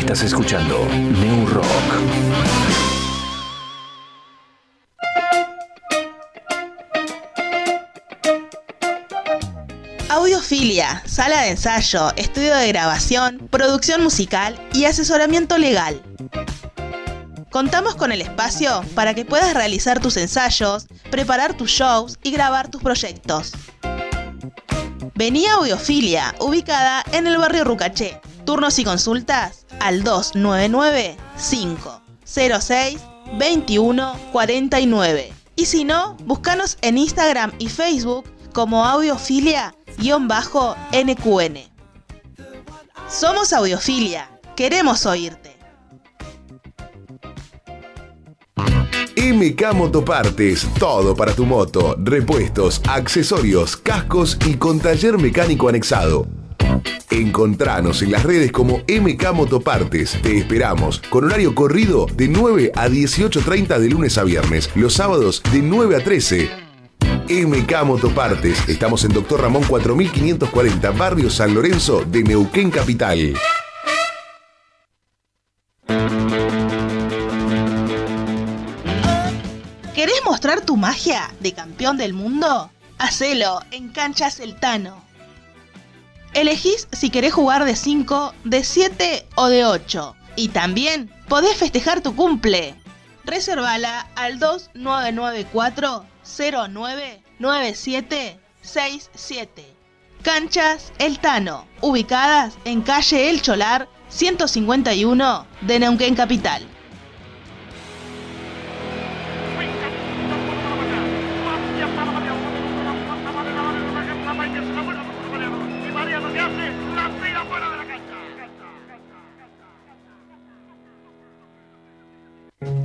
Estás escuchando New Rock. Audiofilia, sala de ensayo, estudio de grabación, producción musical y asesoramiento legal. Contamos con el espacio para que puedas realizar tus ensayos, preparar tus shows y grabar tus proyectos. Vení a Audiofilia, ubicada en el barrio Rucaché. Turnos y consultas al 299 506 2149. Y si no, búscanos en Instagram y Facebook como audiofilia-nqn. Somos Audiofilia, queremos oírte. MK Motopartes, todo para tu moto, repuestos, accesorios, cascos y con taller mecánico anexado. Encontranos en las redes como MK Motopartes. Te esperamos con horario corrido de 9 a 18.30 de lunes a viernes, los sábados de 9 a 13. MK Motopartes. Estamos en Doctor Ramón 4540, Barrio San Lorenzo de Neuquén Capital. ¿Querés mostrar tu magia de campeón del mundo? Hacelo en Cancha Celtano. Elegís si querés jugar de 5, de 7 o de 8. Y también podés festejar tu cumple. Reservala al 2994 099767. Canchas El Tano, ubicadas en calle El Cholar 151 de Neuquén Capital.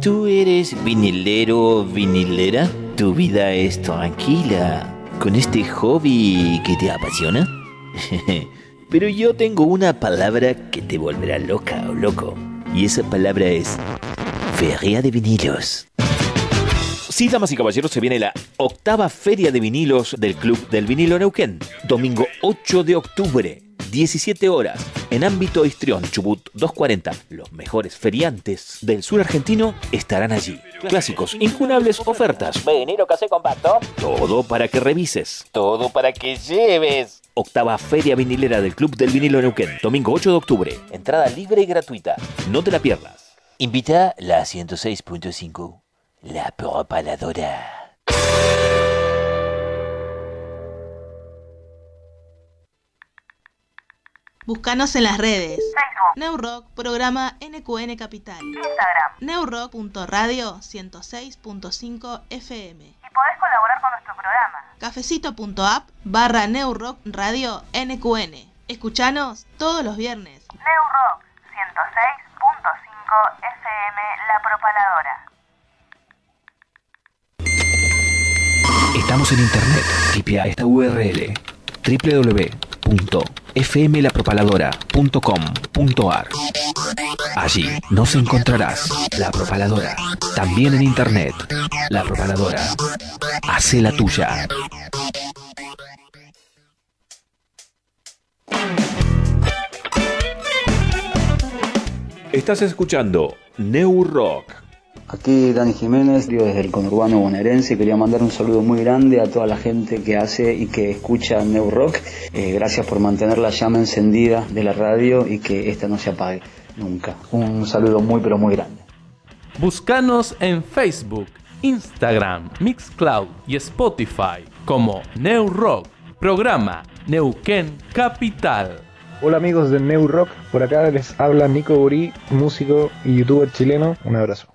¿Tú eres vinilero, vinilera? ¿Tu vida es tranquila con este hobby que te apasiona? Pero yo tengo una palabra que te volverá loca o loco. Y esa palabra es Feria de Vinilos. Sí, damas y caballeros, se viene la octava Feria de Vinilos del Club del Vinilo Neuquén. Domingo 8 de octubre, 17 horas, en ámbito Histrión, Chubut 240. Los mejores feriantes del sur argentino estarán allí. Clásicos, incunables ofertas. Vinilo casé compacto. Todo para que revises. Todo para que lleves. Octava Feria Vinilera del Club del Vinilo Neuquén. Domingo 8 de octubre. Entrada libre y gratuita. No te la pierdas. Invita la 106.5. La propaladora. Búscanos en las redes. Neurock, programa NQN Capital. Instagram. Neurock.radio 106.5 FM. Y podés colaborar con nuestro programa. Cafecito.app barra Neurock Radio NQN. Escuchanos todos los viernes. Neurock 106.5 FM La Propaladora. Estamos en internet. Tipea esta URL www.fmlapropaladora.com.ar Allí nos encontrarás La Propaladora. También en internet. La Propaladora. Hace la tuya. Estás escuchando New Rock. Aquí Dani Jiménez, digo desde el conurbano bonaerense, quería mandar un saludo muy grande a toda la gente que hace y que escucha New Rock. Eh, gracias por mantener la llama encendida de la radio y que esta no se apague nunca. Un saludo muy pero muy grande. Búscanos en Facebook, Instagram, Mixcloud y Spotify como New Rock, programa Neuquén Capital. Hola amigos de New Rock, por acá les habla Nico Burí, músico y youtuber chileno. Un abrazo.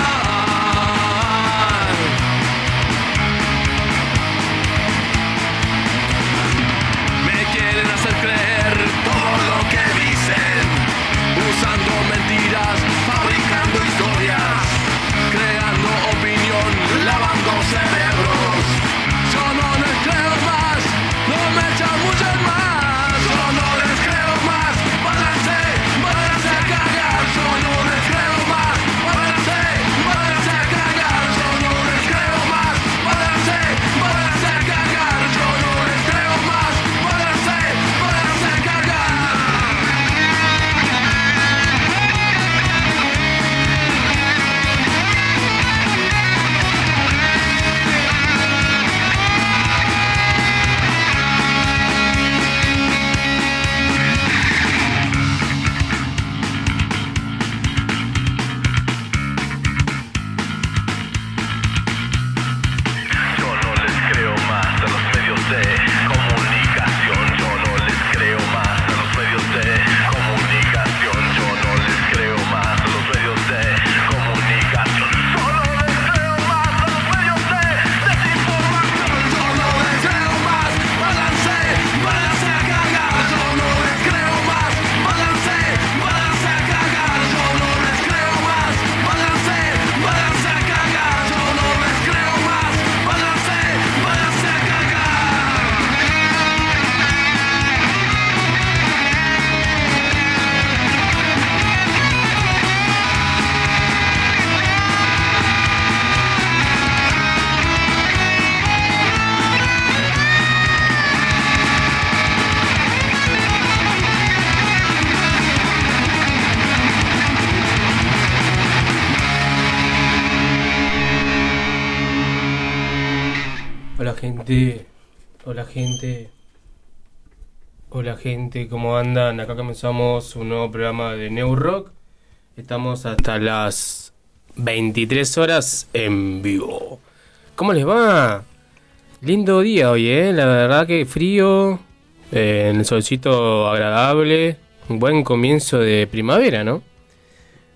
Gente, ¿cómo andan? Acá comenzamos un nuevo programa de New Rock. Estamos hasta las 23 horas en vivo. ¿Cómo les va? Lindo día hoy, ¿eh? La verdad que frío, eh, el solcito agradable, un buen comienzo de primavera, ¿no?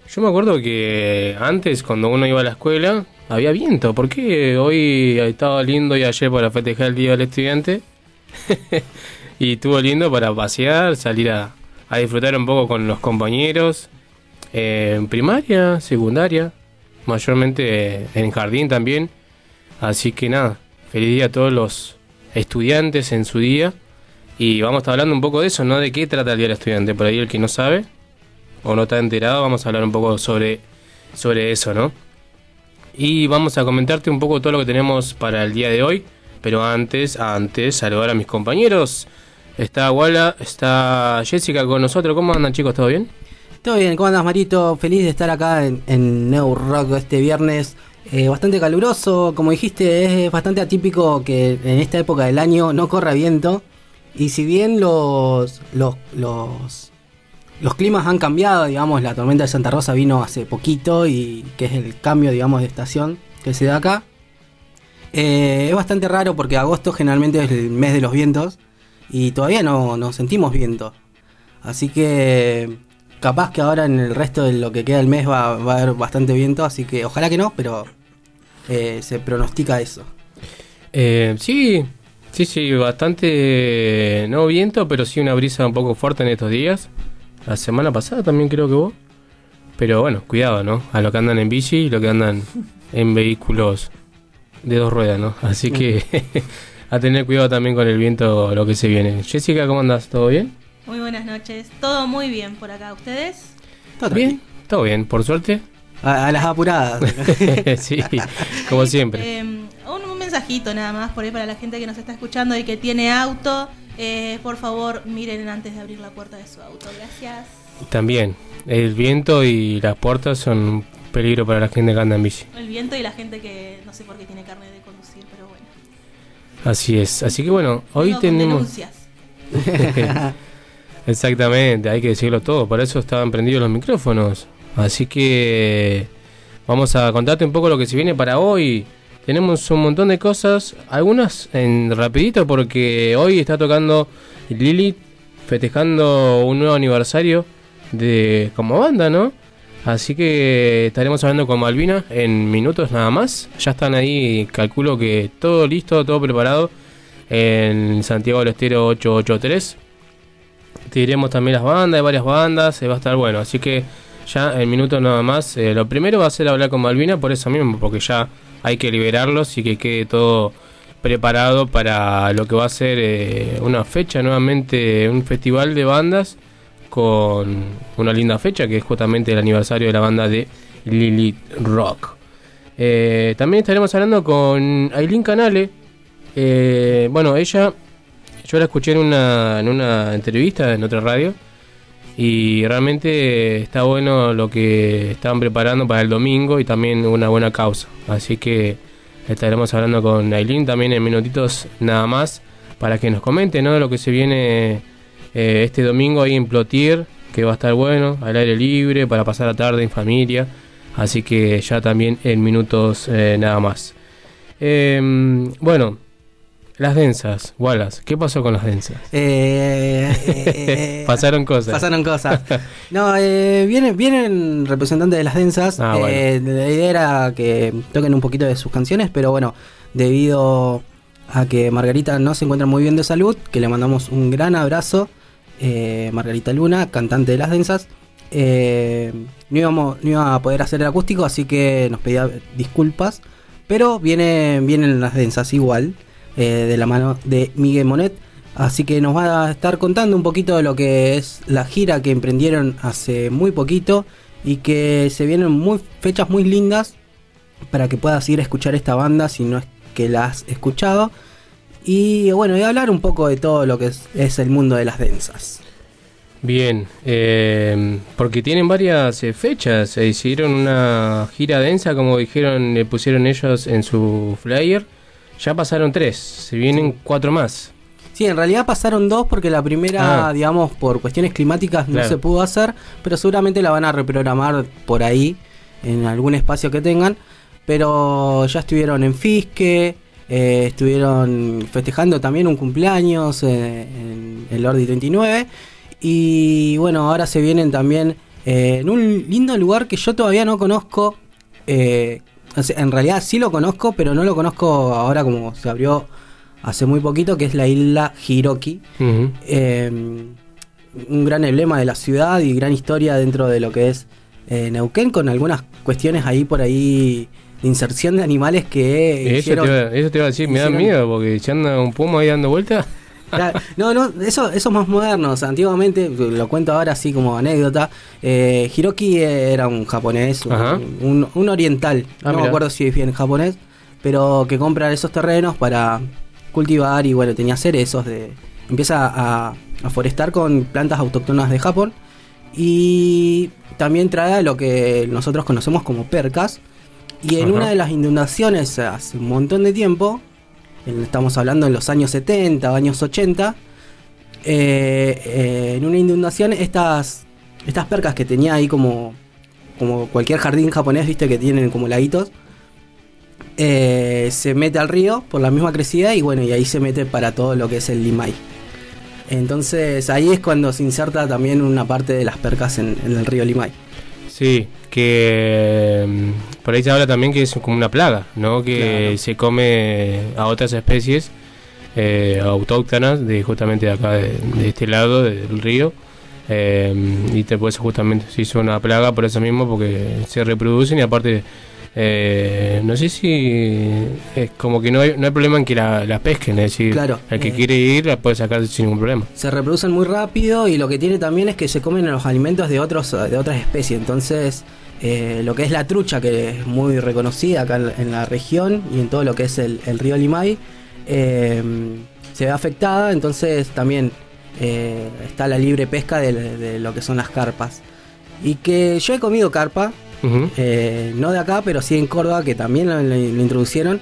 Yo me acuerdo que antes, cuando uno iba a la escuela, había viento. ¿Por qué hoy estaba lindo y ayer para festejar el Día del Estudiante? y estuvo lindo para pasear, salir a, a disfrutar un poco con los compañeros. eh, en primaria, secundaria, mayormente eh, en jardín también. Así que nada, feliz día a todos los estudiantes en su día. Y vamos a estar hablando un poco de eso, ¿no? De qué trata el Día del Estudiante. Por ahí el que no sabe o no está enterado, vamos a hablar un poco sobre, sobre eso, ¿no? Y vamos a comentarte un poco todo lo que tenemos para el día de hoy. Pero antes, antes, saludar a mis compañeros. Está Wala, está Jessica con nosotros. ¿Cómo andan chicos? ¿Todo bien? Todo bien, ¿cómo andas Marito? Feliz de estar acá en, New Rock este viernes. Eh, bastante caluroso, como dijiste, es bastante atípico que en esta época del año no corra viento. Y si bien los, los, los, los climas han cambiado, digamos, la tormenta de Santa Rosa vino hace poquito y que es el cambio, digamos, de estación que se da acá. Eh, es bastante raro porque agosto generalmente es el mes de los vientos y todavía no, no sentimos viento. Así que capaz que ahora en el resto de lo que queda del mes va, va a haber bastante viento, así que ojalá que no, pero eh, se pronostica eso. Eh, sí, sí, sí, bastante, no viento, pero sí una brisa un poco fuerte en estos días. La semana pasada también creo que vos. Pero bueno, cuidado, ¿no? A los que andan en bici y los que andan en vehículos de dos ruedas, ¿no? Así que a tener cuidado también con el viento, lo que se viene. Jessica, ¿cómo andas? ¿Todo bien? Muy buenas noches. Todo muy bien por acá. ¿Ustedes? ¿Todo bien? Todo bien, por suerte. A, a las apuradas. sí, como siempre. Eh, un, un mensajito nada más por ahí para la gente que nos está escuchando y que tiene auto. Eh, por favor, miren antes de abrir la puerta de su auto. Gracias. También, el viento y las puertas son un peligro para la gente que anda en bici. El viento y la gente que no sé por qué tiene carne de conducir, pero bueno. Así es. Así que bueno, hoy con tenemos. denuncias. Exactamente, hay que decirlo todo. Por eso estaban prendidos los micrófonos. Así que vamos a contarte un poco lo que se viene para hoy. Tenemos un montón de cosas, algunas en rapidito porque hoy está tocando Lilith festejando un nuevo aniversario de como banda, ¿no? Así que estaremos hablando con Malvina en minutos nada más. Ya están ahí, calculo que todo listo, todo preparado en Santiago del Estero 883. Te diremos también las bandas, hay varias bandas, eh, va a estar bueno. Así que ya en minutos nada más. eh, lo primero va a ser hablar con Malvina por eso mismo, porque ya hay que liberarlos y que quede todo preparado para lo que va a ser eh, una fecha nuevamente, un festival de bandas con una linda fecha que es justamente el aniversario de la banda de Lilith Rock. Eh, también estaremos hablando con Aileen Canale. Eh, bueno, ella, yo la escuché en una, en una entrevista en otra radio y realmente está bueno lo que están preparando para el domingo y también una buena causa. Así que estaremos hablando con Aileen también en minutitos nada más para que nos comente ¿no? lo que se viene eh, este domingo ahí en Plotier, que va a estar bueno, al aire libre, para pasar la tarde en familia. Así que ya también en minutos eh, nada más. Em, bueno, las densas, Wallace, ¿qué pasó con las densas? Eh, eh, Pasaron cosas. Pasaron cosas. No, vienen, vienen representantes de las densas. Ah, Eh, La idea era que toquen un poquito de sus canciones, pero bueno, debido a que Margarita no se encuentra muy bien de salud, que le mandamos un gran abrazo. Eh, Margarita Luna, cantante de las densas. eh, no, íbamos, no iba a poder hacer el acústico, así que nos pedía disculpas. Pero vienen, vienen las densas igual, eh, de la mano de Miguel Monet. Así que nos va a estar contando un poquito de lo que es la gira que emprendieron hace muy poquito y que se vienen muy, fechas muy lindas para que puedas ir a escuchar esta banda si no es que la has escuchado. Y bueno, y hablar un poco de todo lo que es, es el mundo de las densas. Bien, eh, porque tienen varias eh, fechas. Se hicieron una gira densa, como dijeron, le pusieron ellos en su flyer. Ya pasaron tres, se vienen cuatro más. Sí, en realidad pasaron dos porque la primera, Ah. digamos, por cuestiones climáticas no Claro. se pudo hacer, pero seguramente la van a reprogramar por ahí, en algún espacio que tengan. Pero ya estuvieron en Fisque, eh, estuvieron festejando también un cumpleaños eh, en el Ordi 39. Y bueno, ahora se vienen también eh, en un lindo lugar que yo todavía no conozco. eh, en realidad sí lo conozco, pero no lo conozco ahora como se abrió hace muy poquito, que es la isla Hiroki. Eh, un gran emblema de la ciudad y gran historia dentro de lo que es Neuquén, con algunas cuestiones ahí por ahí de inserción de animales que Eso hicieron- te, iba, eso te iba a decir, me da miedo porque si anda un puma ahí dando vuelta. Claro, no, no, eso, eso es más modernos. Antiguamente, lo cuento ahora así como anécdota, eh, Hiroki era un japonés, un, un- oriental, Ah, no me acuerdo si es bien japonés, pero que compra esos terrenos para cultivar y bueno, tenía cerezos de... Empieza a, a forestar con plantas autóctonas de Japón y también trae lo que nosotros conocemos como percas. Y en Ajá. una de las inundaciones hace un montón de tiempo, en- estamos hablando en los años 70 o años 80, eh, eh, en una inundación estas, estas percas que tenía ahí como, como cualquier jardín japonés, viste, que tienen como laguitos, eh, se mete al río por la misma crecida y bueno, y ahí se mete para todo lo que es el limay. Entonces ahí es cuando se inserta también una parte de las percas en, en el río Limay. Sí, que mm, por ahí se habla también que es como una plaga, ¿no? Que Claro. se come a otras especies eh, autóctonas de justamente de acá, de, de este lado del río. Eh, y te puede justamente se hizo una plaga por eso mismo, porque se reproducen y aparte, eh, no sé si es como que no hay, no hay problema en que la, la pesquen, es decir, Claro, el que eh. quiere ir la puede sacar sin ningún problema. Se reproducen muy rápido y lo que tiene también es que se comen los alimentos de otros de otras especies. Entonces, eh, lo que es la trucha, que es muy reconocida acá en, en la región y en todo lo que es el, el río Limay, eh, se ve afectada. Entonces, también eh, está la libre pesca de, de lo que son las carpas. Y que yo he comido carpa, no de acá, pero sí en Córdoba, que también lo, lo- lo introducieron.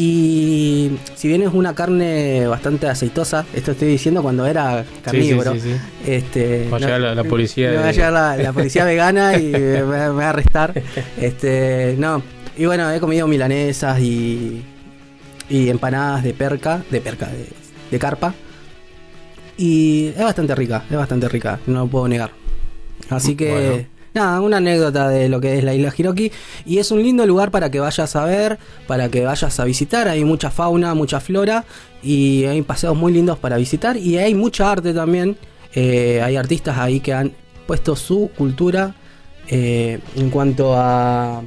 Y si bien es una carne bastante aceitosa, esto estoy diciendo cuando era carnívoro. sí, sí. Este, Va a llegar la- la policía me va a de- llegar la, la policía vegana y me, me va a arrestar. Este, no. Y bueno, he comido milanesas y, y empanadas de perca, de perca, de, de carpa. Y es bastante rica, es bastante rica, no lo puedo negar. Así que, Bueno. Nada, una anécdota de lo que es la isla Hiroki. Y es un lindo lugar para que vayas a ver, para que vayas a visitar. Hay mucha fauna, mucha flora y hay paseos muy lindos para visitar. Y hay mucha arte también. Eh, hay artistas ahí que han puesto su cultura eh, en cuanto a,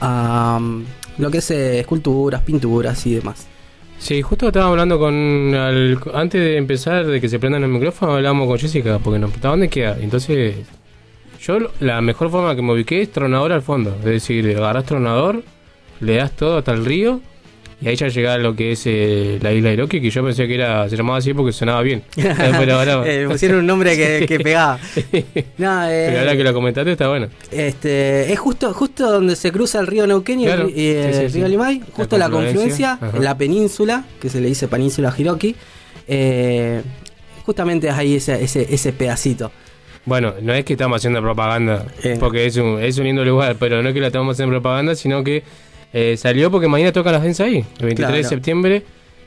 a um, lo que es eh, esculturas, pinturas y demás. Sí, justo estaba hablando con. al- antes de empezar, de que se prendan el micrófono, hablábamos con Jessica, porque nos preguntaba dónde queda. Entonces, yo la mejor forma que me ubiqué es tronador al fondo. Es decir, agarrás tronador, le das todo hasta el río, y ahí ya llega lo que es eh, la isla de Loki, que yo pensé que era se llamaba así porque sonaba bien. Pero ahora, Eh, pusieron un nombre que, que pegaba. No, eh, Pero ahora que lo comentaste está bueno. Este, es justo, justo donde se cruza el río Neuquén y Claro, el, sí, río sí. Limay, justo la La confluencia, ajá. en la península, que se le dice península Hiroki. eh, justamente ahí ese, ese, ese pedacito. Bueno, no es que estamos haciendo propaganda, Eh. porque es un, es un lindo lugar, pero no es que la estamos haciendo propaganda, sino que eh, salió porque mañana tocan las densas ahí. El 23 de septiembre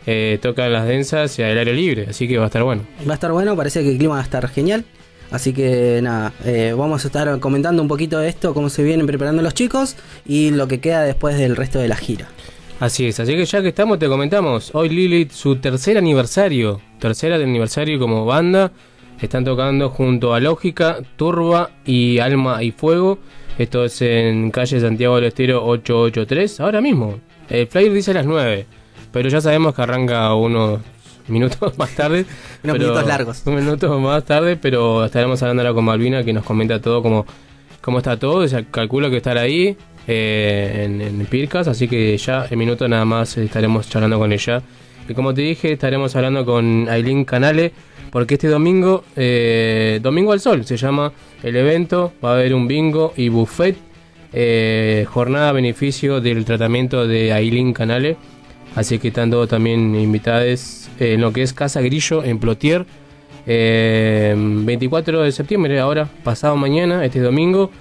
eh, tocan las densas al aire libre, así que va a estar bueno. Va a estar bueno, parece que el clima va a estar genial. Así que nada, eh, vamos a estar comentando un poquito de esto, cómo se vienen preparando los chicos y lo que queda después del resto de la gira. Así es, así que ya que estamos te comentamos, hoy Lilith su tercer aniversario, tercera de aniversario como banda, están tocando junto a Lógica, Turba y Alma y Fuego, esto es en calle Santiago del Estero 883, ahora mismo, el flyer dice a las 9, pero ya sabemos que arranca unos minutos más tarde. Unos pero- minutos largos. Unos minutos más tarde, pero estaremos hablando ahora con Malvina que nos comenta todo cómo, cómo está todo, ya calculo que estar ahí eh, en, en Pircas, así que ya en minutos nada más estaremos charlando con ella. Y como te dije, estaremos hablando con Aileen Canale, porque este domingo, eh, Domingo al Sol se llama el evento, va a haber un bingo y buffet, eh, jornada a beneficio del tratamiento de Aileen Canale, así que están todos también invitados en lo que es Casa Grillo en Plotier. Eh, 24 de septiembre, ahora, pasado mañana, este domingo.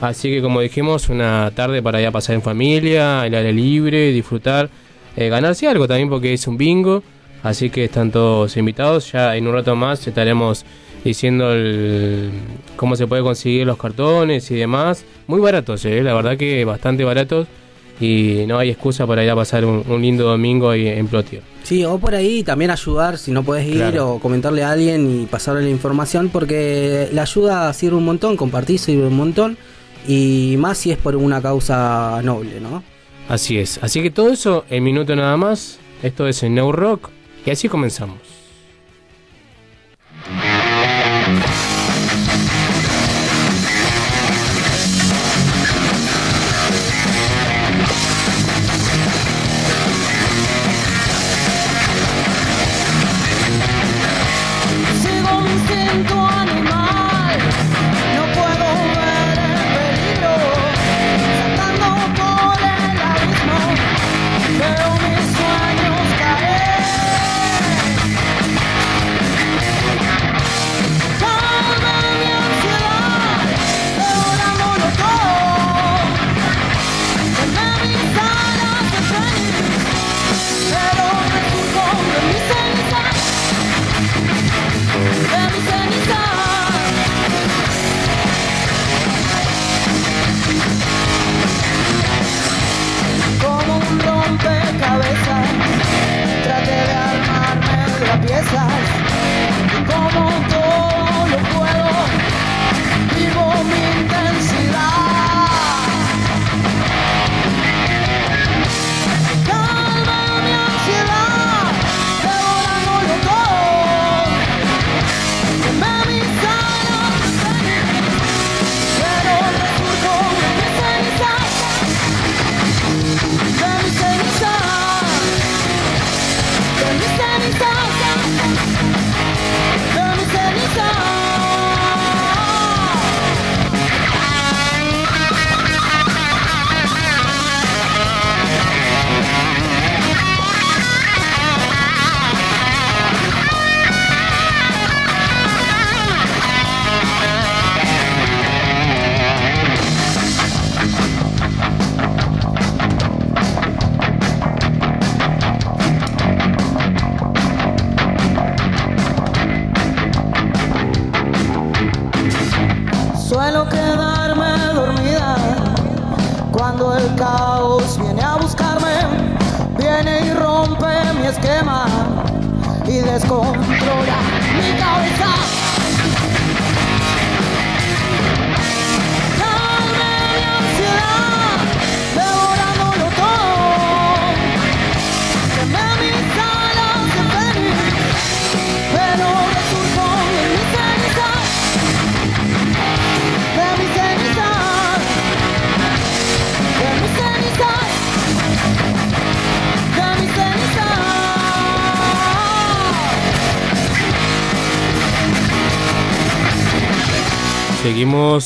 Así que como dijimos, una tarde para ya pasar en familia, el aire libre, disfrutar, eh, ganarse algo también porque es un bingo. Así que están todos invitados. Ya en un rato más estaremos diciendo el- cómo se puede conseguir los cartones y demás. Muy baratos, eh, la verdad que bastante baratos. Y no hay excusa para ir a pasar un, un lindo domingo ahí en Plotier. Sí, o por ahí también ayudar si no puedes ir Claro. o comentarle a alguien y pasarle la información porque la ayuda sirve un montón, compartir sirve un montón y más si es por una causa noble, ¿no? Así es. Así que todo eso en minuto nada más. Esto es en New Rock. Y así comenzamos.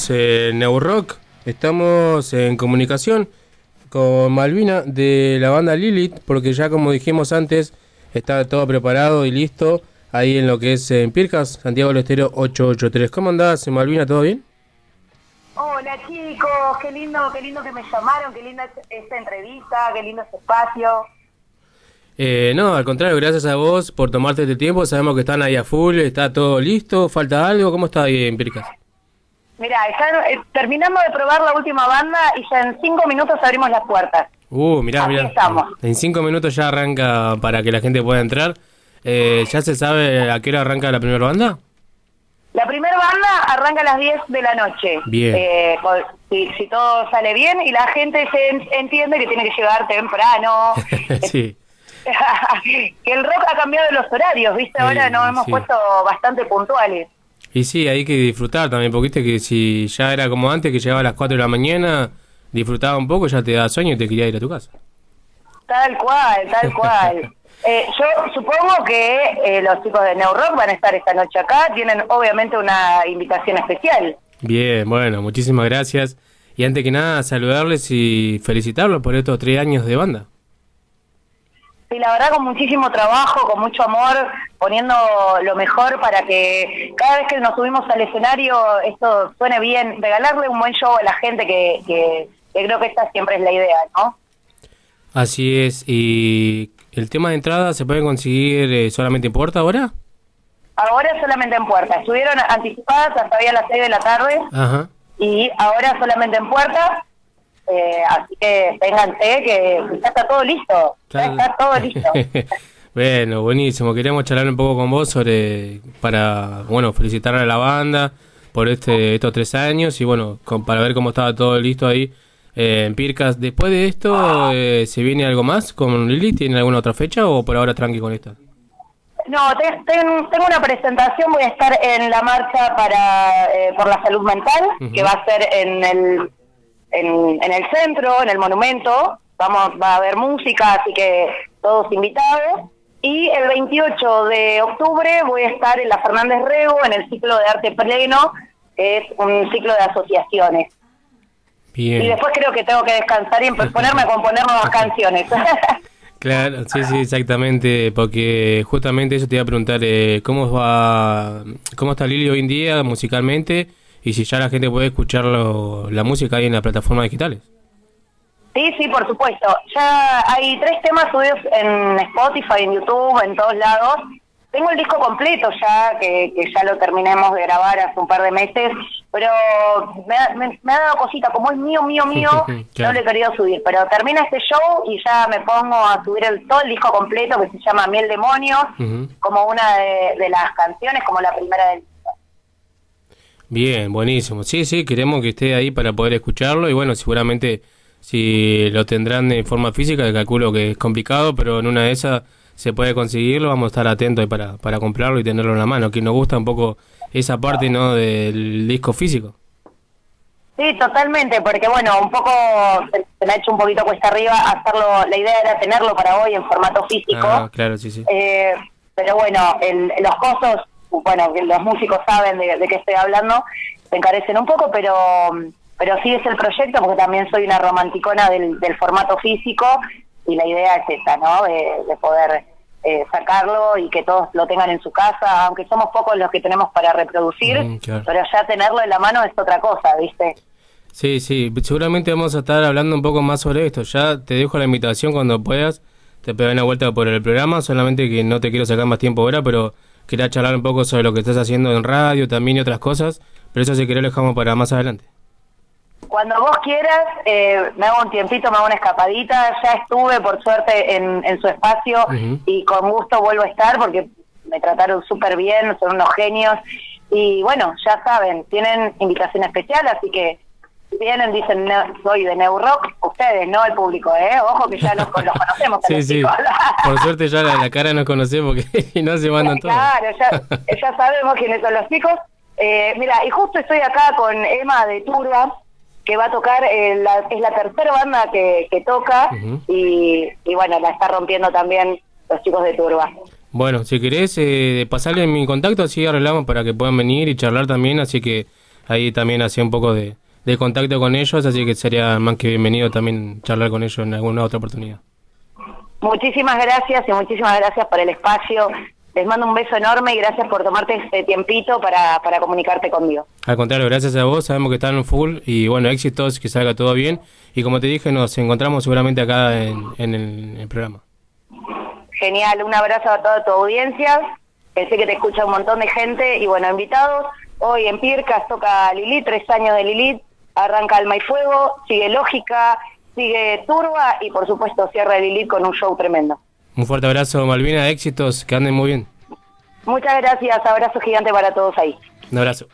Seguimos en New Rock. Estamos en comunicación con Malvina de la banda Lilith, porque ya como dijimos antes, está todo preparado y listo ahí en lo que es en Pircas, Santiago del Estero 883. ¿Cómo andás, Malvina? ¿Todo bien? Hola chicos, qué lindo, qué lindo que me llamaron, qué linda es- esta entrevista, qué lindo este espacio. Eh, no, al contrario, gracias a vos por tomarte este tiempo. Sabemos que están ahí a full, está todo listo, falta algo. ¿Cómo está ahí en Pircas? Mira, terminamos de probar la última banda y ya en cinco minutos abrimos las puertas. Uh, mirá, Aquí mirá. estamos. En cinco minutos ya arranca para que la gente pueda entrar. Eh, ¿Ya se sabe a qué hora arranca la primera banda? La primera banda arranca a las 10 de la noche. Bien. Eh, si, si todo sale bien y la gente se en- entiende que tiene que llegar temprano. sí. que el rock ha cambiado los horarios, ¿viste? Ahora Eh, nos hemos sí. puesto bastante puntuales. Y sí, hay que disfrutar también, porque viste que si ya era como antes, que llegaba a las 4 de la mañana, disfrutaba un poco, ya te da sueño y te quería ir a tu casa. Tal cual, tal cual. Eh, yo supongo que eh, los chicos de New Rock van a estar esta noche acá. Tienen obviamente una invitación especial. Bien, bueno, muchísimas gracias. Y antes que nada, saludarles y felicitarlos por estos tres años de banda. Sí, la verdad con muchísimo trabajo, con mucho amor, poniendo lo mejor para que cada vez que nos subimos al escenario esto suene bien, regalarle un buen show a la gente que, que, que creo que esta siempre es la idea, ¿no? Así es, y el tema de entrada se puede conseguir eh, solamente en puerta ahora. Ahora solamente en puerta, estuvieron anticipadas hasta hoy a las 6 de la tarde Ajá. y ahora solamente en puerta, eh, así que ténganse que ya está todo listo, ya está todo listo. bueno, buenísimo. Queríamos charlar un poco con vos sobre, para, bueno, felicitar a la banda por este estos tres años y bueno, con- para ver cómo estaba todo listo ahí eh, en Pircas. Después de esto, eh, ¿se viene algo más con Lili? ¿Tiene alguna otra fecha o por ahora tranqui con esta? No, te- ten- tengo una presentación, voy a estar en la marcha para eh, por la salud mental, que va a ser en el, en, en el centro, en el monumento. Vamos, va a haber música, así que todos invitados. Y el 28 de octubre voy a estar en la Fernández Rego, en el ciclo de arte pleno, que es un ciclo de asociaciones. Bien. Y después creo que tengo que descansar y empe- ponerme a componer nuevas canciones. Claro, sí, sí, exactamente, porque justamente eso te iba a preguntar, eh, ¿cómo va, cómo está Lili hoy en día musicalmente y si ya la gente puede escuchar lo- la música ahí en las plataformas digitales? Sí, sí, por supuesto. Ya hay tres temas subidos en Spotify, en YouTube, en todos lados. Tengo el disco completo ya, que, que ya lo terminamos de grabar hace un par de meses, pero me, ha- me- me ha dado cosita, como es mío, mío, mío, no Claro. lo he querido subir. Pero termina este show y ya me pongo a subir el, todo el disco completo, que se llama Miel Demonios, como una de, de las canciones, como la primera del Bien, buenísimo. Sí, sí, queremos que esté ahí para poder escucharlo y bueno, seguramente si lo tendrán de forma física, calculo que es complicado, pero en una de esas se puede conseguirlo, vamos a estar atentos ahí para, para comprarlo y tenerlo en la mano, que nos gusta un poco esa parte, ¿no?, del disco físico. Sí, totalmente, porque bueno, un poco se, se me ha hecho un poquito cuesta arriba hacerlo, la idea era tenerlo para hoy en formato físico. Ah, claro, sí, sí. Eh, pero bueno, el- los costos, bueno, los músicos saben de, de qué estoy hablando, se encarecen un poco, pero pero sí es el proyecto, porque también soy una romanticona del, del formato físico y la idea es esa, ¿no? De, de poder eh, sacarlo y que todos lo tengan en su casa, aunque somos pocos los que tenemos para reproducir, Mm, claro. pero ya tenerlo en la mano es otra cosa, ¿viste? Sí, sí, seguramente vamos a estar hablando un poco más sobre esto. Ya te dejo la invitación cuando puedas, te pegas una vuelta por el programa, solamente que no te quiero sacar más tiempo ahora, pero quería charlar un poco sobre lo que estás haciendo en radio también y otras cosas, pero eso si querés lo dejamos para más adelante. Cuando vos quieras, eh, me hago un tiempito, me hago una escapadita. Ya estuve, por suerte, en, en su espacio y con gusto vuelvo a estar porque me trataron súper bien, son unos genios. Y bueno, ya saben, tienen invitación especial, así que vienen, dicen, "Ne- soy de Neurock, ustedes, no el público, ¿eh? Ojo que ya los, los conocemos. Sí, los sí. Por suerte ya la, la cara nos conocemos porque no se mandan todos. Claro, ya, ya sabemos quiénes son los chicos. Eh, mira, y justo estoy acá con Emma de Turba, que va a tocar, eh, la- es la tercera banda que, que toca, y, y bueno, la está rompiendo también los chicos de Turba. Bueno, si querés eh, pasarle mi contacto, así arreglamos para que puedan venir y charlar también, así que ahí también hacía un poco de, de contacto con ellos, así que sería más que bienvenido también charlar con ellos en alguna otra oportunidad. Muchísimas gracias y muchísimas gracias por el espacio. Les mando un beso enorme y gracias por tomarte este tiempito para, para comunicarte conmigo. Al contrario, gracias a vos, sabemos que están en full y bueno, éxitos, que salga todo bien. Y como te dije, nos encontramos seguramente acá en, en el, en el programa. Genial, un abrazo a toda tu audiencia. Pensé que te escucha un montón de gente y bueno, invitados. Hoy en Pircas toca Lilith, tres años de Lilith, arranca Alma y Fuego, sigue Lógica, sigue Turba y por supuesto cierra Lilith con un show tremendo. Un fuerte abrazo, Malvina, éxitos, que anden muy bien. Muchas gracias, abrazo gigante para todos ahí. Un abrazo.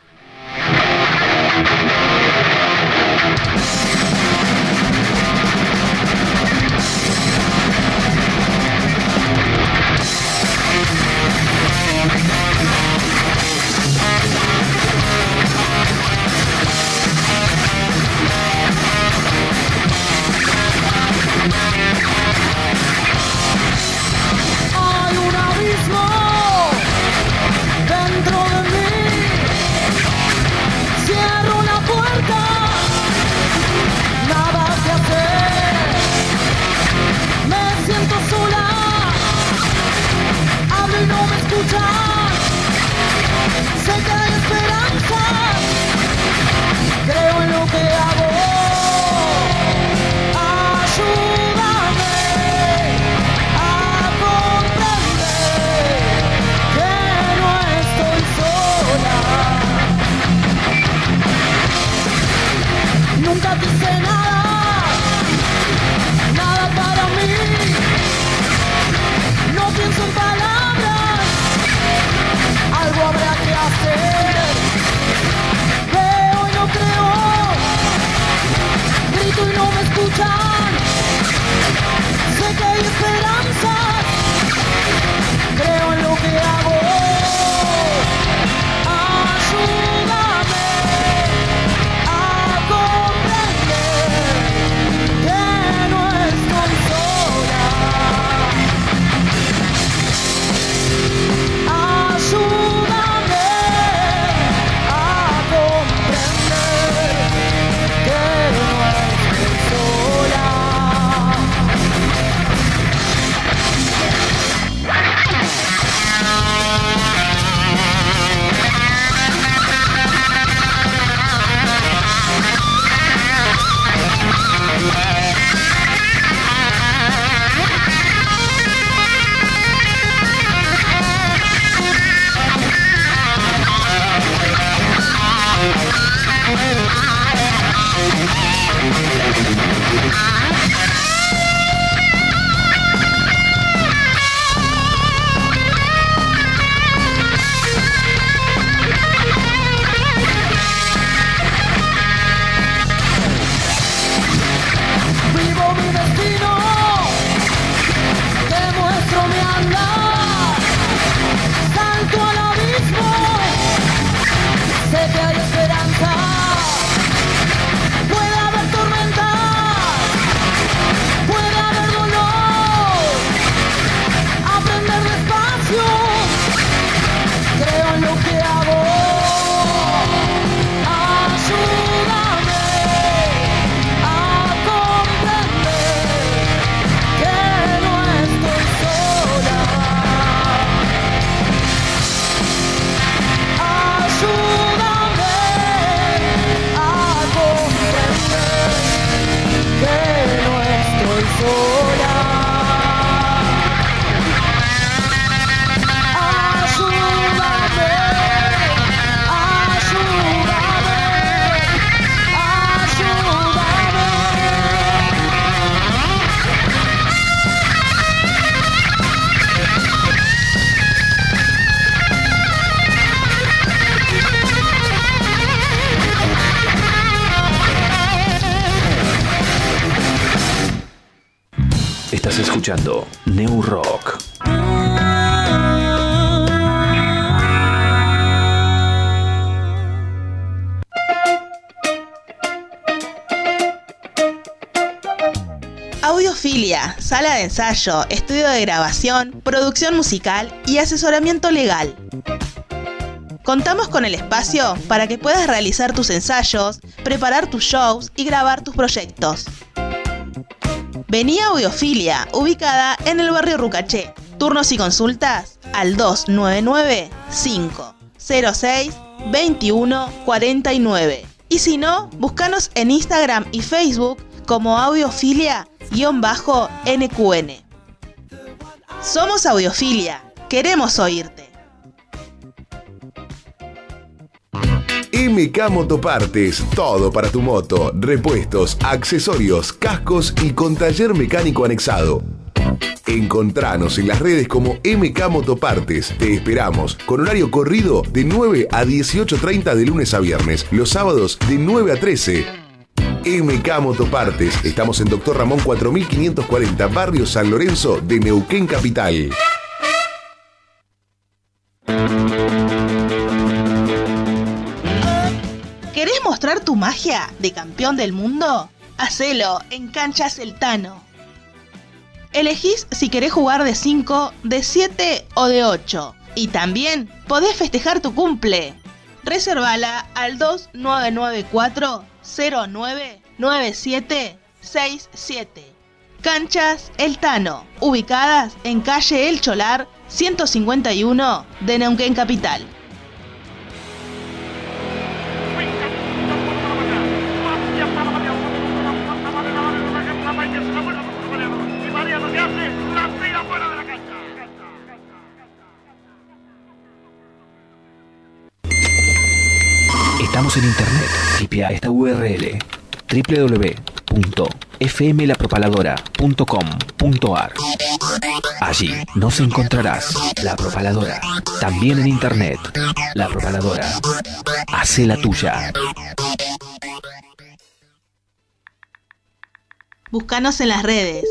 Escuchando New Rock. Audiofilia, sala de ensayo, estudio de grabación, producción musical y asesoramiento legal. Contamos con el espacio para que puedas realizar tus ensayos, preparar tus shows y grabar tus proyectos. Vení a Audiofilia, ubicada en el barrio Rucaché. Turnos y consultas al 299 506 2149. Y si no, búscanos en Instagram y Facebook como audiofilia-nqn. Somos Audiofilia, queremos oírte. MK Motopartes, todo para tu moto, repuestos, accesorios, cascos y con taller mecánico anexado. Encontranos en las redes como MK Motopartes. Te esperamos con horario corrido de 9 a 18.30 de lunes a viernes, los sábados de 9 a 13. MK Motopartes. Estamos en Doctor Ramón 4540, Barrio San Lorenzo de Neuquén Capital. Mostrar tu magia de campeón del mundo? Hacelo en Canchas El Tano. Elegís si querés jugar de 5, de 7 o de 8. Y también podés festejar tu cumple. Reservala al 2994 099767. Canchas El Tano, ubicadas en calle El Cholar 151 de Neuquén Capital. Estamos en internet. Tipea esta URL www.fmlapropaladora.com.ar Allí nos encontrarás La Propaladora. También en internet. La Propaladora. Hace la tuya. Búscanos en las redes.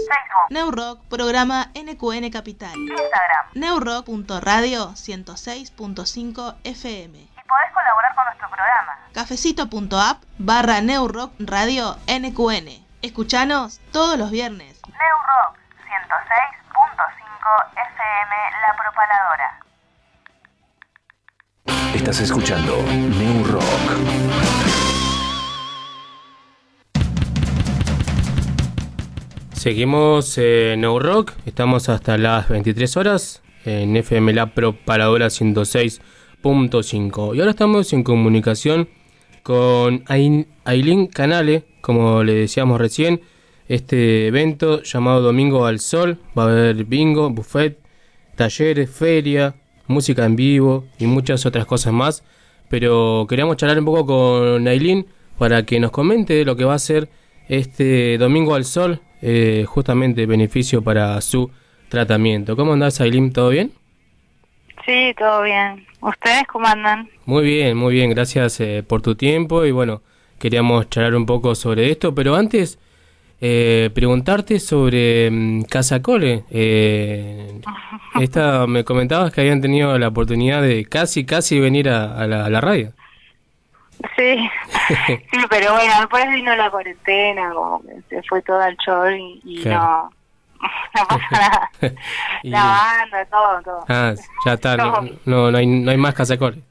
Neurock, programa NQN Capital. Instagram. Neurock.radio 106.5 FM. Podés colaborar con nuestro programa. Cafecito.app barra Neurock Radio NQN. Escuchanos todos los viernes. Neurock 106.5 FM La Propaladora. Estás escuchando New Rock. Seguimos en Rock, estamos hasta las 23 horas en FM La Propaladora 106.5. Y ahora estamos en comunicación con Ailín Canale, como le decíamos recién, este evento llamado Domingo al Sol. Va a haber bingo, buffet, talleres, feria, música en vivo y muchas otras cosas más. Pero queríamos charlar un poco con Ailín para que nos comente lo que va a ser este Domingo al Sol, eh, justamente beneficio para su tratamiento. ¿Cómo andás, Ailín? ¿Todo bien? Sí, todo bien. ¿Ustedes cómo andan? Muy bien, muy bien, gracias eh, por tu tiempo y bueno, queríamos charlar un poco sobre esto, pero antes eh, preguntarte sobre mm, Casa Cole. Eh, esta, me comentabas que habían tenido la oportunidad de casi, casi venir a, a la, a la radio. Sí, sí, pero bueno, después vino la cuarentena, como que se fue todo al chol y, y Claro. no, no pasa nada. Y- La banda, todo, todo. ah, ya está, no, No. hay, no hay más Casa Cole.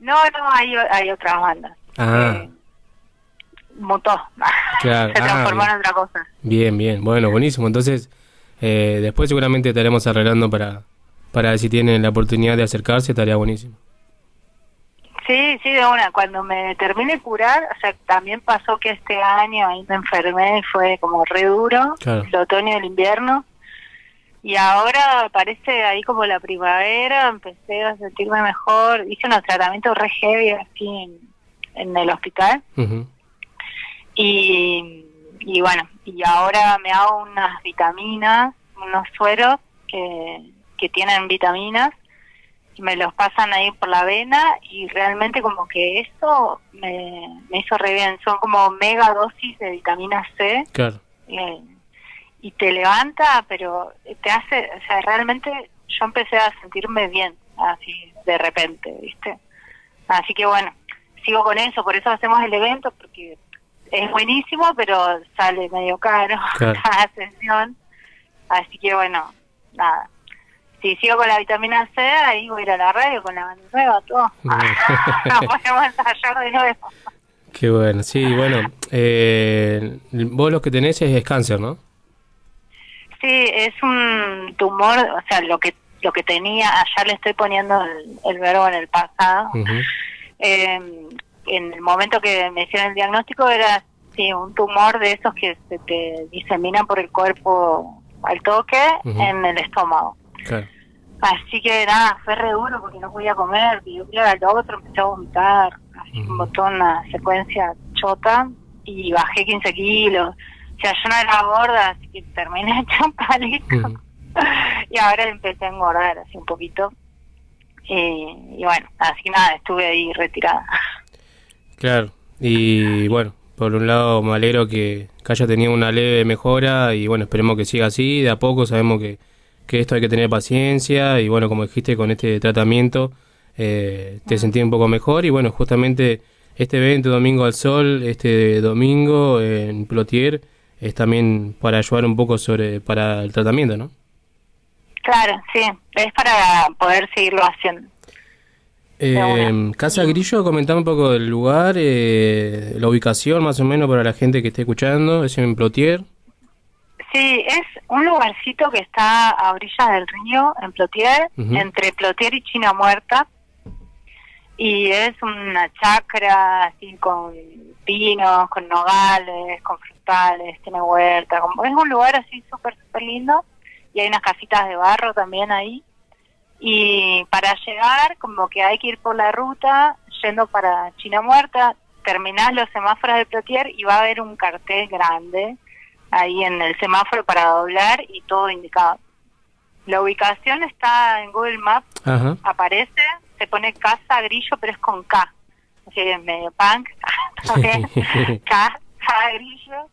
No, no, hay, hay otras bandas. Ah, Mutó. Claro, se ah, transformó en otra cosa. bien, bien, bueno, buenísimo. Entonces, eh, después seguramente estaremos arreglando para, para ver si tienen la oportunidad de acercarse, estaría buenísimo. Sí, sí, de una. Cuando me terminé de curar, o sea, también pasó que este año ahí me enfermé y fue como re duro, Claro. el otoño y el invierno. Y ahora parece ahí como la primavera, empecé a sentirme mejor. Hice unos tratamientos re heavy así en, en el hospital. Y, y bueno, y ahora me hago unas vitaminas, unos sueros que, que tienen vitaminas me los pasan ahí por la vena y realmente como que eso me, me hizo re bien. Son como mega dosis de vitamina C Claro. eh, y te levanta, pero te hace, o sea, realmente yo empecé a sentirme bien, así de repente, ¿viste? Así que bueno, sigo con eso, por eso hacemos el evento, porque es buenísimo, pero sale medio caro Claro. cada sesión. Así que bueno, nada. Si sigo con la vitamina C, ahí voy a ir a la radio con la banda nueva, todo. Podemos ensayar de nuevo. Qué bueno, sí, bueno. Eh, vos lo que tenés es cáncer, ¿no? Sí, es un tumor, o sea, lo que lo que tenía, allá le estoy poniendo el, el verbo en el pasado. Eh, en el momento que me hicieron el diagnóstico era sí, un tumor de esos que se te diseminan por el cuerpo al toque en el estómago. Claro. Así que nada, fue re duro porque no podía comer, y un día al otro empecé a vomitar, así un montón, una secuencia chota, y bajé 15 kilos. O sea, yo no era gorda, así que terminé hecha un palito. y ahora empecé a engordar así un poquito. Y, y bueno, así que nada, estuve ahí retirada. Claro. Y bueno, por un lado me alegro que, que haya tenido una leve mejora y bueno, esperemos que siga así. De a poco sabemos que, que esto hay que tener paciencia y bueno, como dijiste, con este tratamiento eh, te sentí un poco mejor y bueno, justamente este evento Domingo al Sol, este domingo en Plotier, es también para ayudar un poco sobre para el tratamiento, ¿no? Claro, sí, es para poder seguirlo haciendo. Eh, Casa Grillo, comentame un poco del lugar, eh, la ubicación más o menos para la gente que esté escuchando, es en Plotier. Sí, es un lugarcito que está a orillas del río, en Plotier, entre Plotier y China Muerta. Y es una chacra así con pinos, con nogales, con frutales, tiene huerta. Como, es un lugar así súper, súper lindo. Y hay unas casitas de barro también ahí. Y para llegar, como que hay que ir por la ruta, yendo para China Muerta, terminás los semáforos de Plotier y va a haber un cartel grande ahí en el semáforo para doblar y todo indicado. La ubicación está en Google Maps, Ajá. aparece, se pone Casa Grillo, pero es con K. Así que es medio punk, también. Casa Grillo.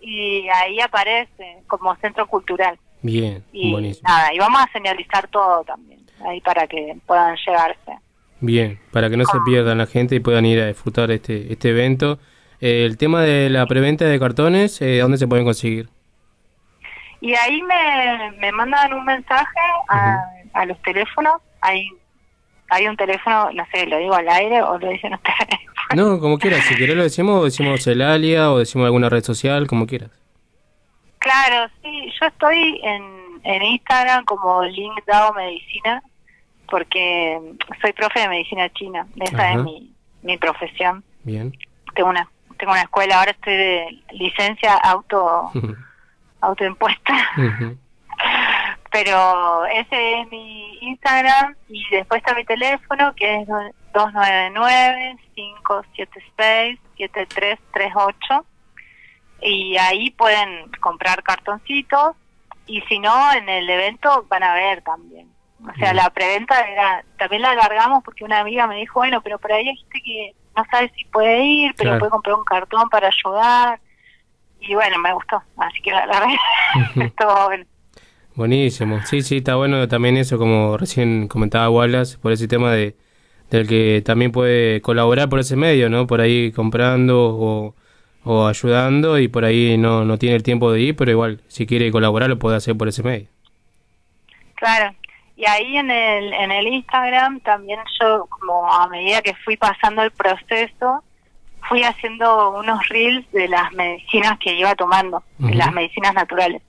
Y ahí aparece como centro cultural. Bien, Y buenísimo. nada, y vamos a señalizar todo también, ahí para que puedan llegarse. Bien, para que no se pierdan la gente y puedan ir a disfrutar este, este evento. Eh, el tema de la preventa de cartones, eh, ¿dónde se pueden conseguir? Y ahí me, me mandan un mensaje a, a los teléfonos. Hay, hay un teléfono, no sé, lo digo al aire o lo dicen ustedes. No, como quieras, si querés lo decimos, o decimos el alia o decimos alguna red social, como quieras. Claro, sí, yo estoy en, en Instagram como Link Dao Medicina porque soy profe de medicina china. Esa Ajá. es mi, mi profesión. Bien. Tengo una tengo una escuela, ahora estoy de licencia auto autoimpuesta. Ujú. Pero ese es mi Instagram y después está mi teléfono que es 299-576-7338 y ahí pueden comprar cartoncitos y si no en el evento van a ver también. O sea, la preventa era, también la alargamos porque una amiga me dijo, bueno, pero por ahí gente que no sabe si puede ir, pero Claro. puede comprar un cartón para ayudar. Y bueno, me gustó, así que la alargué. Estuvo bueno. Buenísimo. Sí, sí, está bueno también eso, como recién comentaba Wallace, por ese tema de del que también puede colaborar por ese medio, ¿no? Por ahí comprando o, o ayudando y por ahí no, no tiene el tiempo de ir, pero igual, si quiere colaborar lo puede hacer por ese medio. Claro. Y ahí en el, en el Instagram también yo, como a medida que fui pasando el proceso, fui haciendo unos reels de las medicinas que iba tomando, las medicinas naturales.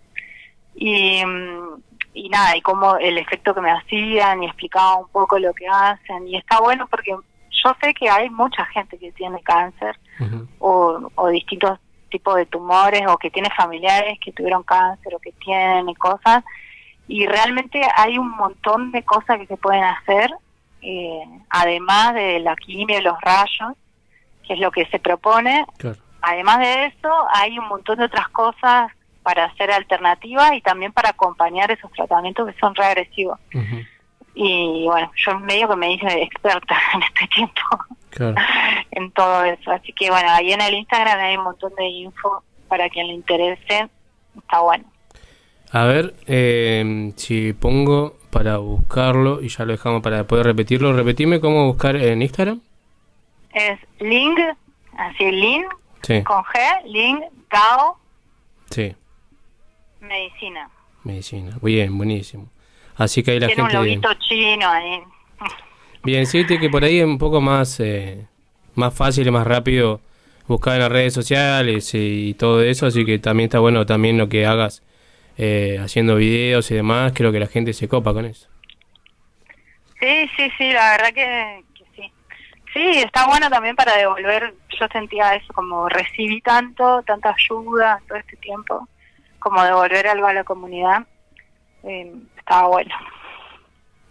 Y, y nada, y como el efecto que me hacían y explicaba un poco lo que hacen. Y está bueno porque yo sé que hay mucha gente que tiene cáncer o, o distintos tipos de tumores o que tiene familiares que tuvieron cáncer o que tienen y cosas y realmente hay un montón de cosas que se pueden hacer eh, además de la quimio y los rayos que es lo que se propone además de eso hay un montón de otras cosas para hacer alternativas y también para acompañar esos tratamientos que son regresivos y bueno yo medio que me hice experta en este tiempo Claro. en todo eso. Así que bueno, ahí en el Instagram hay un montón de info para quien le interese. Está bueno. A ver, eh, si pongo para buscarlo y ya lo dejamos para poder repetirlo. Repetime cómo buscar en Instagram. Es Ling, así Ling, Sí, con G, Ling, Gao, sí, Medicina. medicina. Bien, buenísimo. Así que ahí la Tiene un gente... loguito chino ahí. Bien, sí, te- que por ahí es un poco más, eh, más fácil y más rápido buscar en las redes sociales y, todo eso, así que también está bueno también lo que hagas eh, haciendo videos y demás, creo que la gente se copa con eso. Sí, sí, sí, la verdad que, que sí. Sí, está bueno también para devolver, yo sentía eso, como recibí tanto, tanta ayuda todo este tiempo, como devolver algo a la comunidad, eh, estaba bueno.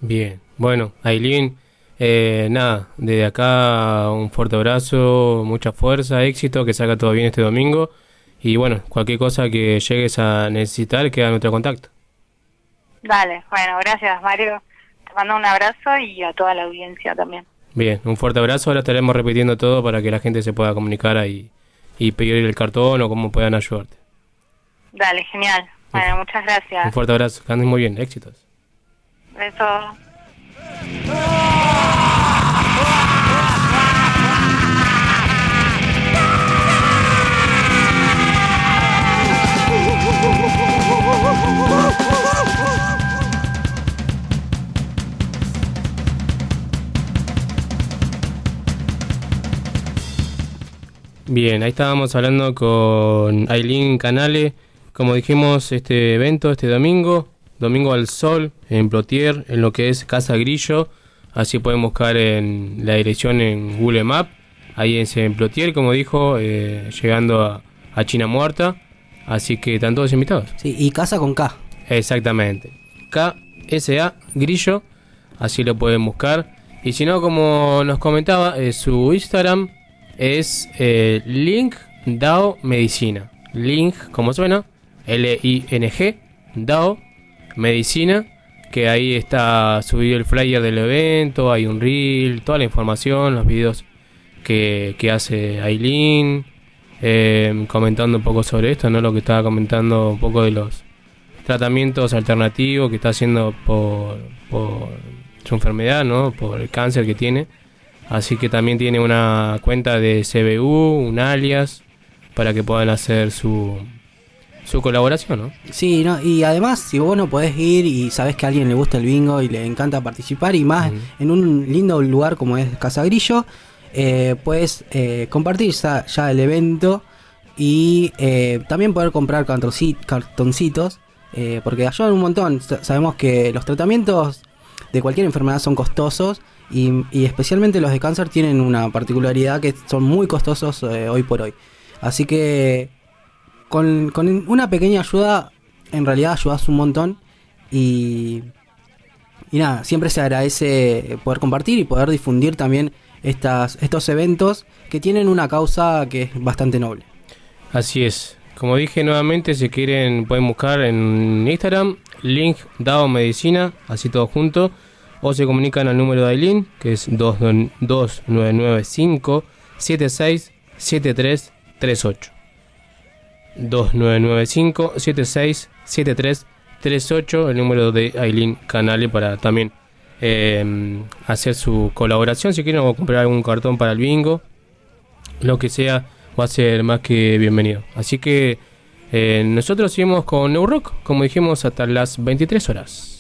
Bien, bueno, Aileen, eh, nada, desde acá un fuerte abrazo, mucha fuerza, éxito, que salga todo bien este domingo y bueno, cualquier cosa que llegues a necesitar, queda nuestro contacto. Dale, bueno, gracias Mario, te mando un abrazo y a toda la audiencia también. Bien, un fuerte abrazo. Ahora estaremos repitiendo todo para que la gente se pueda comunicar ahí y pedir el cartón o cómo puedan ayudarte. Dale, genial. Bueno, muchas Un gracias. fuerte abrazo. Que andes muy bien. Éxitos. Besos. Bien, ahí estábamos hablando con Aileen Canale. Como dijimos, este evento este domingo, Domingo al Sol, en Plotier, en lo que es Casa Grillo. Así pueden buscar en la dirección en Google Map. Ahí es en Plotier, como dijo, eh, llegando a, a China Muerta. Así que están todos invitados. Sí, y casa con K. Exactamente. KSA Grillo, así lo pueden buscar. Y si no, como nos comentaba, eh, su Instagram es eh, Link Dao Medicina. Link, como suena, L-I-N-G, Dao Medicina. Que ahí está subido el flyer del evento, hay un reel, toda la información, los videos que, que hace Aileen, eh, comentando un poco sobre esto, ¿no? Lo que estaba comentando un poco de los tratamientos alternativos que está haciendo por, por su enfermedad, ¿no? Por el cáncer que tiene. Así que también tiene una cuenta de CBU, un alias, para que puedan hacer su, su colaboración, ¿no? Sí, no, y además, si vos no podés ir y sabés que a alguien le gusta el bingo y le encanta participar, y más en un lindo lugar como es Casa Grillo, eh, puedes eh, compartir ya, el evento y eh, también poder comprar cartonci- cartoncitos, porque ayudan un montón. Sa- Sabemos que los tratamientos de cualquier enfermedad son costosos y, especialmente los de cáncer tienen una particularidad que son muy costosos hoy por hoy. Así que con, con una pequeña ayuda, en realidad ayudas un montón y, y nada, siempre se agradece poder compartir y poder difundir también estas, estos eventos que tienen una causa que es bastante noble. Así es. Como dije nuevamente, si quieren pueden buscar en Instagram, link Dao Medicina, así todo junto, o se comunican al número de Aileen, que es 2995 76 7338. 2995 76 7338, el número de Aileen Canale para también eh, hacer su colaboración. Si quieren o comprar algún cartón para el bingo, lo que sea, va a ser más que bienvenido. Así que eh, nosotros seguimos con New Rock, como dijimos, hasta las 23 horas.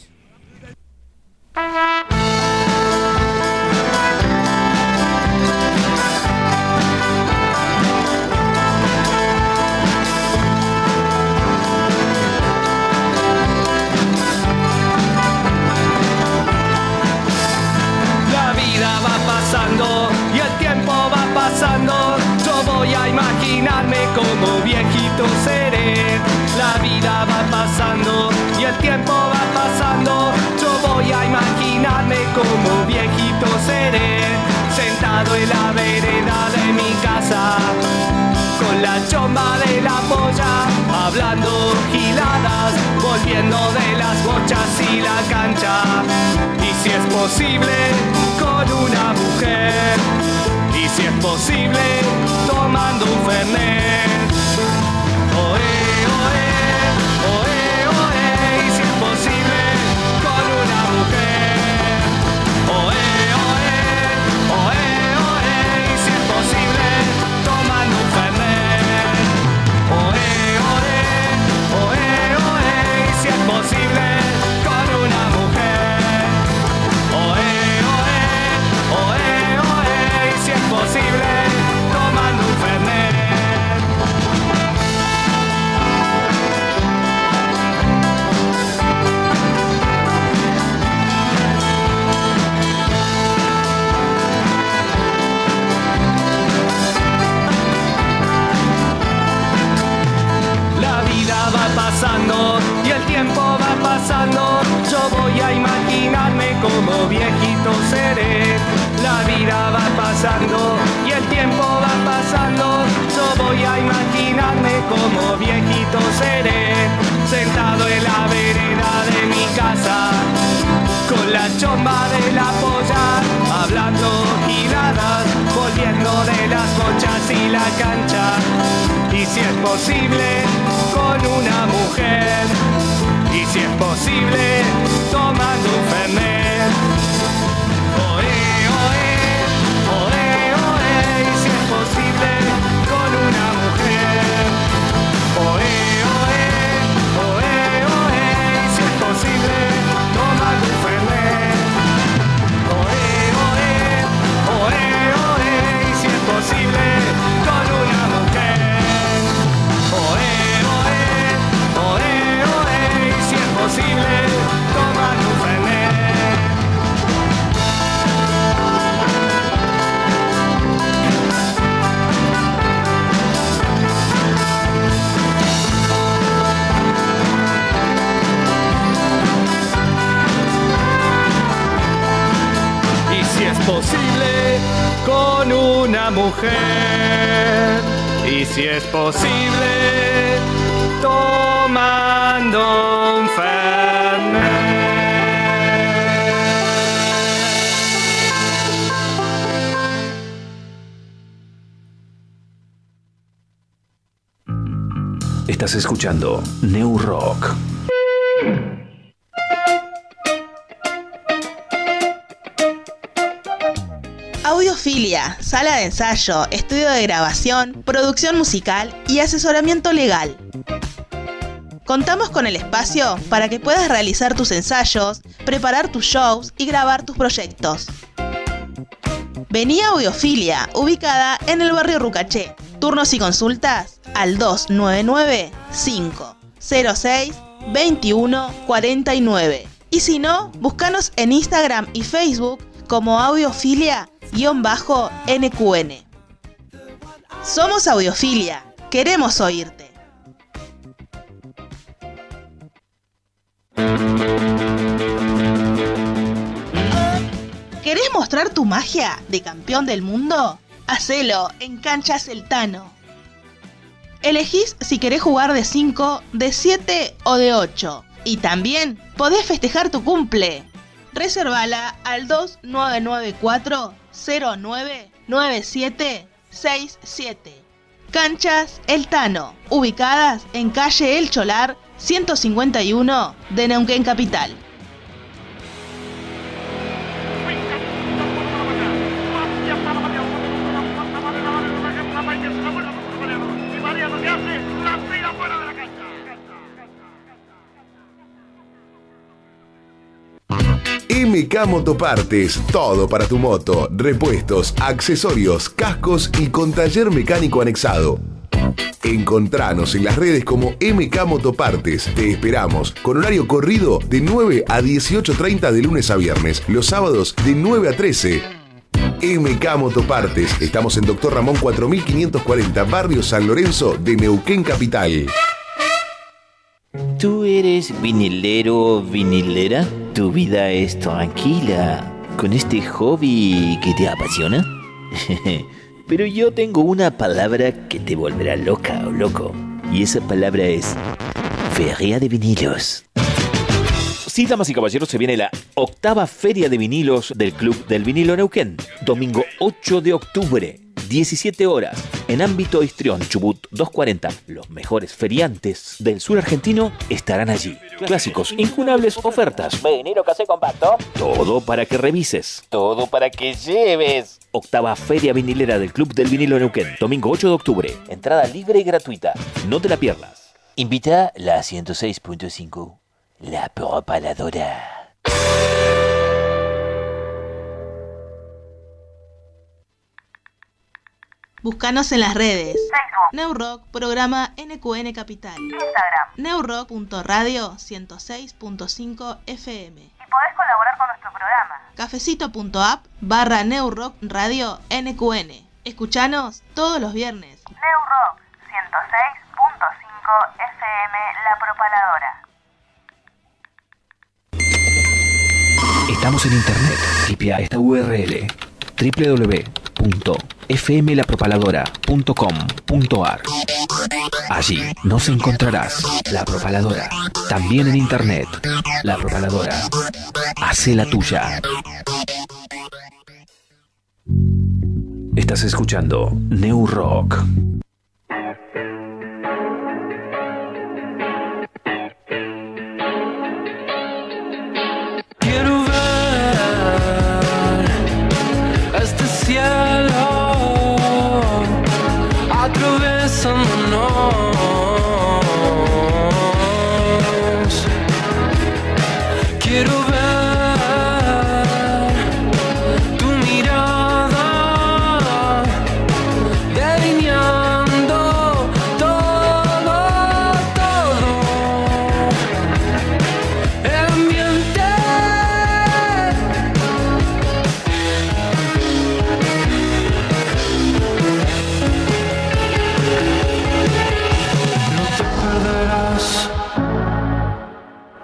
Escuchando New Rock. Audiofilia, sala de ensayo, estudio de grabación, producción musical y asesoramiento legal. Contamos con el espacio para que puedas realizar tus ensayos, preparar tus shows y grabar tus proyectos. Vení a Audiofilia, ubicada en el barrio Rucaché. Turnos y consultas al 299 506 2149. Y si no, búscanos en Instagram y Facebook como audiofilia-nqn. Somos Audiofilia, queremos oírte. ¿Querés mostrar tu magia de campeón del mundo? Hacelo en Cancha Celtano. Elegís si querés jugar de 5, de 7 o de 8. Y también podés festejar tu cumple. Reservala al 2994 099767. Canchas El Tano, ubicadas en calle El Cholar 151 de Neuquén Capital. MK Motopartes, todo para tu moto, repuestos, accesorios, cascos y con taller mecánico anexado. Encontranos en las redes como MK Motopartes. Te esperamos con horario corrido de 9 a 18.30 de lunes a viernes, los sábados de 9 a 13. MK Motopartes. Estamos en Doctor Ramón 4540, Barrio San Lorenzo de Neuquén Capital. ¿Tú eres vinilero, vinilera? ¿Tu vida es tranquila con este hobby que te apasiona? Pero yo tengo una palabra que te volverá loca o loco. Y esa palabra es feria de vinilos. Sí, damas y caballeros, se viene la octava feria de vinilos del Club del Vinilo Neuquén. Domingo 8 de octubre, 17 horas, en ámbito Histrión, Chubut 240. Los mejores feriantes del sur argentino estarán allí. Clásicos, incunables ofertas. Vinilo casé compacto. Todo para que revises. Todo para que lleves. Octava Feria Vinilera del Club del Vinilo Neuquén, domingo 8 de octubre. Entrada libre y gratuita. No te la pierdas. Invita la 106.5, la propaladora. Búscanos en las redes. Neurock, programa NQN Capital. Instagram. Neurock.radio 106.5 FM. Y podés colaborar con nuestro programa. Cafecito.app barra Neurock Radio NQN. Escuchanos todos los viernes. Neurock 106.5 FM La Propaladora. Estamos en internet. Tipea esta URL fmlapropaladora.com.ar. Allí nos encontrarás La Propaladora, también en internet. La Propaladora. Hace la tuya. Estás escuchando New Rock.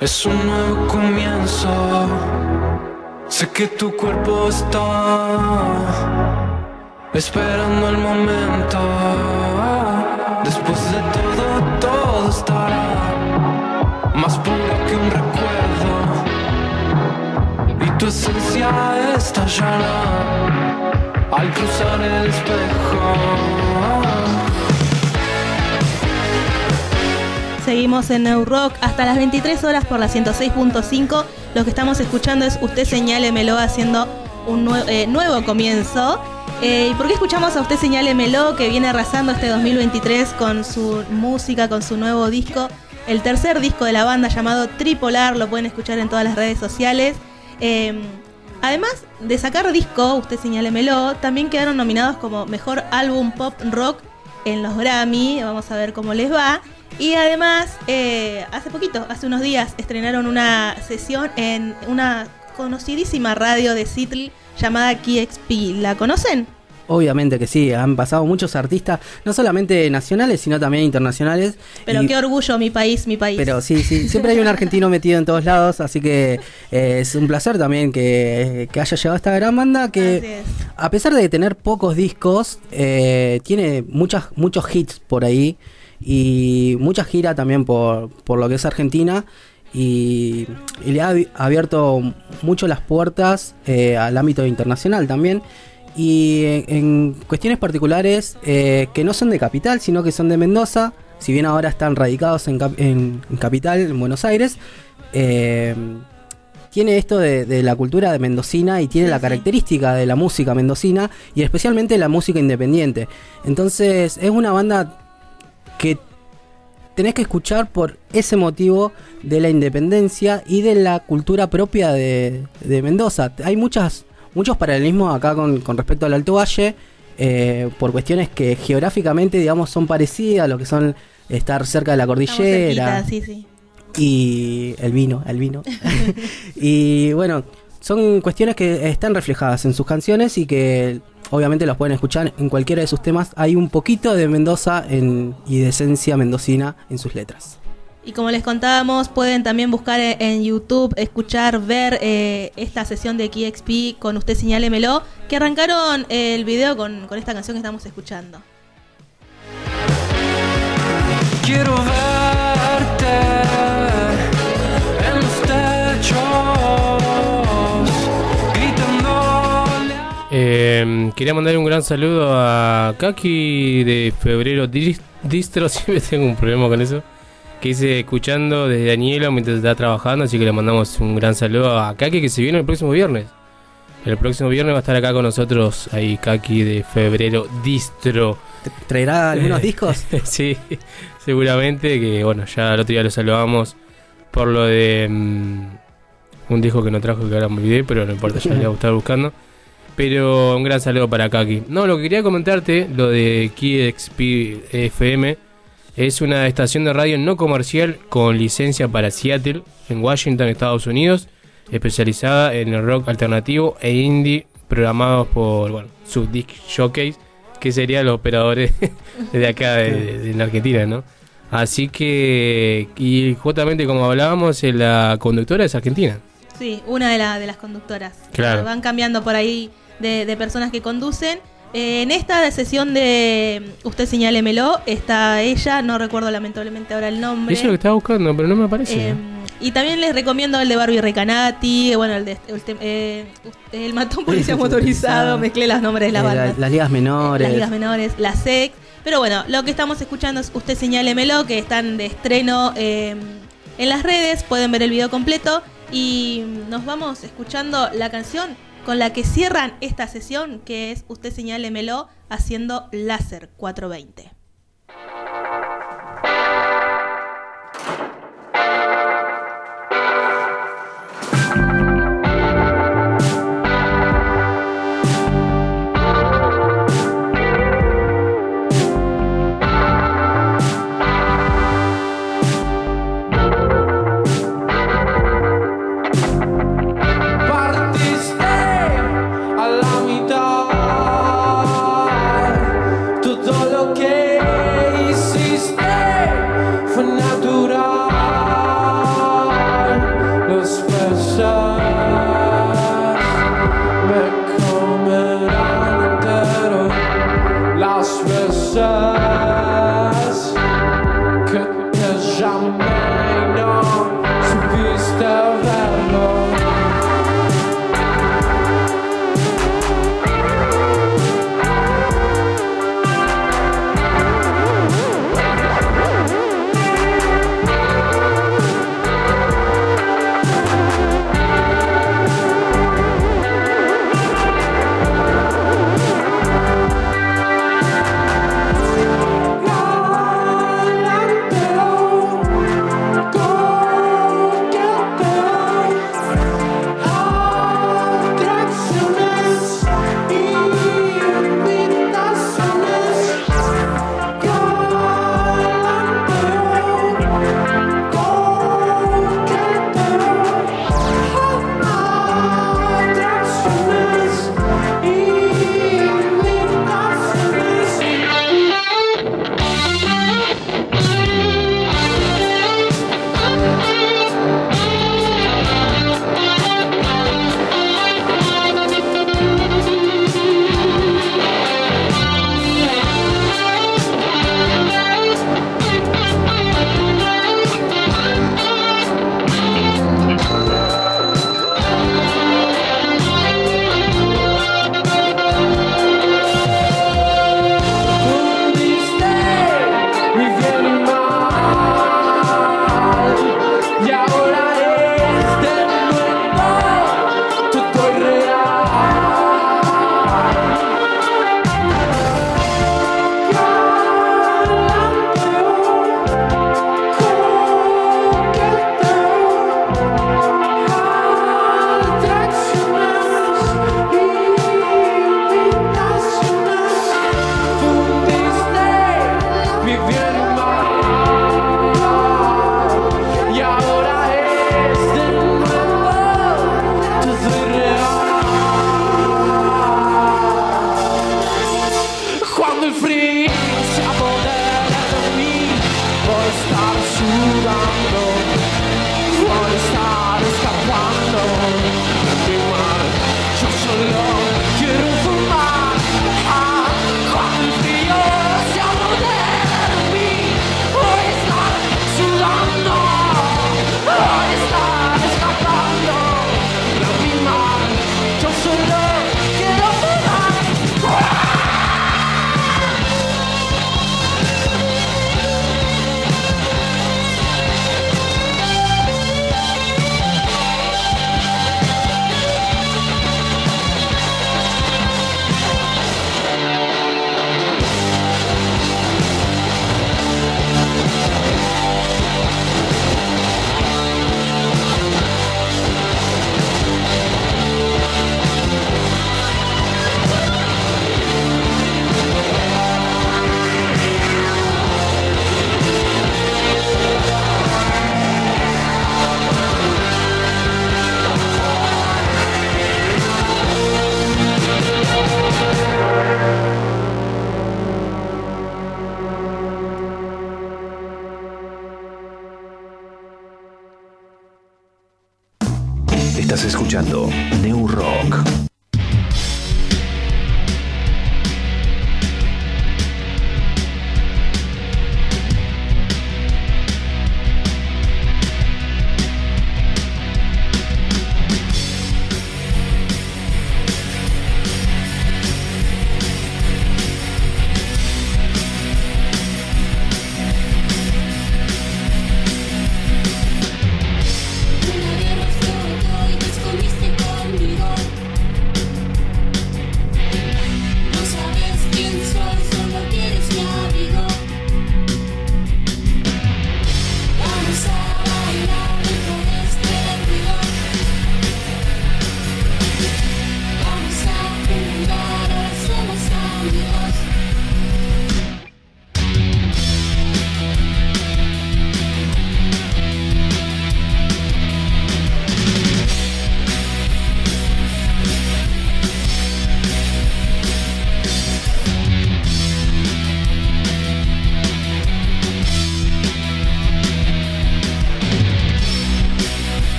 Es un nuevo comienzo. Sé que tu cuerpo está esperando el momento. Después de todo, todo estará más puro que un recuerdo. Y tu esencia estallará al cruzar el espejo. Seguimos en New Rock hasta las 23 horas por la 106.5. Lo que estamos escuchando es Usted Señálemelo haciendo un nue- eh, nuevo comienzo. Eh, ¿Y por qué escuchamos a Usted Señálemelo que viene arrasando este 2023 con su música, con su nuevo disco? El tercer disco de la banda llamado Tripolar, lo pueden escuchar en todas las redes sociales. Eh, además de sacar disco, Usted Señálemelo, también quedaron nominados como Mejor Álbum Pop Rock en los Grammy. Vamos a ver cómo les va. Y además, eh, hace poquito, hace unos días, estrenaron una sesión en una conocidísima radio de Seattle llamada KXP. ¿La conocen? Obviamente que sí, han pasado muchos artistas, no solamente nacionales, sino también internacionales. Pero Y- qué orgullo, mi país, mi país. Pero sí, sí, siempre hay un argentino metido en todos lados, así que eh, es un placer también que, que haya llegado esta gran banda que, a pesar de tener pocos discos, eh, tiene muchas, muchos hits por ahí y mucha gira también por, por lo que es Argentina y, y le ha abi- abierto mucho las puertas eh, al ámbito internacional también. Y en, en cuestiones particulares eh, que no son de capital, sino que son de Mendoza, si bien ahora están radicados en, cap- en- capital, en Buenos Aires, eh, tiene esto de, de la cultura de mendocina y tiene la característica de la música mendocina y especialmente la música independiente. Entonces es una banda que tenés que escuchar por ese motivo de la independencia y de la cultura propia de, de Mendoza. Hay muchas, muchos paralelismos acá con, con respecto al Alto Valle, eh, por cuestiones que geográficamente, digamos, son parecidas a lo que son estar cerca de la cordillera cerquita, sí, sí. y el vino, el vino. y bueno, son cuestiones que están reflejadas en sus canciones y que obviamente los pueden escuchar en cualquiera de sus temas. Hay un poquito de Mendoza en- y de esencia mendocina en sus letras. Y como les contábamos, pueden también buscar e- en YouTube, escuchar, ver eh, esta sesión de KXP con Usted Señálemelo, que arrancaron el video con, con esta canción que estamos escuchando. Quiero verte en los techos, gritándole. Eh, quería mandar un gran saludo a Kaki de Febrero Dis- Distro. Siempre tengo un problema con eso. Que dice escuchando desde Daniela mientras está trabajando. Así que le mandamos un gran saludo a Kaki que se viene el próximo viernes. El próximo viernes va a estar acá con nosotros ahí Kaki de Febrero Distro. ¿Traerá algunos discos? sí, seguramente. Que bueno, ya el otro día lo saludamos por lo de mm, un disco que no trajo que ahora me olvidé, pero no importa, ya le voy a estar buscando. Pero un gran saludo para Kaki. No, lo que quería comentarte, lo de KXP FM, es una estación de radio no comercial con licencia para Seattle, en Washington, Estados Unidos, especializada en el rock alternativo e indie, programados por, bueno, su disc showcase, que serían los operadores de acá de, de la Argentina, ¿no? Así que, y justamente como hablábamos, eh, la conductora es argentina. Sí, una de, la- de las conductoras. Claro. Van cambiando por ahí de, de personas que conducen, en esta sesión de Usted señálemelo está ella, no recuerdo lamentablemente ahora el nombre. Eso es lo que estaba buscando, pero no me aparece. Eh, y también les recomiendo el de Barbie Recanati, bueno, el de el, eh, matón policía motorizado, mezclé los nombres de la Eh, banda. la- las ligas menores. Las ligas menores, la SEC. Pero bueno, lo que estamos escuchando es Usted señálemelo, que están de estreno eh, en las redes, pueden ver el video completo y nos vamos escuchando la canción con la que cierran esta sesión, que es Usted señálemelo haciendo Láser 420.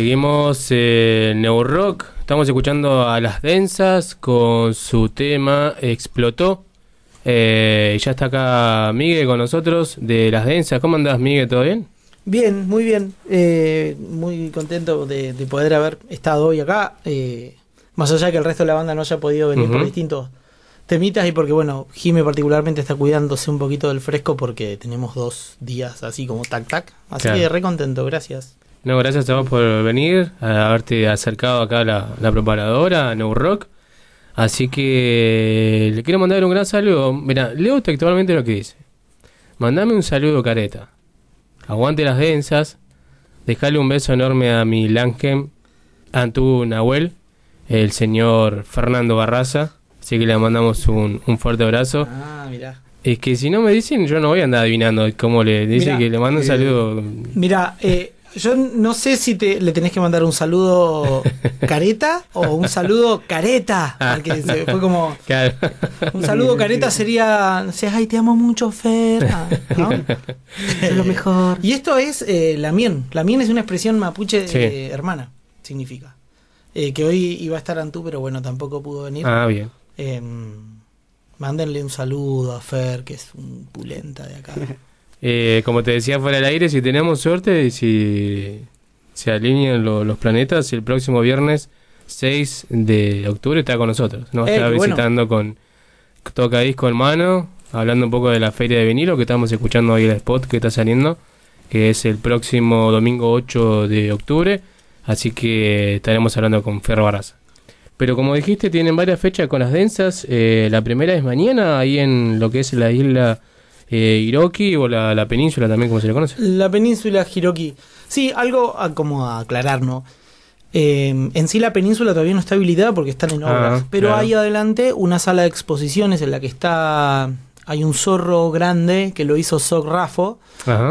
Seguimos en New Rock. Estamos escuchando a las densas con su tema Explotó. Eh, y ya está acá Miguel con nosotros de las densas. ¿Cómo andás, Miguel? ¿Todo bien? Bien, muy bien. Eh, muy contento de, de poder haber estado hoy acá. eh, más allá que el resto de la banda no haya podido venir por distintos temitas y porque, bueno, Jime particularmente está cuidándose un poquito del fresco porque tenemos dos días así como tac-tac. Así Claro. que re contento, gracias. No, gracias a vos por venir, a haberte acercado acá a la, la preparadora, New Rock. Así que le quiero mandar un gran saludo. Mira, leo textualmente lo que dice. Mandame un saludo, careta. Aguante las densas. Dejale un beso enorme a mi Langen, Antú Nahuel, el señor Fernando Barraza. Así que le mandamos un, un fuerte abrazo. Ah, mirá. Es que si no me dicen, yo no voy a andar adivinando cómo le dice Mirá, que le mando un eh, saludo. Mira, eh, yo no sé si te, le tenés que mandar un saludo careta o un saludo careta. Porque se- fue como. Claro. Un saludo careta sería. No sé, ay, te amo mucho, Fer. Ah, ¿no? es lo mejor. Y esto es eh, la mien. La mien es una expresión mapuche Sí. eh, hermana, significa. Eh, que hoy iba a estar Antú, pero bueno, tampoco pudo venir. Ah, bien. Eh, mándenle un saludo a Fer, que es un pulenta de acá. Eh, como te decía fuera del aire, si tenemos suerte y si se alinean lo- los planetas, el próximo viernes 6 de octubre está con nosotros. Nos Eh, está qué bueno. visitando con Toca Disco en mano, hablando un poco de la feria de vinilo que estamos escuchando hoy el spot que está saliendo, que es el próximo domingo 8 de octubre. Así que estaremos hablando con Fer Barraza. Pero como dijiste, tienen varias fechas con las densas. Eh, la primera es mañana, ahí en lo que es la isla eh, Hiroki o la, la península también, como se le conoce. La península Hiroki. Sí, algo a, como a aclarar, ¿no? Eh, en sí la península todavía no está habilitada porque están en obras, Ah, pero claro. hay adelante una sala de exposiciones en la que está hay un zorro grande que lo hizo Soc Rafo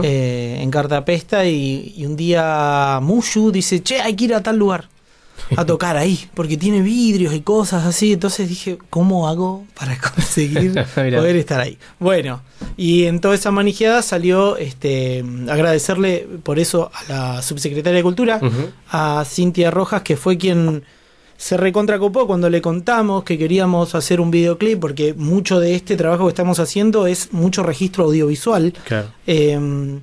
eh, en Cartapesta y, y un día Mushu dice, che, hay que ir a tal lugar a tocar ahí, porque tiene vidrios y cosas así, entonces dije, ¿cómo hago para conseguir poder estar ahí? Bueno, y en toda esa manijeada salió este agradecerle por eso a la subsecretaria de Cultura, a Cintia Rojas, que fue quien se recontracopó cuando le contamos que queríamos hacer un videoclip, porque mucho de este trabajo que estamos haciendo es mucho registro audiovisual. Claro. Eh,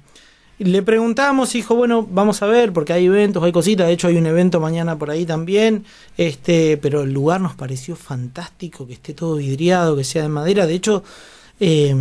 le preguntamos y dijo, bueno, vamos a ver, porque hay eventos, hay cositas, de hecho hay un evento mañana por ahí también, este, pero el lugar nos pareció fantástico, que esté todo vidriado, que sea de madera, de hecho, eh,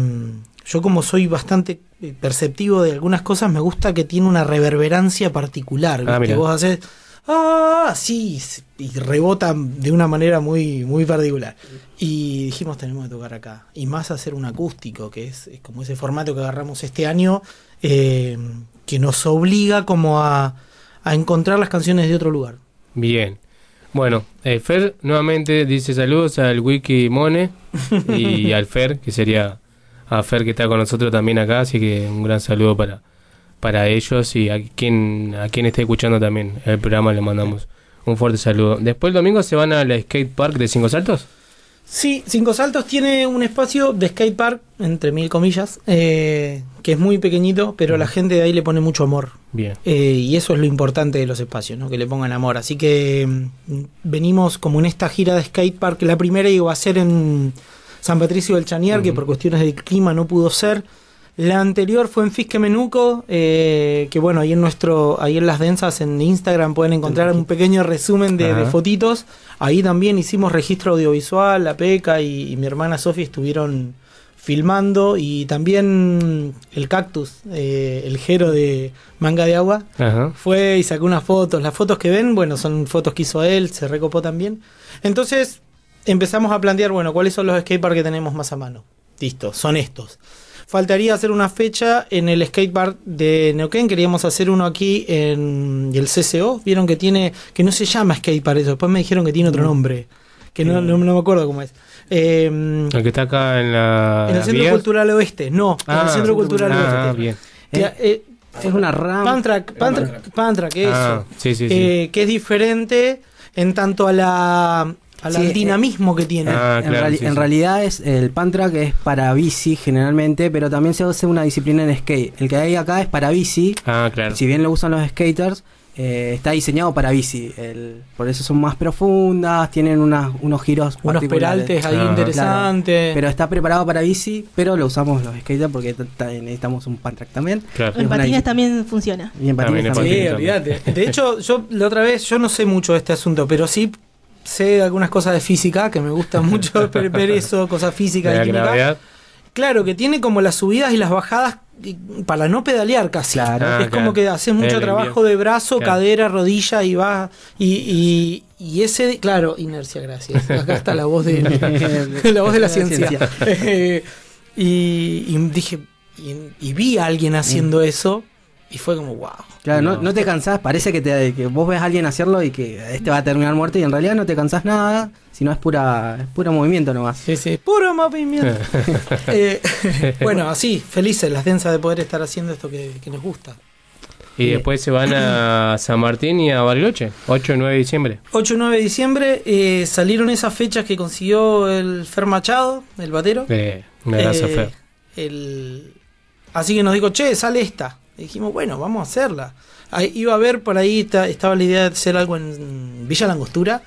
yo como soy bastante eh, perceptivo de algunas cosas, me gusta que tiene una reverberancia particular, Ah, que vos haces, ah, sí, y rebota de una manera muy, muy particular. Y dijimos, tenemos que tocar acá. Y más hacer un acústico, que es, es como ese formato que agarramos este año, eh, que nos obliga como a, a encontrar las canciones de otro lugar. Bien. Bueno, eh, Fer nuevamente dice saludos al Wiki Mone y al Fer, que sería a Fer que está con nosotros también acá, así que un gran saludo para, para ellos y a quien, a quien esté escuchando también el programa le mandamos un fuerte saludo. Después el domingo se van al skate park de Cinco Saltos. Sí, Cinco Saltos tiene un espacio de skate park, entre mil comillas, eh, que es muy pequeñito, pero la gente de ahí le pone mucho amor. Bien. Eh, y eso es lo importante de los espacios, ¿no? que le pongan amor. Así que mm, venimos como en esta gira de skate park. La primera iba a ser en San Patricio del Chaniar, que por cuestiones del clima no pudo ser. La anterior fue en Fisque Menuco, eh, que bueno, ahí en nuestro, ahí en las densas en Instagram pueden encontrar un pequeño resumen de, fotitos. Ahí también hicimos registro audiovisual, la Peca y, y mi hermana Sofía estuvieron filmando y también el cactus, eh, el jero de manga de agua, Ajá. fue y sacó unas fotos. Las fotos que ven, bueno, son fotos que hizo él, se recopó también. Entonces empezamos a plantear, bueno, cuáles son los skateparks que tenemos más a mano. listo, son estos. Faltaría hacer una fecha en el skatepark de Neuquén. Queríamos hacer uno aquí en el CCO. Vieron que tiene, que no se llama skatepark eso. Después me dijeron que tiene otro nombre, que no, no, no me acuerdo cómo es. Eh, en El que está acá en la. el Centro vía. Cultural Oeste, no, en el Ah, Centro Cultural ah, Oeste. bien. Que, eh, Es una RAM. Pantrack, Pantrack, Pantrack, eso. Ah, sí, sí, sí. Eh, que es diferente en tanto a la al Sí, dinamismo que tiene. Ah, en, reali- en realidad es el Pantrack es para bici generalmente, pero también se hace una disciplina en skate. El que hay acá es para bici. Ah, claro. Si bien lo usan los skaters, eh, está diseñado para bici. El- por eso son más profundas, tienen unas- unos giros Unos peraltes ahí Claro. interesantes. Pero está preparado para bici, pero lo usamos los skaters porque necesitamos un Pantrack también. Claro. En patines también funciona. y en patines también. Sí, olvídate. De hecho, yo la otra vez, yo no sé mucho de este asunto, pero sí sé algunas cosas de física, que me gusta mucho ver eso, cosas físicas y. Claro, que tiene como las subidas y las bajadas para no pedalear casi. Ah, es como claro. que haces mucho El trabajo envío. de brazo, Claro. cadera, rodilla y va. Y, y, y ese, claro, inercia, gracias. Acá está la voz de, la, voz de la ciencia. Eh, y, y dije, y, y vi a alguien haciendo eso y fue como, wow. Claro, no, no te cansás, parece que, te, que vos ves a alguien hacerlo y que este va a terminar muerto y en realidad no te cansás nada, sino es pura es puro movimiento nomás. Sí, sí, puro movimiento. Eh, bueno, así, felices las densas de poder estar haciendo esto que, que nos gusta. Y después se van a San Martín y a Bariloche, 8 y 9 de diciembre. 8 y 9 de diciembre eh, salieron esas fechas que consiguió el Fer Machado, el batero. Eh, un abrazo, Eh, Fer. el- Así que nos dijo, che, sale esta. Y dijimos, bueno, vamos a hacerla. Ahí, iba a haber por ahí, ta- estaba la idea de hacer algo en Villa Langostura,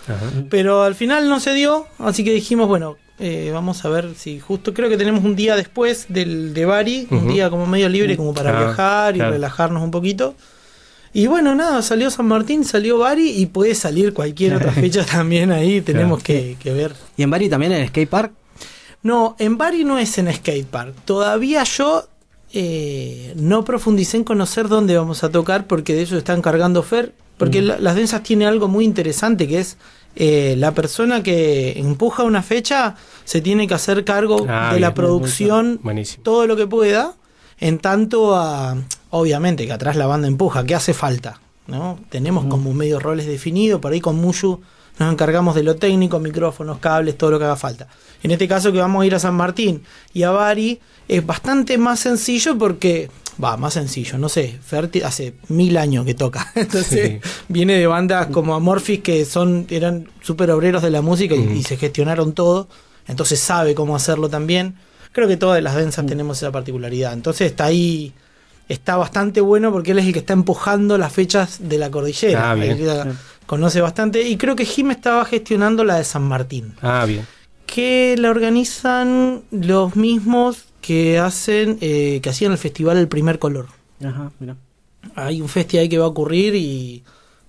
pero al final no se dio, así que dijimos, bueno, eh, vamos a ver si justo, creo que tenemos un día después del de Bari, un día como medio libre como para Ah, viajar y claro. relajarnos un poquito. Y bueno, nada, salió San Martín, salió Bari y puede salir cualquier otra fecha también ahí, tenemos que, que ver. ¿Y en Bari también en el skatepark? No, en Bari no es en skatepark. Todavía yo eh, no profundicé en conocer dónde vamos a tocar porque de eso está encargando Fer. Porque Mm. la- las densas tiene algo muy interesante que es eh, la persona que empuja una fecha se tiene que hacer cargo Ah, de la producción todo lo que pueda. En tanto a, obviamente que atrás la banda empuja, ¿qué hace falta? ¿no? Tenemos como medio roles definidos, por ahí con Muyu nos encargamos de lo técnico, micrófonos, cables, todo lo que haga falta. En este caso que vamos a ir a San Martín y a Bari es bastante más sencillo porque, va, más sencillo, no sé, Ferti hace mil años que toca, entonces viene de bandas como Amorphis que son eran súper obreros de la música y, y se gestionaron todo, entonces sabe cómo hacerlo también. Creo que todas las densas tenemos esa particularidad, entonces está ahí está bastante bueno porque él es el que está empujando las fechas de la cordillera. Ah, bien. Conoce bastante. Y creo que Jim estaba gestionando la de San Martín. Ah, bien. Que la organizan los mismos que hacen, eh, que hacían el festival El Primer Color. Ajá, mira. Hay un festival ahí que va a ocurrir y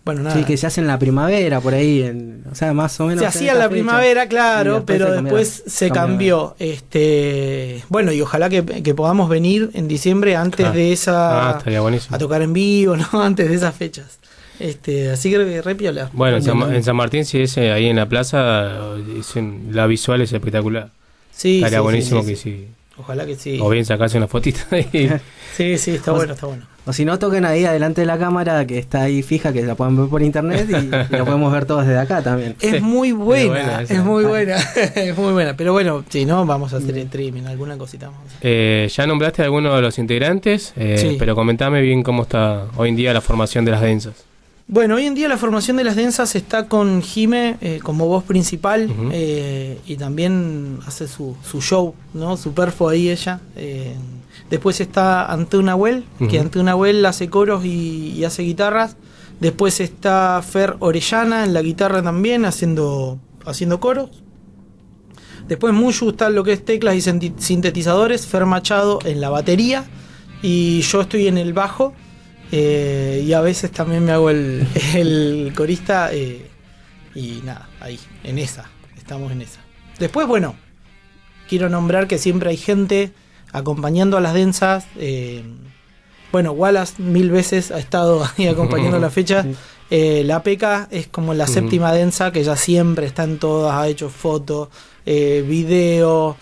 bueno, nada. Sí, que se hace en la primavera, por ahí, en- o sea, más o menos. se hacía en la fecha. primavera, claro, pero se después se cambió. Este, bueno, y ojalá que, que podamos venir en diciembre antes de esa Ah, estaría buenísimo. a tocar en vivo, ¿no? Antes de esas fechas. Este, así que re piola. Bueno, en San, Bueno, en San Martín, si es eh, ahí en la plaza, es en- la visual es espectacular. Sí, Estaría sí, buenísimo sí, sí, que sí. Ojalá que sí. O bien sacarse una fotita y Sí, sí, está O- bueno, está bueno. O si no, toquen ahí adelante de la cámara que está ahí fija, que la pueden ver por internet y, y la podemos ver todos desde acá también. Es muy buena, es muy buena, es muy buena. Pero bueno, si no, vamos a hacer streaming, alguna cosita vamos a hacer. Eh, ya nombraste a algunos de los integrantes, eh, Sí. pero comentame bien cómo está hoy en día la formación de las densas. Bueno, hoy en día la formación de las densas está con Jime eh, como voz principal eh, y también hace su, su show, ¿no? Su perfo ahí ella. eh. después está Ante Nahuel, que Ujú. Ante Nahuel hace coros y, y hace guitarras. Después está Fer Orellana en la guitarra también, haciendo, haciendo coros. Después Muyu está en lo que es teclas y sintetizadores, Fer Machado en la batería y yo estoy en el bajo eh, y a veces también me hago el, el corista eh, y nada, ahí, en esa, estamos en esa. Después, bueno, quiero nombrar que siempre hay gente acompañando a las densas. eh, bueno, Wallace mil veces ha estado ahí acompañando la fecha. Eh, la PECA es como la séptima densa que ya siempre está en todas, ha hecho fotos, eh, video,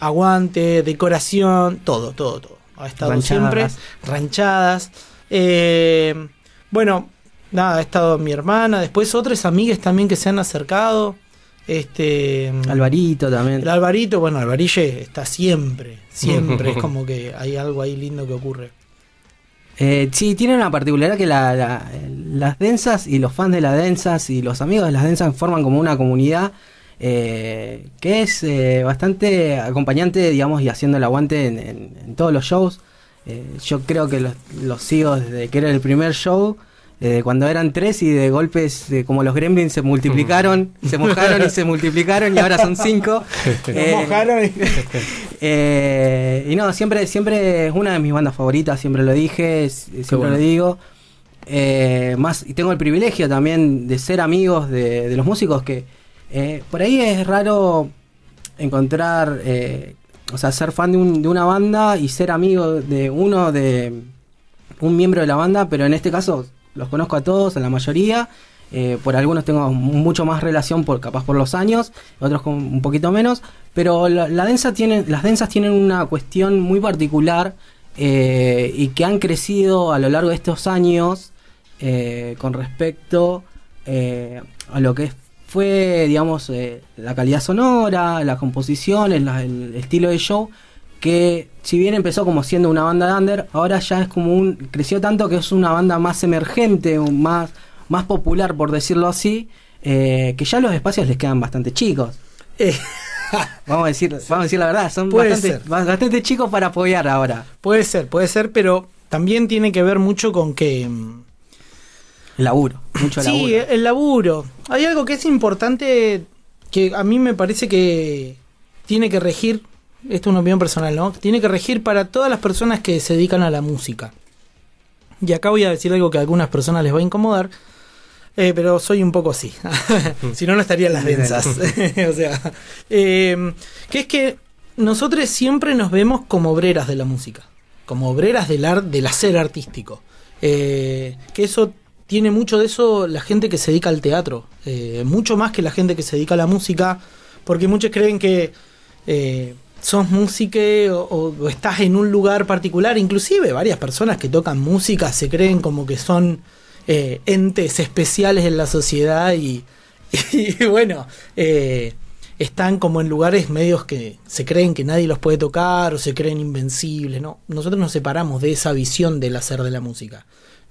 aguante, decoración, todo, todo, todo. Ha estado Ranchadas. siempre ranchadas. Eh, bueno, nada, ha estado mi hermana, después otras amigas también que se han acercado. Este Alvarito también. el Alvarito, bueno, Alvarille está siempre, siempre, es como que hay algo ahí lindo que ocurre. Eh, sí, tiene una particularidad que la- la- las densas y los fans de las densas y los amigos de las densas forman como una comunidad eh, que es eh, bastante acompañante, digamos, y haciendo el aguante en, en- en todos los shows. Eh, yo creo que los, los sigo desde que era el primer show, eh, cuando eran tres y de golpes, eh, como los gremlins, se multiplicaron, se mojaron y se multiplicaron y ahora son cinco. Eh, mojaron y- eh, y no, siempre, siempre es una de mis bandas favoritas, siempre lo dije, siempre bueno. lo digo. Eh, más, y tengo el privilegio también de ser amigos de, de los músicos que eh, por ahí es raro encontrar, eh, o sea, ser fan de, un- de una banda y ser amigo de uno de un miembro de la banda, pero en este caso los conozco a todos, a la mayoría. eh, por algunos tengo mucho más relación, por capaz por los años, otros con un poquito menos. Pero la, la densa tiene, las densas tienen una cuestión muy particular y que han crecido a lo largo de estos años con respecto a lo que fue, digamos, eh, la calidad sonora, las composiciones, la- el estilo de show, que si bien empezó como siendo una banda de under, ahora ya es como un, creció tanto que es una banda más emergente, más, más popular, por decirlo así, eh, que ya los espacios les quedan bastante chicos. vamos a decir, vamos a decir la verdad, son bastante, bastante chicos para apoyar ahora. Puede ser, puede ser, pero también tiene que ver mucho con que... mm, El laburo, mucho sí, laburo. el laburo. Hay algo que es importante que a mí me parece que tiene que regir, esto es una opinión personal, ¿no? Tiene que regir para todas las personas que se dedican a la música. Y acá voy a decir algo que a algunas personas les va a incomodar, eh, pero soy un poco así. si no, no estarían las densas. o sea, eh, que es que nosotros siempre nos vemos como obreras de la música, como obreras del, ar- del hacer artístico. Eh, que eso tiene mucho de eso la gente que se dedica al teatro, eh, mucho más que la gente que se dedica a la música, porque muchos creen que eh, sos músico o, estás en un lugar particular, inclusive varias personas que tocan música se creen como que son eh, entes especiales en la sociedad y, y bueno, eh, están como en lugares medios que se creen que nadie los puede tocar o se creen invencibles, ¿no? Nosotros nos separamos de esa visión del hacer de la música.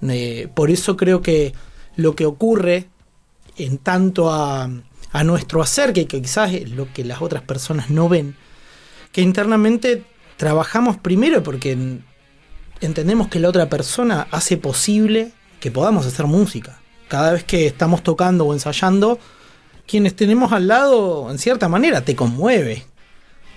Eh, por eso creo que lo que ocurre en tanto a, nuestro hacer, que, que quizás es lo que las otras personas no ven, que internamente trabajamos primero porque en- entendemos que la otra persona hace posible que podamos hacer música. Cada vez que estamos tocando o ensayando, quienes tenemos al lado, en cierta manera, te conmueve.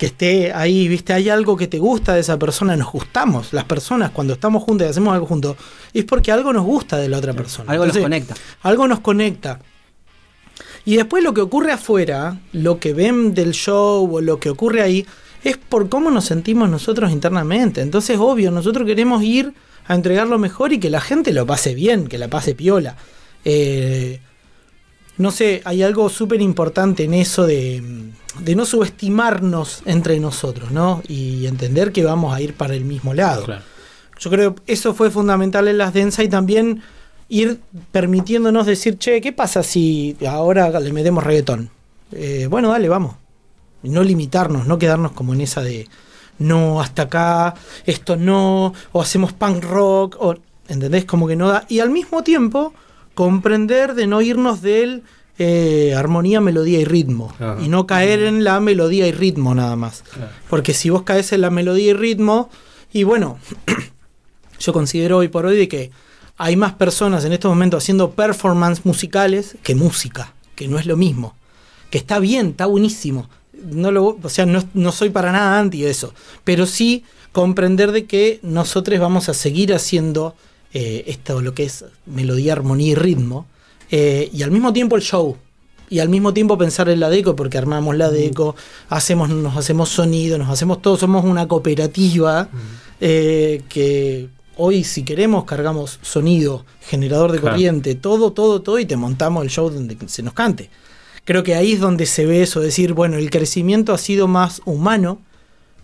Que esté ahí, viste, hay algo que te gusta de esa persona, nos gustamos. Las personas, cuando estamos juntas y hacemos algo juntos, es porque algo nos gusta de la otra persona. Algo nos conecta. Algo nos conecta. Y después lo que ocurre afuera, lo que ven del show o lo que ocurre ahí, es por cómo nos sentimos nosotros internamente. Entonces, obvio, nosotros queremos ir a entregar lo mejor y que la gente lo pase bien, que la pase piola. Eh, no sé, hay algo súper importante en eso de, de no subestimarnos entre nosotros, ¿no? Y entender que vamos a ir para el mismo lado. Yo creo que eso fue fundamental en las densas y también ir permitiéndonos decir, che, ¿qué pasa si ahora le metemos reggaetón? Eh, bueno, dale, vamos. No limitarnos, no quedarnos como en esa de, no, hasta acá, esto no, o hacemos punk rock, o, ¿entendés? Como que no da. Y al mismo tiempo, comprender de no irnos del eh, armonía, melodía y ritmo. Ajá. Y no caer en la melodía y ritmo nada más. Porque si vos caes en la melodía y ritmo, y bueno, yo considero hoy por hoy de que hay más personas en estos momentos haciendo performance musicales que música, que no es lo mismo. Que está bien, está buenísimo. No lo, o sea, no, no soy para nada anti eso. Pero sí comprender de que nosotros vamos a seguir haciendo eh, esto, lo que es melodía, armonía y ritmo. Eh, y al mismo tiempo el show. Y al mismo tiempo pensar en la deco, porque armamos la deco, hacemos, nos hacemos sonido, nos hacemos todo, somos una cooperativa eh, que hoy si queremos cargamos sonido, generador de Claro. corriente, todo, todo, todo y te montamos el show donde se nos cante. creo que ahí es donde se ve eso, decir, bueno, el crecimiento ha sido más humano,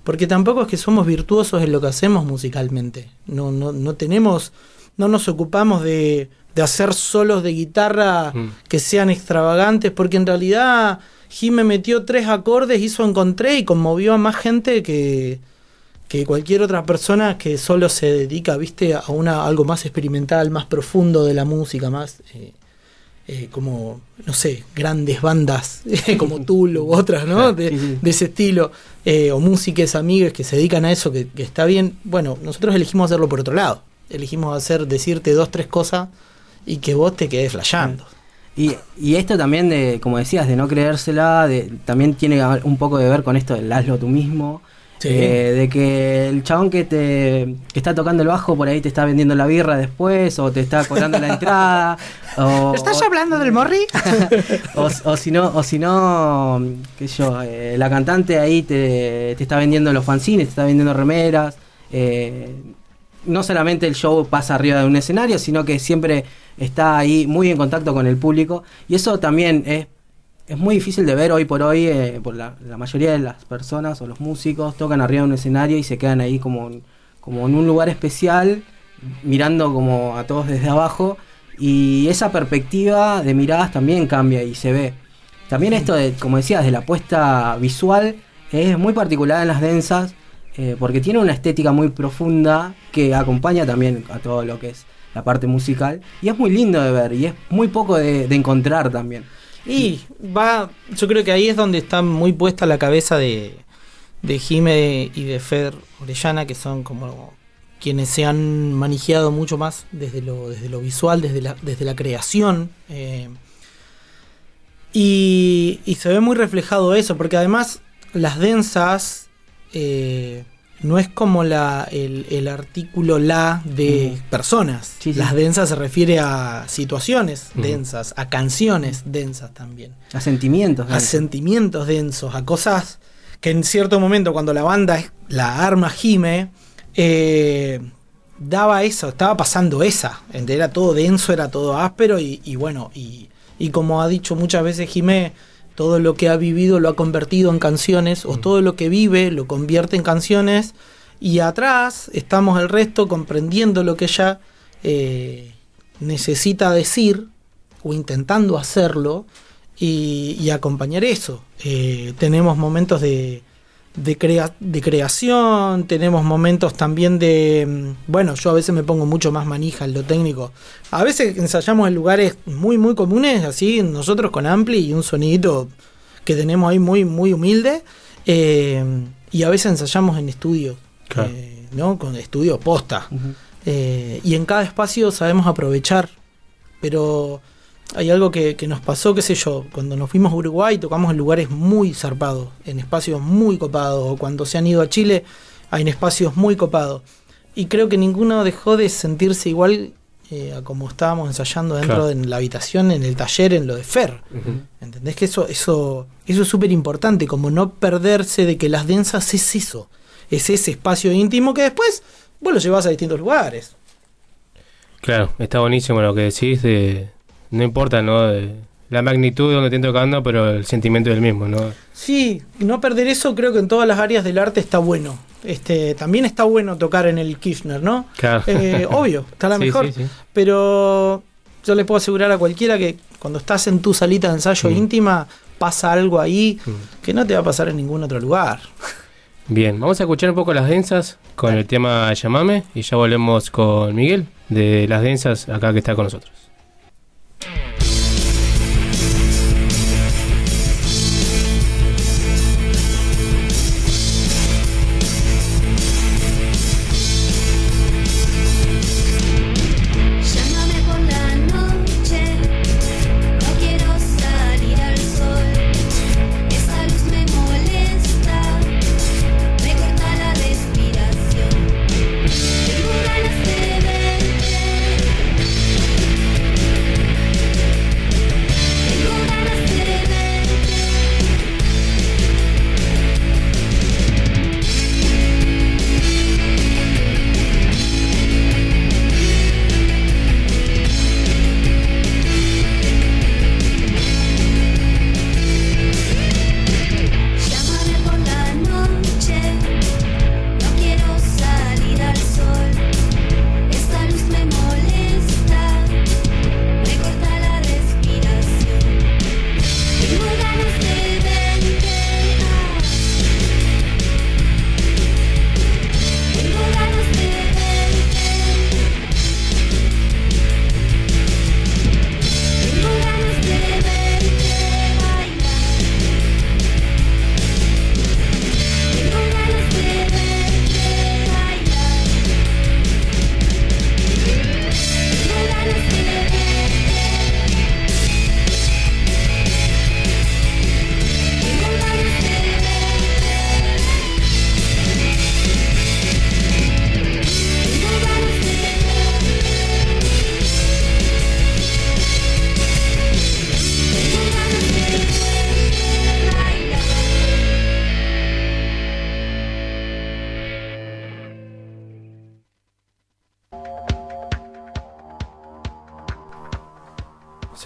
porque tampoco es que somos virtuosos en lo que hacemos musicalmente. No, no, no tenemos, no nos ocupamos de, de hacer solos de guitarra Mm. que sean extravagantes, porque en realidad Jime metió tres acordes, hizo encontré y conmovió a más gente que, que cualquier otra persona que solo se dedica, viste, a una algo más experimental, más profundo de la música, más eh, eh, como, no sé, grandes bandas como Tool u otras, ¿no? De, de ese estilo, eh, o músicas amigas que se dedican a eso, que, que está bien. Bueno, nosotros elegimos hacerlo por otro lado. Elegimos hacer, decirte dos, tres cosas y que vos te quedes flasheando. Y, y esto también de, como decías, de no creérsela, de, también tiene un poco de ver con esto del hazlo tú mismo. Sí. Eh, de que el chabón que te que está tocando el bajo por ahí te está vendiendo la birra después o te está cobrando la entrada o, ¿Estás hablando del Morri? o, o si no o si no qué sé yo eh, la cantante ahí te, te está vendiendo los fanzines te está vendiendo remeras eh, no solamente el show pasa arriba de un escenario sino que siempre está ahí muy en contacto con el público. Y eso también es es muy difícil de ver hoy por hoy, eh, por la, mayoría de las personas o los músicos tocan arriba de un escenario y se quedan ahí como, como en un lugar especial, mirando como a todos desde abajo, y esa perspectiva de miradas también cambia y se ve. También esto de, como decías, de la puesta visual es muy particular en las densas, eh, porque tiene una estética muy profunda que acompaña también a todo lo que es la parte musical, y es muy lindo de ver, y es muy poco de, encontrar también. Y va, yo creo que ahí es donde está muy puesta la cabeza de, de Jime y de Fer Orellana, que son como quienes se han manejado mucho más desde lo, desde lo visual, desde la, desde la creación. eh, y, y se ve muy reflejado eso, porque además las densas eh, no es como la, el, el artículo la de Ujú. personas. Sí, sí. Las densas se refiere a situaciones Ujú. densas, a canciones densas también A sentimientos. a ¿no? sentimientos densos, a cosas que en cierto momento cuando la banda, es- la arma Jime, eh, daba eso, estaba pasando esa, era todo denso, era todo áspero y, y bueno, y, y como ha dicho muchas veces Jime, todo lo que ha vivido lo ha convertido en canciones, o todo lo que vive lo convierte en canciones, y atrás estamos el resto comprendiendo lo que ella eh, necesita decir, o intentando hacerlo, y, y acompañar eso. Eh, tenemos momentos de, de, crea- de creación, tenemos momentos también de... mm, Bueno, yo a veces me pongo mucho más manija en lo técnico. A veces ensayamos en lugares muy, muy comunes, así, nosotros con Ampli y un sonidito que tenemos ahí muy, muy humilde. eh, y a veces ensayamos en estudios, Claro. eh, ¿no? Con estudios posta. Eh, y en cada espacio sabemos aprovechar. Pero hay algo que, que nos pasó, qué sé yo, cuando nos fuimos a Uruguay tocamos en lugares muy zarpados, en espacios muy copados, o cuando se han ido a Chile, hay en espacios muy copados. Y creo que ninguno dejó de sentirse igual eh, a como estábamos ensayando dentro Claro. de la habitación, en el taller, en lo de Fer. Ujú. ¿Entendés? Que eso, eso, eso es súper importante, como no perderse de que las densas es eso, es ese espacio íntimo que después vos lo llevas a distintos lugares. Claro, está buenísimo lo que decís. De, no importa, ¿no? De la magnitud de donde estén tocando, pero el sentimiento del mismo, ¿no? Sí, no perder eso creo que en todas las áreas del arte está bueno. Este, también está bueno tocar en el Kirchner, ¿no? Claro. Eh, obvio, está la Sí, mejor. sí, sí. Pero yo le puedo asegurar a cualquiera que cuando estás en tu salita de ensayo Mm. íntima, pasa algo ahí que no te va a pasar en ningún otro lugar. Bien, vamos a escuchar un poco las densas con el tema Llamame y ya volvemos con Miguel de las densas acá que está con nosotros. Mm.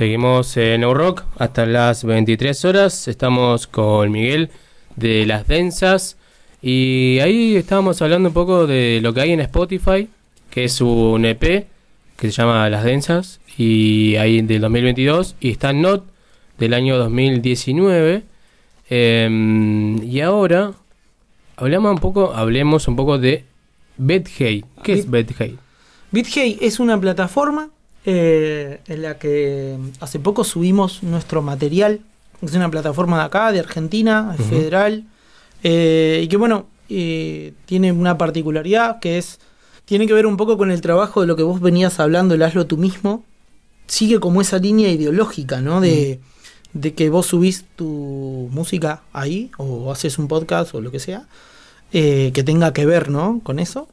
Seguimos en New Rock hasta las 23 horas. Estamos con Miguel de Las Densas. Y ahí estábamos hablando un poco de lo que hay en Spotify, que es un EP que se llama Las Densas. Y ahí del 2022. Y está Not del año 2019. Em, y ahora hablamos un poco, hablemos un poco de BetHey. ¿Qué es BetHey? BitHey es una plataforma eh, en la que hace poco subimos nuestro material. Es una plataforma de acá, de Argentina, federal. eh, y que bueno, eh, tiene una particularidad que es, tiene que ver un poco con el trabajo de lo que vos venías hablando, el hazlo tú mismo. Sigue como esa línea ideológica, ¿no? De, de que vos subís tu música ahí, o haces un podcast o lo que sea, que tenga que ver, ¿no? Con eso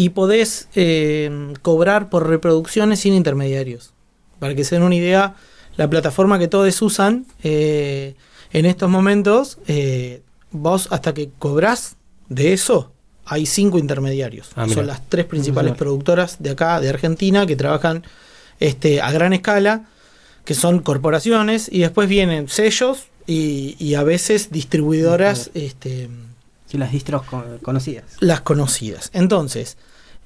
y podés eh, cobrar por reproducciones sin intermediarios. Para que se den una idea, la plataforma que todos usan eh, en estos momentos, eh, vos hasta que cobrás de eso, hay cinco intermediarios. Ah. Son las tres principales productoras de acá, de Argentina, que trabajan este, a gran escala, que son corporaciones, y después vienen sellos y, y a veces distribuidoras. este, Sí, las distros co- conocidas. las conocidas. Entonces,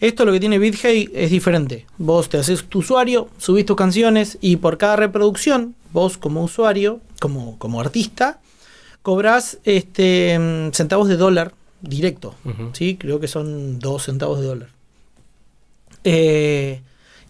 esto lo que tiene BitHey es diferente. Vos te haces tu usuario, subís tus canciones y por cada reproducción, vos como usuario, como, como artista, cobrás este, mm, centavos de dólar directo. ¿sí? Creo que son dos centavos de dólar. Eh,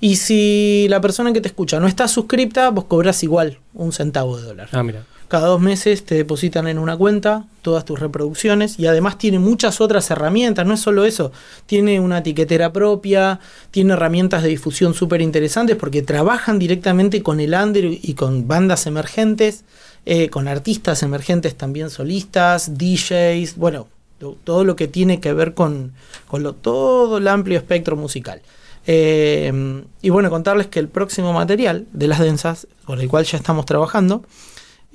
y si la persona que te escucha no está suscripta, vos cobras igual un centavo de dólar. Ah, mira. Cada dos meses te depositan en una cuenta todas tus reproducciones y además tiene muchas otras herramientas, no es solo eso, tiene una etiquetera propia, tiene herramientas de difusión súper interesantes porque trabajan directamente con el under y con bandas emergentes, eh, con artistas emergentes también solistas, DJs, bueno, todo lo que tiene que ver con, con lo, todo el amplio espectro musical. Eh, y bueno, contarles que el próximo material de las densas, con el cual ya estamos trabajando,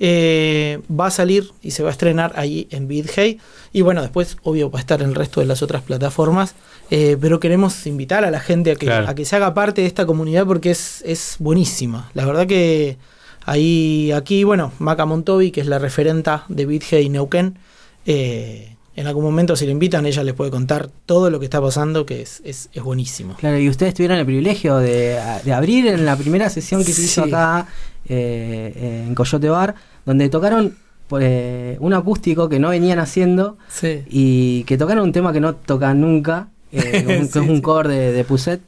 eh, va a salir y se va a estrenar ahí en BitHey. Y bueno, después, obvio, va a estar en el resto de las otras plataformas. eh, pero queremos invitar a la gente a que, Claro. a que se haga parte de esta comunidad porque es, es buenísima. La verdad que ahí, aquí, bueno, Maca Montovi, que es la referenta de BitHey Neuquén, eh, en algún momento si le invitan, ella les puede contar todo lo que está pasando, que es, es, es buenísimo. Claro, y ustedes tuvieron el privilegio de, de abrir en la primera sesión que se hizo acá eh, en Coyote Bar, donde tocaron eh, un acústico que no venían haciendo Sí. y que tocaron un tema que no tocan nunca, eh, un- que es un core de, de Puset,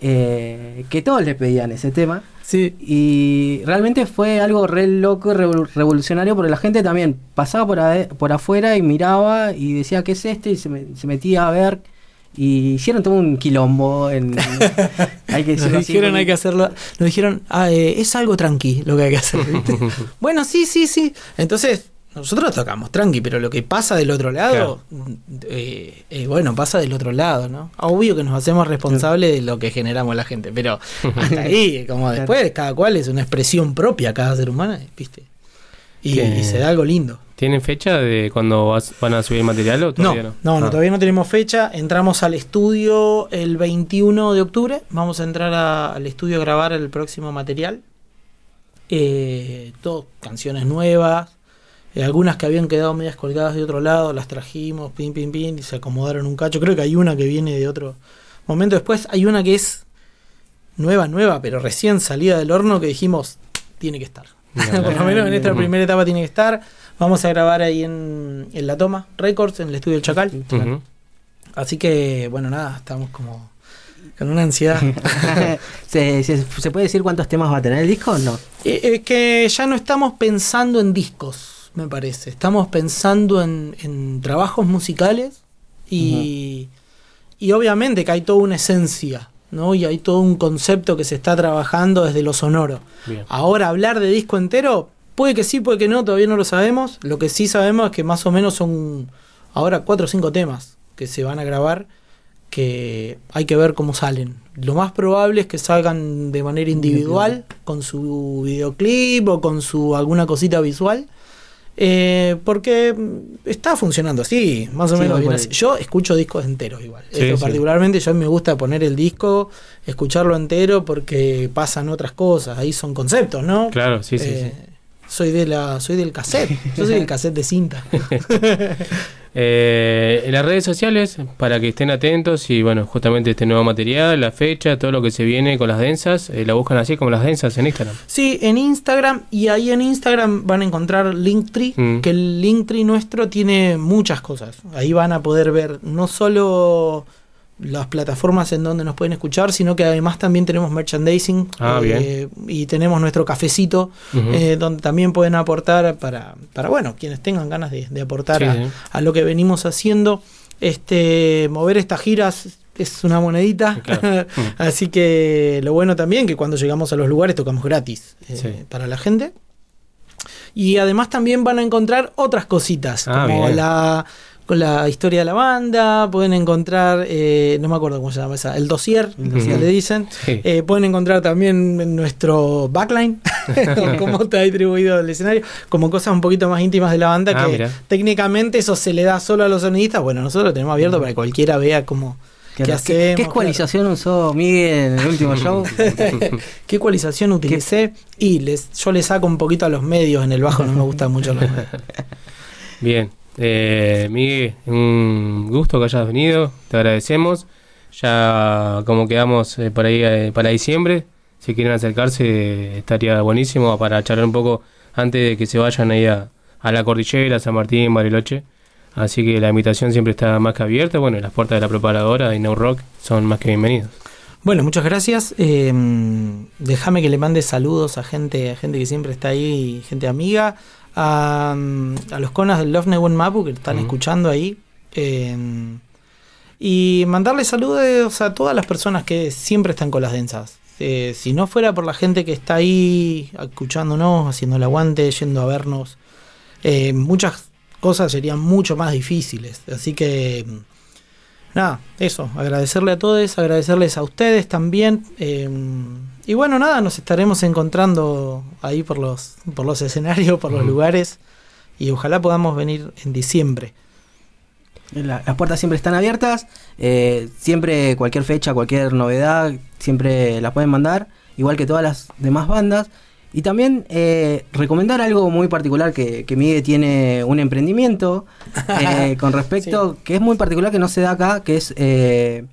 eh, que todos le pedían ese tema. Sí. Y realmente fue algo re loco revolucionario porque la gente también pasaba por, por afuera y miraba y decía, ¿qué es este? Y se, me- se metía a ver. Y hicieron todo un quilombo. En, hay que Nos así, dijeron hay que hacerlo, nos dijeron ah, eh, es algo tranqui lo que hay que hacer. ¿viste? bueno, sí, sí, sí. Entonces nosotros tocamos tranqui, pero lo que pasa del otro lado, eh, eh, bueno, pasa del otro lado, ¿no? Obvio que nos hacemos responsables de lo que generamos la gente, pero hasta ahí, como después, cada cual es una expresión propia, cada ser humano, ¿viste? Y, se da algo lindo. ¿Tienen fecha de cuando vas- van a subir material o No, todavía no, no? no, Ah. todavía no tenemos fecha. Entramos al estudio el 21 de octubre. Vamos a entrar a- al estudio a grabar el próximo material. Eh, todo canciones nuevas. Eh, algunas que habían quedado medias colgadas de otro lado, las trajimos, pin, pin, pin, y se acomodaron un cacho. Creo que hay una que viene de otro momento. Después hay una que es nueva, nueva, pero recién salida del horno que dijimos, tiene que estar. Por lo menos en esta primera etapa tiene que estar. Vamos a grabar ahí en, en La Toma Records, en el estudio del Chacal. Así que, bueno, nada, estamos como con una ansiedad. ¿Se, se, se puede decir cuántos temas va a tener el disco o no? Eh, Es que ya no estamos pensando en discos, me parece. Estamos pensando en, en trabajos musicales y, y obviamente que hay toda una esencia, ¿no? Y hay todo un concepto que se está trabajando desde lo sonoro. Bien. Ahora, hablar de disco entero, puede que sí, puede que no, todavía no lo sabemos. Lo que sí sabemos es que más o menos son ahora cuatro o cinco temas que se van a grabar que hay que ver cómo salen. Lo más probable es que salgan de manera individual, con su videoclip o con su alguna cosita visual. Eh, porque está funcionando así, más o Sí, menos bien así. Yo escucho discos enteros igual. Sí, Esto sí. particularmente yo me gusta poner el disco, escucharlo entero porque pasan otras cosas, ahí son conceptos, ¿no? Claro, sí, sí, Eh, Soy de la, soy del cassette. Yo soy del cassette de cinta. Eh, en las redes sociales, para que estén atentos y bueno, justamente este nuevo material, la fecha, todo lo que se viene con las densas, eh, la buscan así como las densas en Instagram. Sí, en Instagram y ahí en Instagram van a encontrar Linktree, Mm. que el Linktree nuestro tiene muchas cosas. Ahí van a poder ver no solo las plataformas en donde nos pueden escuchar, sino que además también tenemos merchandising Ah, eh, y tenemos nuestro cafecito eh, donde también pueden aportar para, para bueno, quienes tengan ganas de, de aportar Sí, a, lo que venimos haciendo. Este, mover estas giras es una monedita, Claro. Mm. así que lo bueno también que cuando llegamos a los lugares tocamos gratis eh, Sí. para la gente. Y además también van a encontrar otras cositas, Ah, como bien. la con la historia de la banda, pueden encontrar, eh, no me acuerdo cómo se llama esa, el dossier, El dossier. le dicen. Sí. Eh, pueden encontrar también nuestro backline, cómo está distribuido el escenario, como cosas un poquito más íntimas de la banda, Ah, que mira. técnicamente eso se le da solo a los sonidistas. Bueno, nosotros lo tenemos abierto para que cualquiera vea cómo, ¿Qué, qué qué- hacemos. qué ecualización usó Miguel en el último show? ¿Qué ecualización utilicé? Y les, yo le saco un poquito a los medios en el bajo, no me gustan mucho los medios. Bien, eh, Miguel, un gusto que hayas venido, te agradecemos. Ya como quedamos eh, ahí eh, para diciembre, si quieren acercarse estaría buenísimo para charlar un poco antes de que se vayan ahí a, la cordillera, San Martín, Bariloche. Así que la invitación siempre está más que abierta. Bueno, las puertas de la preparadora y No Rock son más que bienvenidos. Bueno, muchas gracias. Eh, déjame que le mande saludos a gente, a gente que siempre está ahí, gente amiga. A, a los conas del Love Newen Mapu que están escuchando ahí. Eh, y mandarle saludos a todas las personas que siempre están con las densas. Eh, si no fuera por la gente que está ahí escuchándonos, haciendo el aguante, yendo a vernos, eh, muchas cosas serían mucho más difíciles. Así que nada, eso, agradecerle a todos, agradecerles a ustedes también. eh, y bueno, nada, nos estaremos encontrando ahí por los, por los escenarios, por los lugares. Y ojalá podamos venir en diciembre. La- las puertas siempre están abiertas. eh, siempre cualquier fecha, cualquier novedad, siempre la pueden mandar. Igual que todas las demás bandas. Y también eh, recomendar algo muy particular que, que Miguel tiene un emprendimiento eh, con respecto, que es muy particular que no se da acá, que es... eh,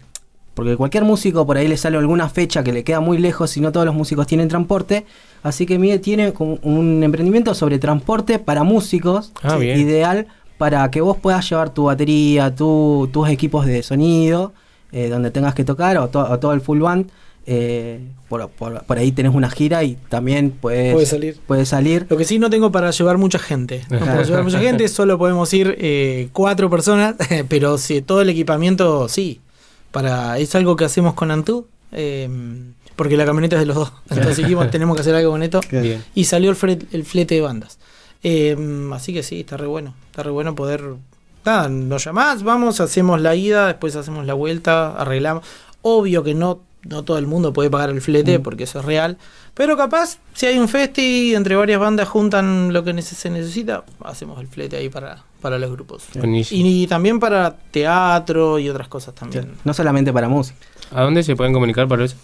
porque cualquier músico por ahí le sale alguna fecha que le queda muy lejos y no todos los músicos tienen transporte. Así que Miguel tiene como un emprendimiento sobre transporte para músicos. Ah, Sí, bien. Ideal para que vos puedas llevar tu batería, tu- tus equipos de sonido, eh, donde tengas que tocar, o, to- o todo el full band. eh, por, por- por ahí tenés una gira y también puedes, Puede salir. puede salir. Lo que sí no tengo para llevar mucha gente. No puedo llevar mucha gente, solo podemos ir eh, cuatro personas, pero si todo el equipamiento sí. Para, es algo que hacemos con Antú, eh, porque la camioneta es de los dos. Entonces dijimos, tenemos que hacer algo con esto. Bien. Y salió el, fre- el flete de bandas. Eh, así que sí, está re bueno. Está re bueno poder. Nada, nos llamás, vamos, hacemos la ida, después hacemos la vuelta, arreglamos. Obvio que no, no todo el mundo puede pagar el flete, porque eso es real. Pero capaz, si hay un festi, entre varias bandas juntan lo que se necesita, hacemos el flete ahí para, para los grupos. Buenísimo. Y, también para teatro y otras cosas también. No solamente para música. ¿A dónde se pueden comunicar para eso?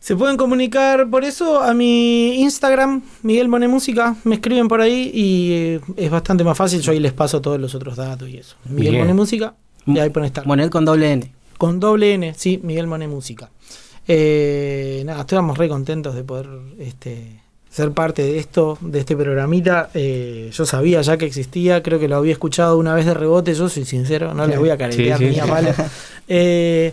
Se pueden comunicar por eso a mi Instagram, Miguel Moné Música. Me escriben por ahí y eh, es bastante más fácil. Yo ahí les paso todos los otros datos y eso. Miguel Bien. Música. Y ahí pueden estar. Monet con doble N. Con doble N, sí, Miguel Moné Música. Eh, nada, estamos re contentos de poder este, ser parte de esto, de este programita. Eh, yo sabía ya que existía, creo que lo había escuchado una vez de rebote, yo soy sincero, no les voy a caretear Sí, sí. ni a palo. Eh,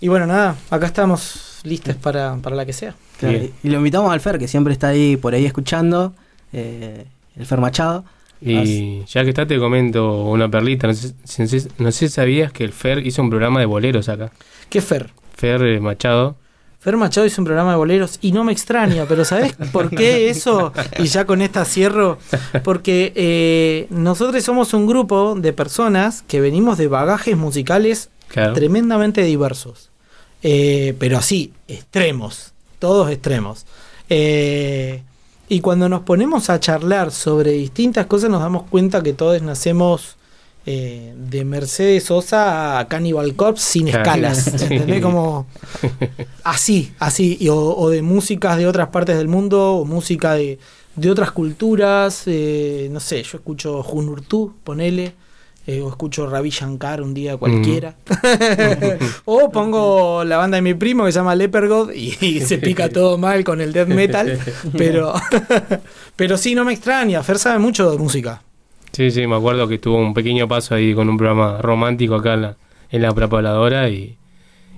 y bueno, nada, acá estamos listos para, para la que sea. Claro, y y lo invitamos al Fer, que siempre está ahí por ahí escuchando. eh, el Fer Machado. Y ya que está, te comento una perlita. No sé, si- no sé- si sabías que el Fer hizo un programa de boleros acá. ¿Qué Fer? Fer eh, Machado. Fer Machado hizo un programa de boleros y no me extraña, pero ¿sabes por qué eso? Y ya con esta cierro. Porque eh, nosotros somos un grupo de personas que venimos de bagajes musicales Claro. tremendamente diversos. Eh, pero así, extremos. Todos extremos. Eh, Y cuando nos ponemos a charlar sobre distintas cosas nos damos cuenta que todos nacemos eh, de Mercedes Sosa a Cannibal Corpse sin escalas. ¿Entendés? Como así, así. Y o, o de músicas de otras partes del mundo, o música de, de otras culturas. eh, no sé, yo escucho Junurtu, ponele. Eh, o escucho Ravi Shankar un día cualquiera. o pongo la banda de mi primo que se llama Lepergod y, y se pica todo mal con el death metal. Pero, pero sí, no me extraña. Fer sabe mucho de música. Sí, sí, me acuerdo que tuvo un pequeño paso ahí con un programa romántico acá en la, en la preparadora y,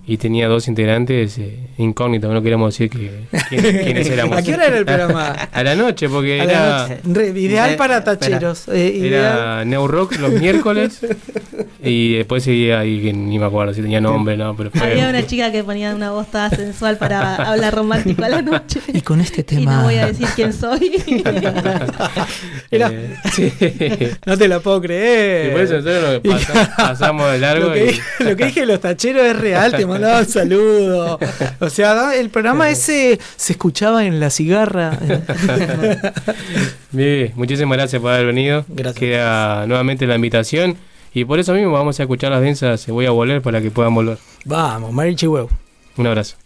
y tenía dos integrantes eh, incógnitos, no queremos decir que, quién- quiénes éramos. ¿A qué hora era el programa? A la noche, porque A era... noche. Ideal para tacheros. eh, ideal. Era Neo Rock los miércoles y después seguía ahí que ni me acuerdo si tenía nombre, no, pero fue... Había una chica que ponía una voz toda sensual para hablar romántico a la noche. Y con este Y tema. no voy a decir quién soy. Era- Eh, sí. No te lo puedo creer. Y por eso nosotros nos pasa- pasamos de largo Lo que, y- dije, lo que los tacheros es real, te mandaban saludos. O sea, el programa ese se escuchaba en la cigarra. Bien, muchísimas gracias por haber venido. Queda nuevamente la invitación. Y por eso mismo vamos a escuchar las densas Se Voy a Volver para que puedan volver. Vamos, Marichi Huevo. Un abrazo.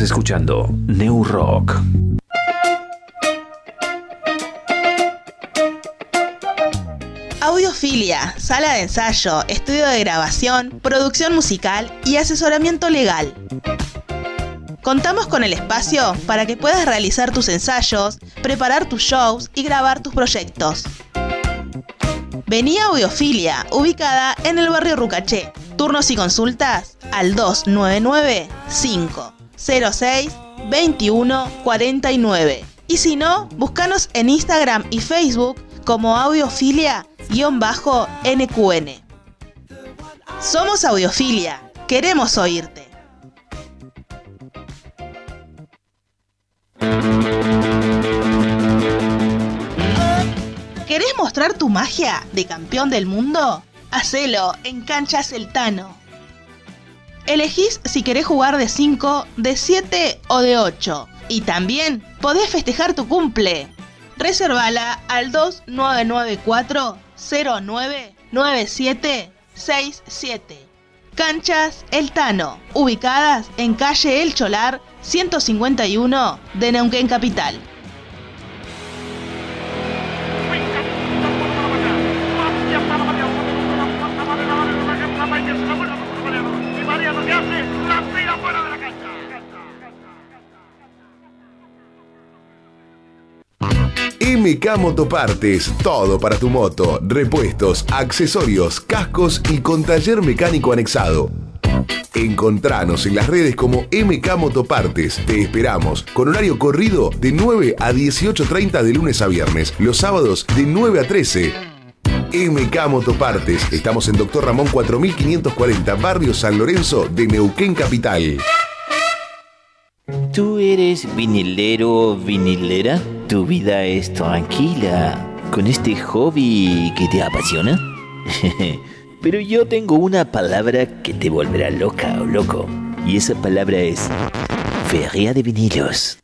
Escuchando New Rock. Audiofilia, sala de ensayo, estudio de grabación, producción musical y asesoramiento legal. Contamos con el espacio para que puedas realizar tus ensayos, preparar tus shows y grabar tus proyectos. Vení a Audiofilia, ubicada en el barrio Rucaché. Turnos y consultas al 299-506-2149. Y si no, búscanos en Instagram y Facebook como Audiofilia-NQN. Somos Audiofilia, queremos oírte. ¿Querés mostrar tu magia de campeón del mundo? Hacelo en Cancha Celtano. Elegís si querés jugar de 5, de 7 o de 8. Y también podés festejar tu cumple. Reservala al 2994 099767. Canchas El Tano, ubicadas en calle El Cholar 151 de Neuquén Capital. MK Motopartes, todo para tu moto, repuestos, accesorios, cascos y con taller mecánico anexado. Encontranos en las redes como MK Motopartes. Te esperamos con horario corrido de 9 a 18.30 de lunes a viernes, los sábados de 9 a 13. MK Motopartes. Estamos en Doctor Ramón 4540, Barrio San Lorenzo de Neuquén Capital. ¿Tú eres vinilero, vinilera? ¿Tu vida es tranquila con este hobby que te apasiona? Pero yo tengo una palabra que te volverá loca o loco. Y esa palabra es Feria de Vinilos.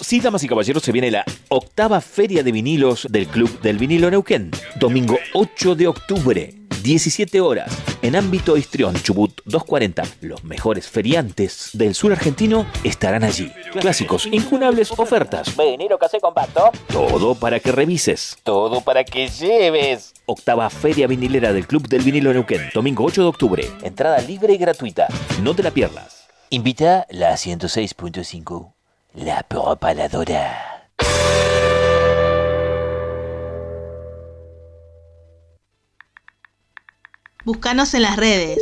Sí, damas y caballeros, se viene la octava Feria de Vinilos del Club del Vinilo Neuquén. Domingo 8 de octubre, 17 horas, en ámbito Histrión, Chubut 240. Los mejores feriantes del sur argentino estarán allí. Clásicos, incunables ofertas. Vinilo casé compacto. Todo para que revises. Todo para que lleves. Octava Feria Vinilera del Club del Vinilo Neuquén, domingo 8 de octubre. Entrada libre y gratuita. No te la pierdas. Invita la 106.5, la propaladora. Búscanos en las redes.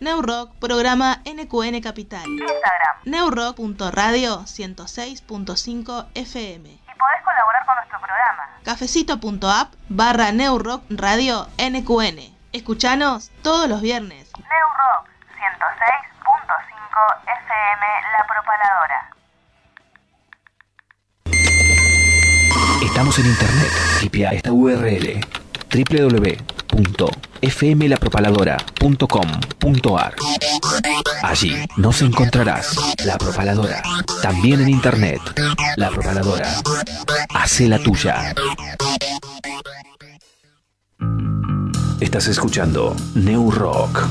Neurock, programa NQN Capital. Instagram. Neurock.radio 106.5 FM. Y podés colaborar con nuestro programa. Cafecito.app barra Neurock Radio NQN. Escuchanos todos los viernes. Neurock 106.5 FM La Propaladora. Estamos en internet. Tipea esta URL www.fmlapropaladora.com.ar Allí nos encontrarás La Propaladora. También en internet. La Propaladora. Hace la tuya. Estás escuchando New Rock.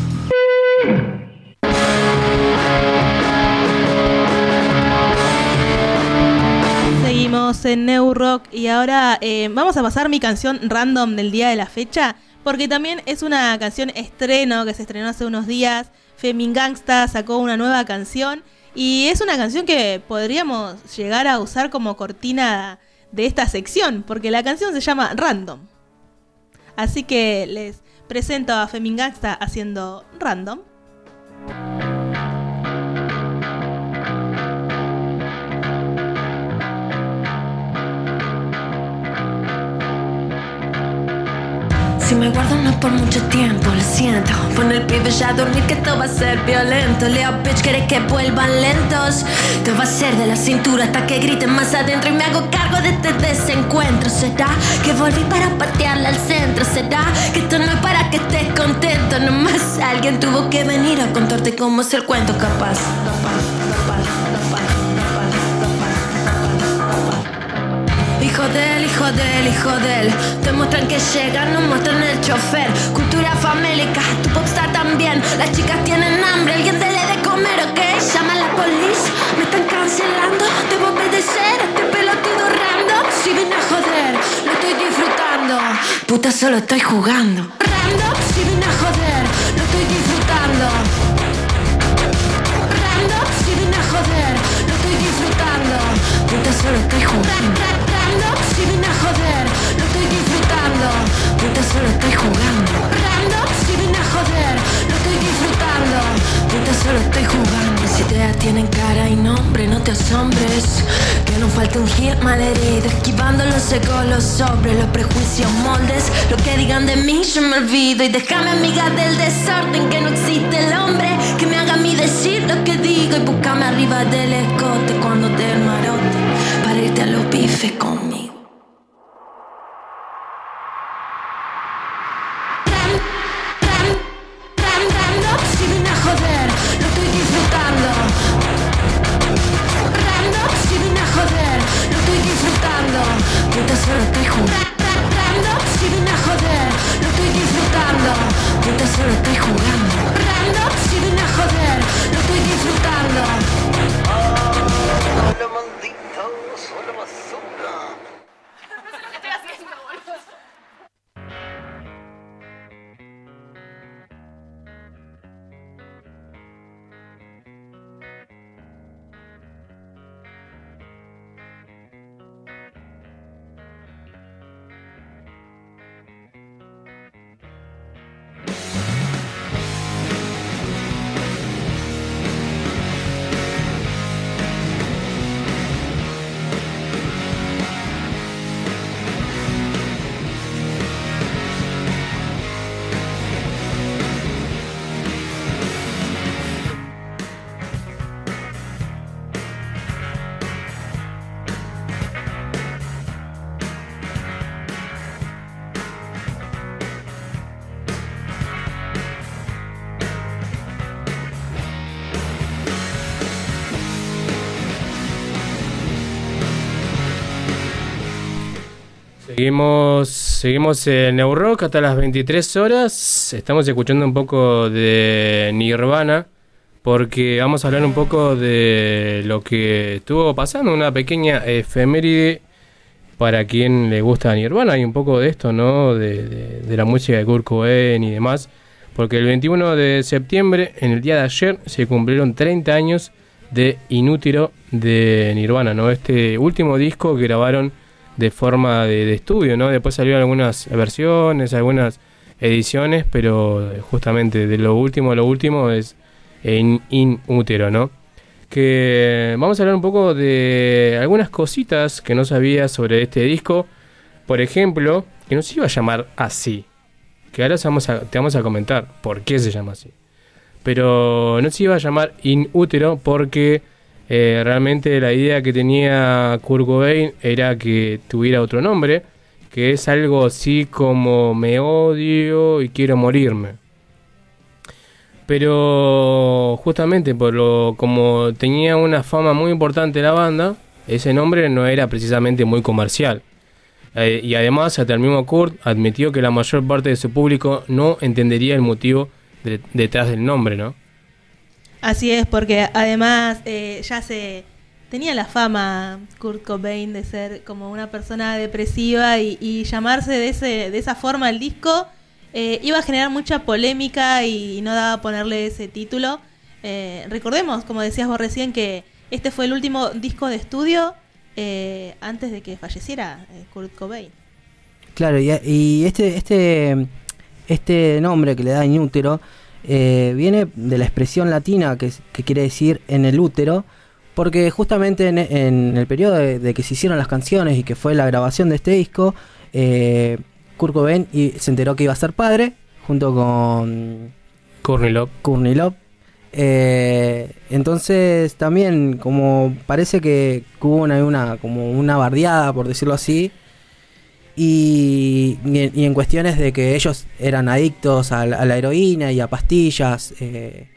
Seguimos en New Rock y ahora eh, vamos a pasar mi canción random del día de la fecha, porque también es una canción estreno que se estrenó hace unos días. Femin Gangsta sacó una nueva canción y es una canción que podríamos llegar a usar como cortina de esta sección, porque la canción se llama Random. Así que les presento a Femin Gangsta haciendo Random. Si me guardo no por mucho tiempo, lo siento. Pon el pibe ya a dormir que esto va a ser violento. Leo bitch, quiere que vuelvan lentos. Te va a ser de la cintura hasta que griten más adentro. Y me hago cargo de este desencuentro. ¿Será que volví para patearla al centro? ¿Será que esto no es para que estés contento? Nomás alguien tuvo que venir a contarte cómo es el cuento capaz. Hijo de él, hijo de él, hijo de él. Te muestran que llegan, no muestran el chofer. Cultura famélica, tu popstar también. Las chicas tienen hambre, alguien te le de comer, ¿ok? Llama a la policía, me están cancelando. Debo obedecer a este pelotudo random. Si vine a joder, lo estoy disfrutando. Puta, solo estoy jugando. Random, si vine a joder, lo estoy disfrutando. Random, si vine a joder, lo estoy disfrutando. Puta, solo estoy jugando. Puta, solo estoy jugando. Si vine a joder, lo estoy disfrutando. Puta, solo estoy jugando. Si ideas tienen cara y nombre, no te asombres. Que no falta un hit malherido, esquivando los ecos, los sobres, los prejuicios, moldes. Lo que digan de mí, yo me olvido. Y déjame, amiga del desorden, que no existe el hombre que me haga a mí decir lo que digo. Y búscame arriba del escote cuando te marote para irte a los bifes conmigo. jugando sin una joder, lo estoy disfrutando, puta solo estoy jugando. Rando sin una joder, lo estoy disfrutando. Ah, Seguimos, seguimos en Neurock hasta las 23 horas. Estamos escuchando un poco de Nirvana porque vamos a hablar un poco de lo que estuvo pasando, una pequeña efeméride para quien le gusta Nirvana y un poco de esto, ¿no? De la música de Kurt Cobain y demás. Porque el 21 de septiembre, en el día de ayer, se cumplieron 30 años de Inútero de Nirvana, ¿no? Este último disco que grabaron de forma de, estudio, ¿no? Después salieron algunas versiones, algunas ediciones, pero justamente de lo último a lo último es en Inútero, ¿no? Que vamos a hablar un poco de algunas cositas que no sabía sobre este disco. Por ejemplo, que no se iba a llamar así. Que ahora te vamos a comentar por qué se llama así. Pero no se iba a llamar Inútero porque eh, realmente la idea que tenía Kurt Cobain era que tuviera otro nombre, que es algo así como me odio y quiero morirme. Pero justamente por lo como tenía una fama muy importante la banda, ese nombre no era precisamente muy comercial. Eh, y además, hasta el mismo Kurt admitió que la mayor parte de su público no entendería el motivo de- detrás del nombre, ¿no? Así es, porque además eh, ya se tenía la fama Kurt Cobain de ser como una persona depresiva y, y llamarse de ese de esa forma el disco eh, iba a generar mucha polémica y, no daba ponerle ese título. Eh, recordemos, como decías vos recién, que este fue el último disco de estudio antes de que falleciera Kurt Cobain. Claro, y, y este, este, este nombre que le da inútero eh, viene de la expresión latina que, que quiere decir en el útero, porque justamente en, en el periodo de, de que se hicieron las canciones y que fue la grabación de este disco, eh, Kurt Cobain y se enteró que iba a ser padre, junto con Courtney Love. Eh, entonces también como parece que hubo una, una como una bardeada por decirlo así y, en- cuestiones de que ellos eran adictos a la, heroína y a pastillas eh,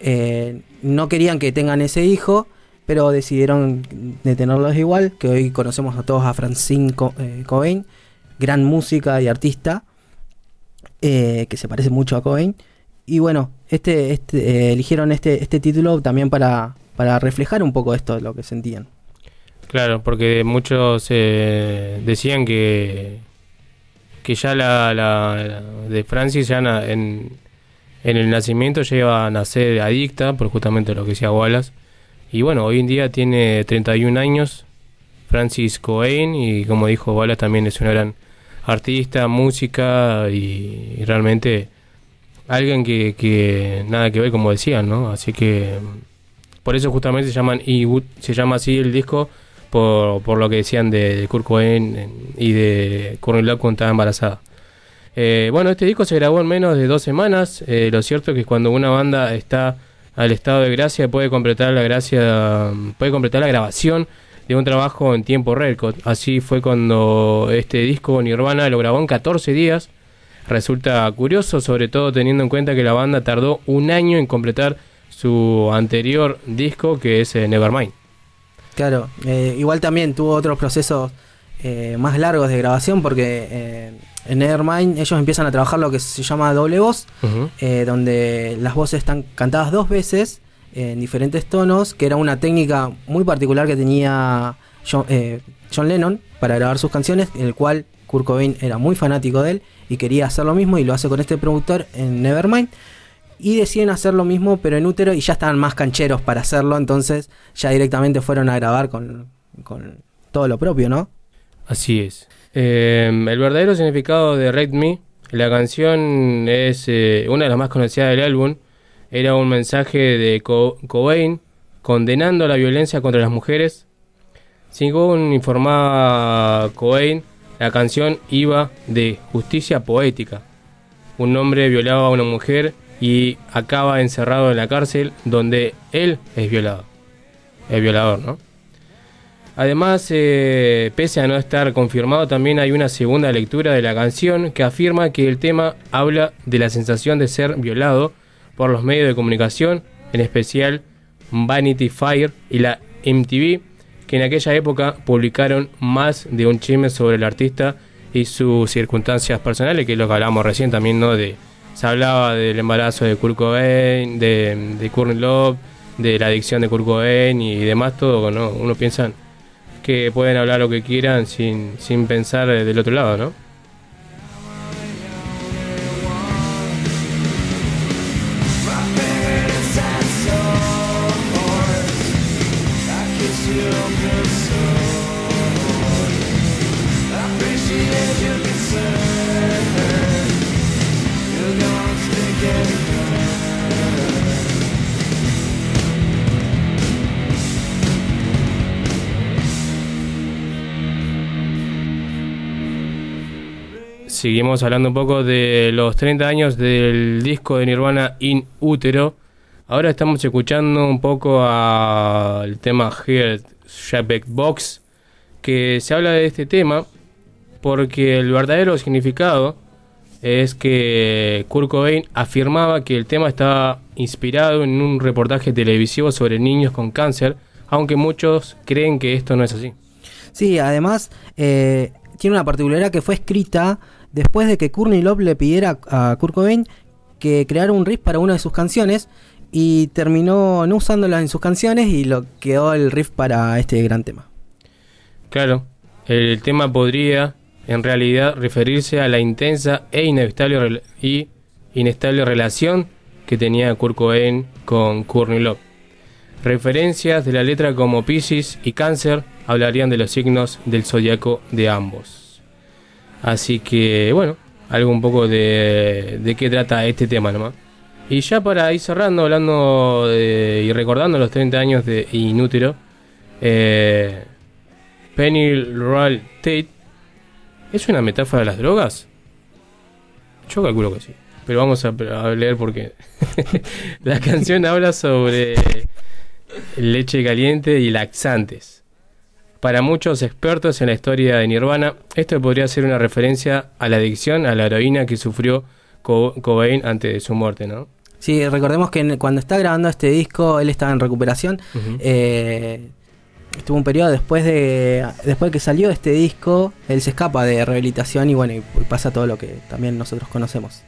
eh, no querían que tengan ese hijo pero decidieron detenerlos igual que hoy conocemos a todos a Francine Co- eh, Cobain gran música y artista que se parece mucho a Cobain y bueno, este, este, eligieron este, este título también para, para reflejar un poco esto de lo que sentían. Claro, porque muchos eh, decían que que ya la, la- de Francis ya en, en el nacimiento ya iba a nacer adicta, por justamente lo que decía Wallace. Y bueno, hoy en día tiene 31 años, Francis Cobain, y como dijo Wallace también es una gran artista, música y, realmente alguien que, que nada que ver como decían, ¿no? Así que por eso justamente se llaman se llama así el disco por, por lo que decían de, de Kurt Cobain en- y de Courtney Love cuando estaba embarazada. Eh, bueno, este disco se grabó en menos de dos semanas. Eh, lo cierto es que cuando una banda está al estado de gracia puede completar la gracia, puede completar la grabación de un trabajo en tiempo récord. Así fue cuando este disco Nirvana lo grabó en 14 días. Resulta curioso, sobre todo teniendo en cuenta que la banda tardó un año en completar su anterior disco que es eh, Nevermind. Claro, eh, igual también tuvo otros procesos eh, más largos de grabación porque eh, en Nevermind ellos empiezan a trabajar lo que se llama doble voz, eh, donde las voces están cantadas dos veces eh, en diferentes tonos, que era una técnica muy particular que tenía John, eh, John Lennon para grabar sus canciones, en el cual Kurt Cobain era muy fanático de él y quería hacer lo mismo y lo hace con este productor en Nevermind. Y deciden hacer lo mismo pero en útero y ya estaban más cancheros para hacerlo, entonces ya directamente fueron a grabar con, con todo lo propio, ¿no? Así es. Eh, el verdadero significado de Rate Me, la canción es eh, una de las más conocidas del álbum, era un mensaje de Co- Cobain condenando la violencia contra las mujeres. Según informaba Cobain, la canción iba de justicia poética. Un hombre violaba a una mujer y acaba encerrado en la cárcel donde él es violado. Es violador, ¿no? Además, eh, pese a no estar confirmado, también hay una segunda lectura de la canción que afirma que el tema habla de la sensación de ser violado por los medios de comunicación, en especial Vanity Fair y la MTV, que en aquella época publicaron más de un chisme sobre el artista y sus circunstancias personales, que es lo que hablábamos recién también, ¿no? De, se hablaba del embarazo de Kurt Cobain, de, de Courtney Love, de la adicción de Kurt Cobain y demás, todo, ¿no? Uno piensa que pueden hablar lo que quieran sin, sin pensar del otro lado, ¿no? Seguimos hablando un poco de los 30 años del disco de Nirvana In Utero. Ahora estamos escuchando un poco al tema Heart Shaped Box, que se habla de este tema porque el verdadero significado es que Kurt Cobain afirmaba que el tema estaba inspirado en un reportaje televisivo sobre niños con cáncer, aunque muchos creen que esto no es así. Sí, además eh, tiene una particularidad que fue escrita después de que Courtney Love le pidiera a Kurt Cobain que creara un riff para una de sus canciones y terminó no usándola en sus canciones y lo quedó el riff para este gran tema. Claro, el tema podría en realidad referirse a la intensa e inevitable y inestable relación que tenía Kurt Cobain con Courtney Love. Referencias de la letra como Pisces y Cáncer hablarían de los signos del zodiaco de ambos. Así que, bueno, algo un poco de, de qué trata este tema nomás. Y ya para ir cerrando, hablando de- y recordando los 30 años de Inútero, eh, Penny Royal Tate ¿es una metáfora de las drogas? Yo calculo que sí. Pero vamos a, a leer porque la canción habla sobre leche caliente y laxantes. Para muchos expertos en la historia de Nirvana, esto podría ser una referencia a la adicción a la heroína que sufrió Co- Cobain antes de su muerte, ¿no? Sí, recordemos que cuando está grabando este disco, él estaba en recuperación. Eh, estuvo un periodo después de después de que salió este disco, él se escapa de rehabilitación y bueno, y pasa todo lo que también nosotros conocemos.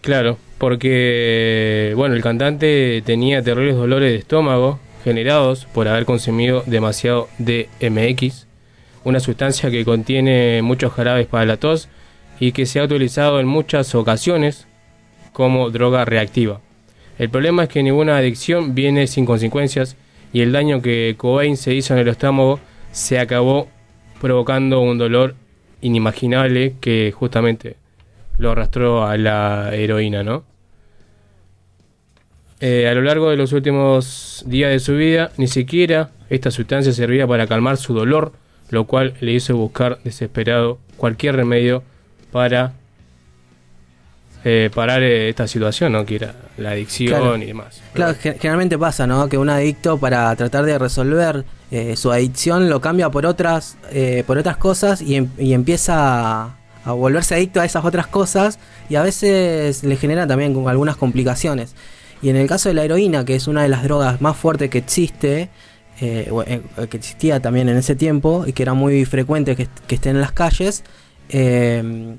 Claro, porque bueno, el cantante tenía terribles dolores de estómago generados por haber consumido demasiado DMX, una sustancia que contiene muchos jarabes para la tos y que se ha utilizado en muchas ocasiones como droga reactiva. El problema es que ninguna adicción viene sin consecuencias y el daño que Cobain se hizo en el estómago se acabó provocando un dolor inimaginable que justamente lo arrastró a la heroína, ¿no? Eh, a lo largo de los últimos días de su vida, ni siquiera esta sustancia servía para calmar su dolor, lo cual le hizo buscar desesperado cualquier remedio para eh, parar eh, esta situación, ¿no? Que era la adicción Claro. y demás. Claro, ge- generalmente pasa, ¿no? Que un adicto para tratar de resolver eh, su adicción lo cambia por otras, eh, por otras cosas y, em- y empieza a, a volverse adicto a esas otras cosas y a veces le genera también algunas complicaciones. Y en el caso de la heroína, que es una de las drogas más fuertes que existe, eh, eh, que existía también en ese tiempo y que era muy frecuente que, que esté en las calles, eh,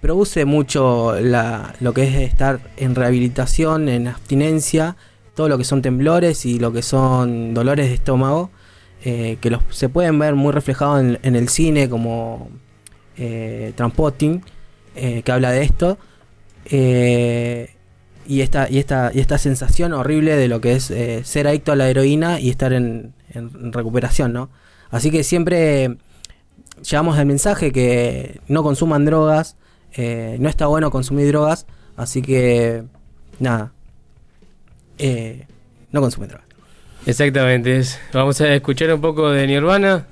produce mucho lo que es estar en rehabilitación, en abstinencia, todo lo que son temblores y lo que son dolores de estómago, eh, que los, se pueden ver muy reflejados en, el cine como eh, que habla de esto. Y esta, y esta, y esta sensación horrible de lo que es eh, ser adicto a la heroína y estar en, en recuperación, ¿no? Así que siempre llevamos el mensaje que no consuman drogas, eh, no está bueno consumir drogas, así que nada, eh, no consumen drogas. Exactamente. Vamos a escuchar un poco de Nirvana,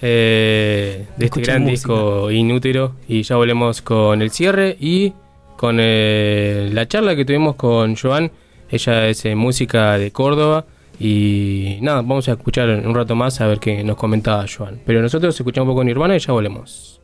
eh, de este gran música. disco Inútero, y ya volvemos con el cierre y con eh, la charla que tuvimos con Joan. Ella es eh, música de Córdoba. Y nada, vamos a escuchar un rato más a ver qué nos comentaba Joan. Pero nosotros escuchamos un poco Nirvana y ya volvemos.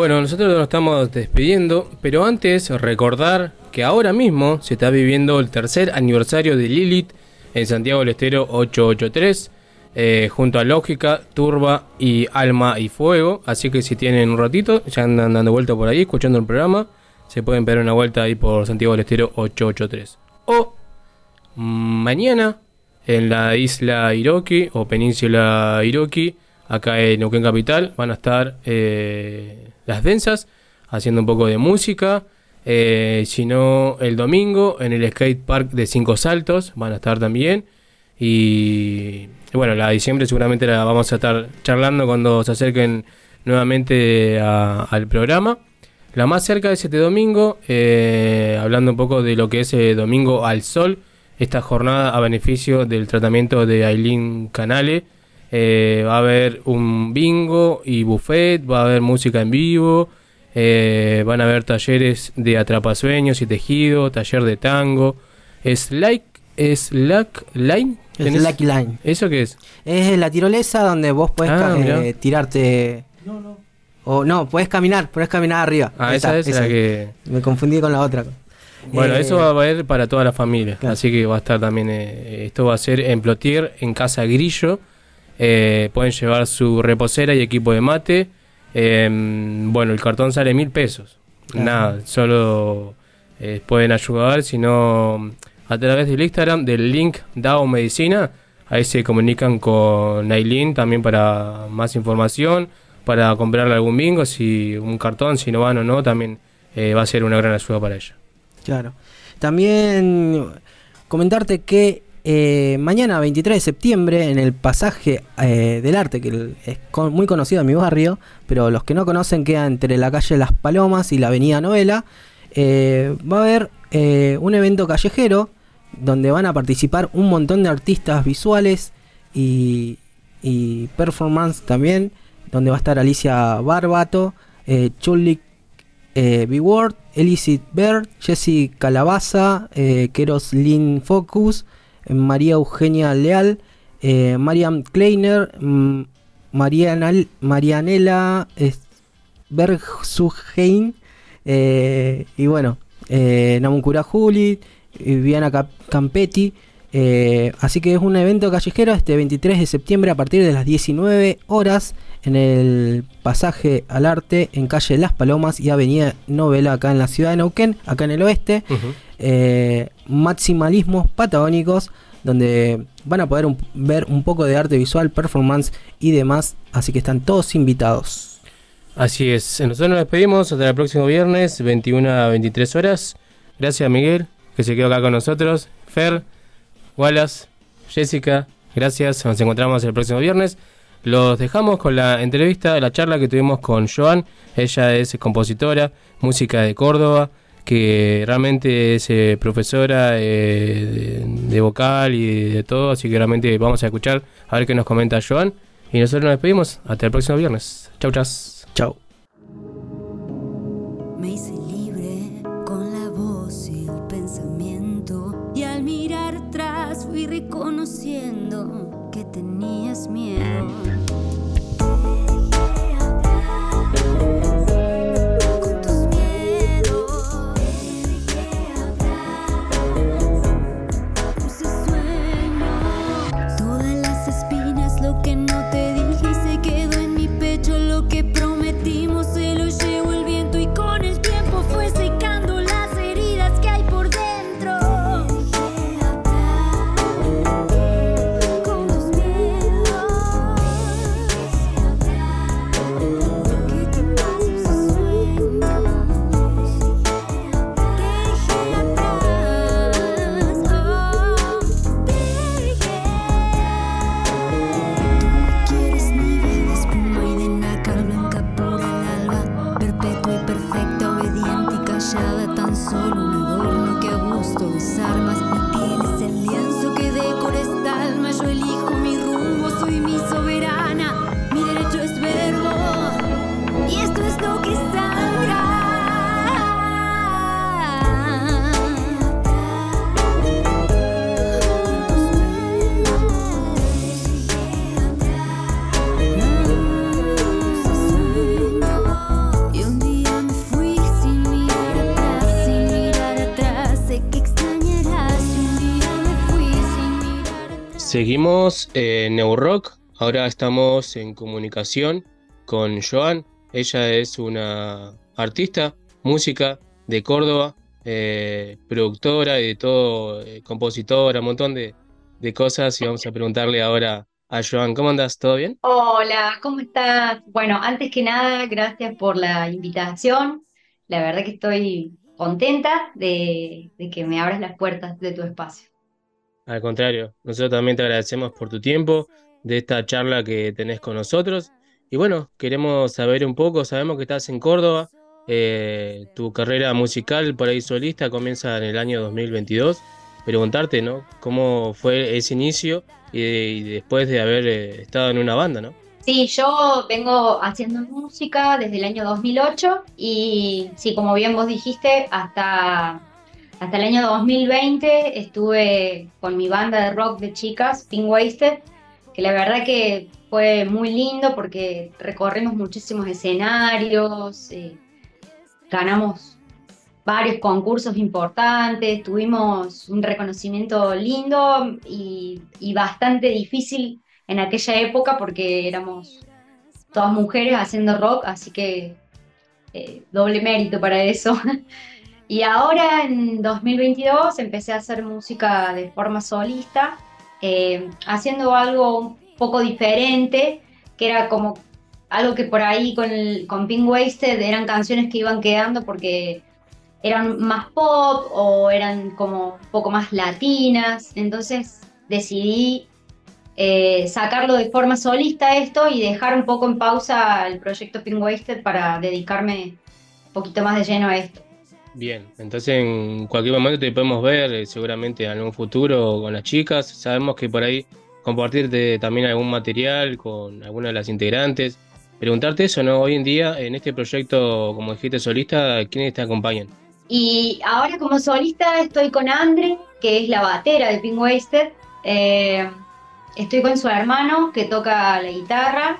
Bueno, nosotros nos estamos despidiendo, pero antes recordar que ahora mismo se está viviendo el tercer aniversario de Lilith en Santiago del Estero 883, eh, junto a Lógica, Turba y Alma y Fuego. Así que si tienen un ratito, ya andan dando vuelta por ahí, escuchando el programa, se pueden pegar una vuelta ahí por Santiago del Estero 883. O mañana en la isla Iroqui o península Iroqui, acá en Neuquén Capital, van a estar eh, las densas haciendo un poco de música. Eh, si no, el domingo en el skate park de Cinco Saltos van a estar también. Y bueno, la de diciembre seguramente la vamos a estar charlando cuando se acerquen nuevamente al programa. La más cerca es este domingo, eh, hablando un poco de lo que es eh, Domingo al Sol, esta jornada a beneficio del tratamiento de Aileen Canale. Eh, va a haber un bingo y buffet, va a haber música en vivo, eh, van a haber talleres de atrapasueños y tejido, taller de tango, slack, slack line, ¿Tenés- Slack line. ¿Eso qué es? Es la tirolesa donde vos podés Ah, eh, tirarte. O no, podés caminar, podés caminar arriba. Ah, esa es la que- Me confundí con la otra. Bueno, Eh, eso va a haber para toda la familia, así que va a estar también, eh, esto va a ser en Plotier, en Casa Grillo, Eh, pueden llevar su reposera y equipo de mate, Eh, bueno, el cartón sale mil pesos, Claro. nada, solo eh, pueden ayudar, si no, a través del Instagram, del link DAO Medicina, ahí se comunican con Aileen también para más información, para comprarle algún bingo, si un cartón, si no van o no, también eh, va a ser una gran ayuda para ella. Claro. También comentarte que eh, mañana, 23 de septiembre, en el pasaje eh, del arte, que es muy conocido en mi barrio, pero los que no conocen queda entre la calle Las Palomas y la avenida Novela, eh, va a haber un evento callejero donde van a participar un montón de artistas visuales y, performance también, donde va a estar Alicia Barbato, eh, Chulik eh, B-Word, Elicit Bird, Jesse Calabaza, eh, Keros Lynn Focus, María Eugenia Leal, eh, Mariam Kleiner, mm, Mariana, Marianela es- Bergsuhein, eh, y bueno, eh, Namuncura Juli, Viviana Campetti. eh, así que es un evento callejero este 23 de septiembre a partir de las 19 horas en el pasaje al arte en calle Las Palomas y avenida Novela acá en la ciudad de Neuquén, acá en el oeste. Eh, maximalismos patagónicos donde van a poder ver un poco de arte visual, performance y demás. Así que están todos invitados. Así es, nosotros nos despedimos hasta el próximo viernes, 21 a 23 horas. Gracias Miguel. que se quedó acá con nosotros. Fer, Wallace, Jessica, gracias. Nos encontramos el próximo viernes. Los dejamos con la entrevista, la charla que tuvimos con Joan. Ella es compositora, música de Córdoba, que realmente es eh, profesora eh, de, vocal y de todo. Así que realmente vamos a escuchar a ver qué nos comenta Joan. Y nosotros nos despedimos. Hasta el próximo viernes. Chau, chas. Chau. Seguimos en Neurock. Ahora estamos en comunicación con Joan. Ella es una artista, música de Córdoba, eh, productora y de todo, eh, compositora, un montón de, cosas. Y vamos a preguntarle ahora a Joan, ¿cómo andas? ¿Todo bien? Hola, ¿cómo estás? Bueno, antes que nada, gracias por la invitación. La verdad que estoy contenta de, de que me abras las puertas de tu espacio. Al contrario, nosotros también te agradecemos por tu tiempo, de esta charla que tenés con nosotros. Y bueno, queremos saber un poco, sabemos que estás en Córdoba, eh, tu carrera musical por ahí solista comienza en el año 2022. Preguntarte, ¿no? ¿Cómo fue ese inicio y, y después de haber eh, estado en una banda, ¿no? Sí, yo vengo haciendo música desde el año 2008 y sí, como bien vos dijiste, hasta, hasta el año 2020 estuve con mi banda de rock de chicas, Pink Wasted, que la verdad que fue muy lindo porque recorrimos muchísimos escenarios, eh, ganamos varios concursos importantes, tuvimos un reconocimiento lindo y, bastante difícil en aquella época porque éramos todas mujeres haciendo rock, así que eh, doble mérito para eso. y ahora en 2022 empecé a hacer música de forma solista, eh, haciendo algo un poco diferente, que era como algo que por ahí con, el- Pink Wasted eran canciones que iban quedando porque eran más pop o eran como un poco más latinas, entonces decidí eh, sacarlo de forma solista esto y dejar un poco en pausa el proyecto Pink Wasted para dedicarme un poquito más de lleno a esto. Bien, entonces en cualquier momento te podemos ver, eh, seguramente en algún futuro con las chicas. Sabemos que por ahí compartirte también algún material con alguna de las integrantes. Preguntarte eso, ¿no? Hoy en día, en este proyecto, como dijiste, solista, ¿quiénes te acompañan? Y ahora como solista estoy con Andre, que es la batera de Pink Wasted. Eh, estoy con su hermano, que toca la guitarra.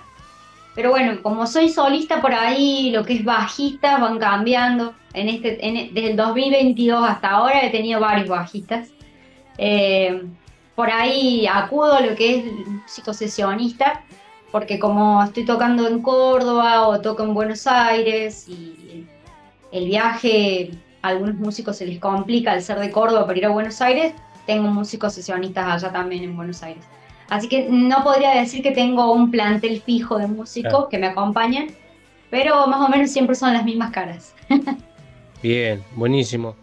Pero bueno, como soy solista por ahí, lo que es bajista van cambiando. En este, desde el 2022 hasta ahora he tenido varios bajistas. Eh, por ahí acudo a lo que es el músico sesionista, porque como estoy tocando en Córdoba o toco en Buenos Aires y el viaje a algunos músicos se les complica al ser de Córdoba para ir a Buenos Aires, tengo músicos sesionistas allá también en Buenos Aires. Así que no podría decir que tengo un plantel fijo de músicos Claro. que me acompañan, pero más o menos siempre son las mismas caras. Bien, buenísimo.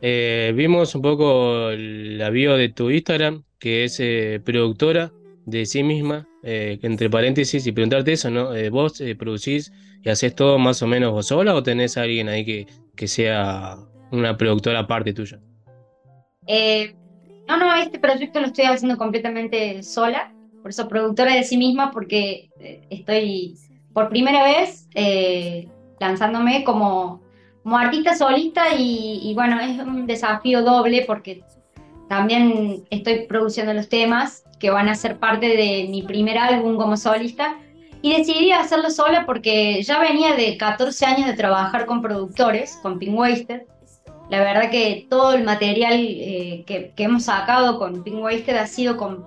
Eh, vimos un poco la bio de tu Instagram, que es eh, productora de sí misma, eh, entre paréntesis, y preguntarte eso, ¿no? Eh, ¿Vos producís y haces todo más o menos vos sola o tenés a alguien ahí que, que sea una productora aparte tuya? Eh, no, no, este proyecto lo estoy haciendo completamente sola, por eso productora de sí misma, porque eh, estoy por primera vez eh, lanzándome como, como artista solista y, y bueno, es un desafío doble porque también estoy produciendo los temas que van a ser parte de mi primer álbum como solista y decidí hacerlo sola porque ya venía de 14 años de trabajar con productores, con Pink Wasted. La verdad que todo el material eh, que, hemos sacado con Pink Wasted ha sido con,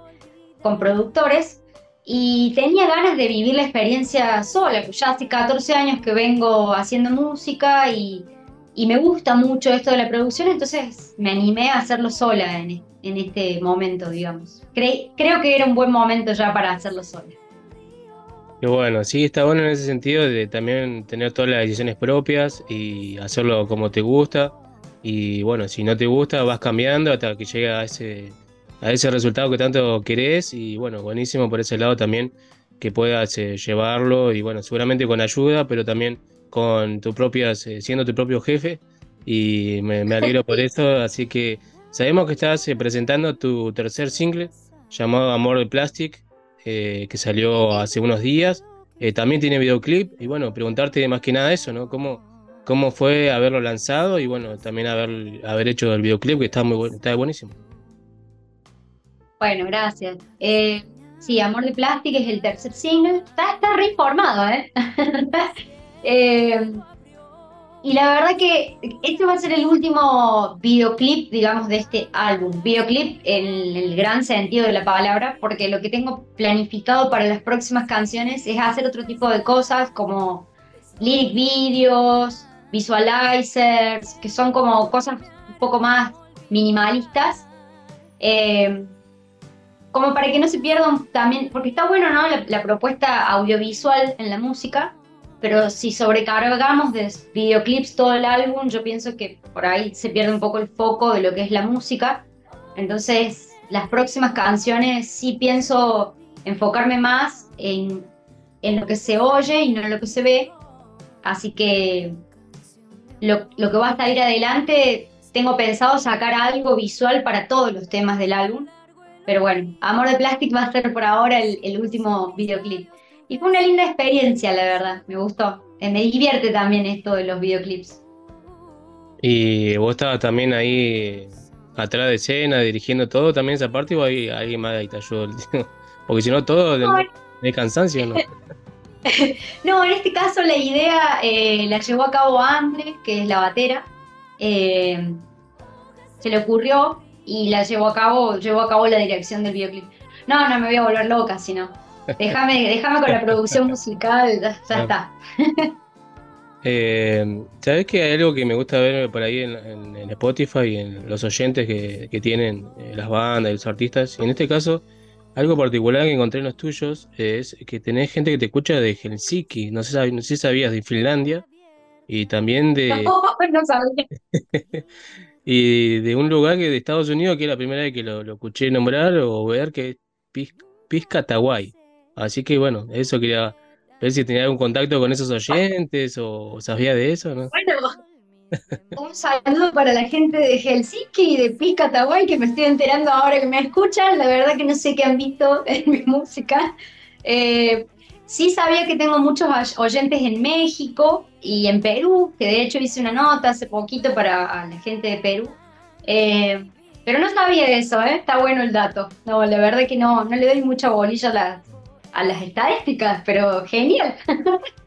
con productores y tenía ganas de vivir la experiencia sola. pues Ya hace 14 años que vengo haciendo música y, y me gusta mucho esto de la producción, entonces me animé a hacerlo sola en, en este momento, digamos. Cre- creo que era un buen momento ya para hacerlo sola. Y bueno, sí, está bueno en ese sentido de también tener todas las decisiones propias y hacerlo como te gusta. Y bueno, si no te gusta, vas cambiando hasta que llegue a ese, a ese resultado que tanto querés. Y bueno, buenísimo por ese lado también que puedas eh, llevarlo. Y bueno, seguramente con ayuda, pero también con tu propias, eh, siendo tu propio jefe. Y me, me alegro por eso. Así que sabemos que estás eh, presentando tu tercer single llamado Amor de Plastic que salió hace unos días. También tiene videoclip y bueno, preguntarte más que nada eso, ¿no? ¿Cómo, cómo fue haberlo lanzado y bueno, también haber, haber hecho el videoclip que está muy bueno, está buenísimo. Bueno, gracias. Eh, sí, Amor de Plástico es el tercer single. Está, está re informado, ¿eh? Eh, y la verdad que este va a ser el último videoclip, digamos, de este álbum. Videoclip en el gran sentido de la palabra, porque lo que tengo planificado para las próximas canciones es hacer otro tipo de cosas como lyric videos, visualizers, que son como cosas un poco más minimalistas. Eh, como para que no se pierdan también, porque está bueno, ¿no? La, la propuesta audiovisual en la música, pero si sobrecargamos de videoclips todo el álbum, yo pienso que por ahí se pierde un poco el foco de lo que es la música. Entonces, las próximas canciones sí pienso enfocarme más en, en lo que se oye y no en lo que se ve. Así que lo, lo que va a salir adelante, tengo pensado sacar algo visual para todos los temas del álbum. Pero bueno, Amor de Plastic va a ser por ahora el, el último videoclip. Y fue una linda experiencia, la verdad, me gustó. Eh, Me divierte también esto de los videoclips. Y vos estabas también ahí atrás de escena, dirigiendo todo, también esa parte, o hay alguien más ahí te ayudó. Porque si no, todo No, de cansancio, ¿no? No, en este caso la idea eh, la llevó a cabo Andre, que es la batera. Eh, se le ocurrió y la llevó a cabo, llevó a cabo la dirección del videoclip. No, no me voy a volver loca, sino. Déjame, déjame con la producción musical, ya, ya está. Eh, ¿sabes que hay algo que me gusta ver por ahí en, en- en Spotify y en los oyentes que, que tienen eh, las bandas y los artistas? Y en este caso, algo particular que encontré en los tuyos es que tenés gente que te escucha de Helsinki, no sé, no sé si sabías, de Finlandia y también de, No, no sabía. y de un lugar que de Estados Unidos que es la primera vez que lo, lo escuché nombrar o ver que es Pis- Piscataway. Así que bueno, eso quería ver si tenía algún contacto con esos oyentes o sabía de eso, ¿no? Bueno, un saludo para la gente de Helsinki y de Piscataway que me estoy enterando ahora que me escuchan. La verdad que no sé qué han visto en mi música. Eh, sí sabía que tengo muchos oyentes en México y en Perú, que de hecho hice una nota hace poquito para la gente de Perú. Eh, pero no sabía eso, ¿eh? Está bueno el dato. No, la verdad que no, no le doy mucha bolilla a a las estadísticas, pero genial.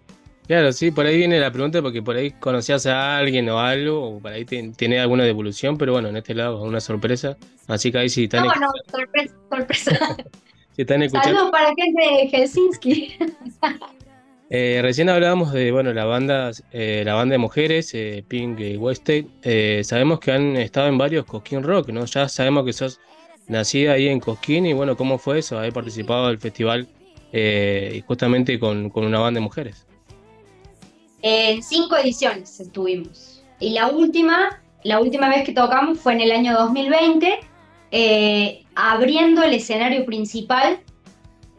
Claro, sí, por ahí viene la pregunta porque por ahí conocías a alguien o algo, o por ahí te- tenés alguna devolución, pero bueno, en este lado una sorpresa. Así que ahí si están, No, no, sorpresa, sorpresa. si están escuchando. Saludos para gente de Helsinki. Eh, recién hablábamos de, bueno, la banda, eh, la banda de mujeres, eh, Pink y Westate. Eh, sabemos que han estado en varios Cosquín Rock, ¿no? Ya sabemos que sos nacida ahí en Cosquín y bueno, ¿cómo fue eso? Haber participado del festival eh, justamente con, con una banda de mujeres. En cinco ediciones estuvimos. Y la última la última vez que tocamos fue en el año 2020, eh, abriendo el escenario principal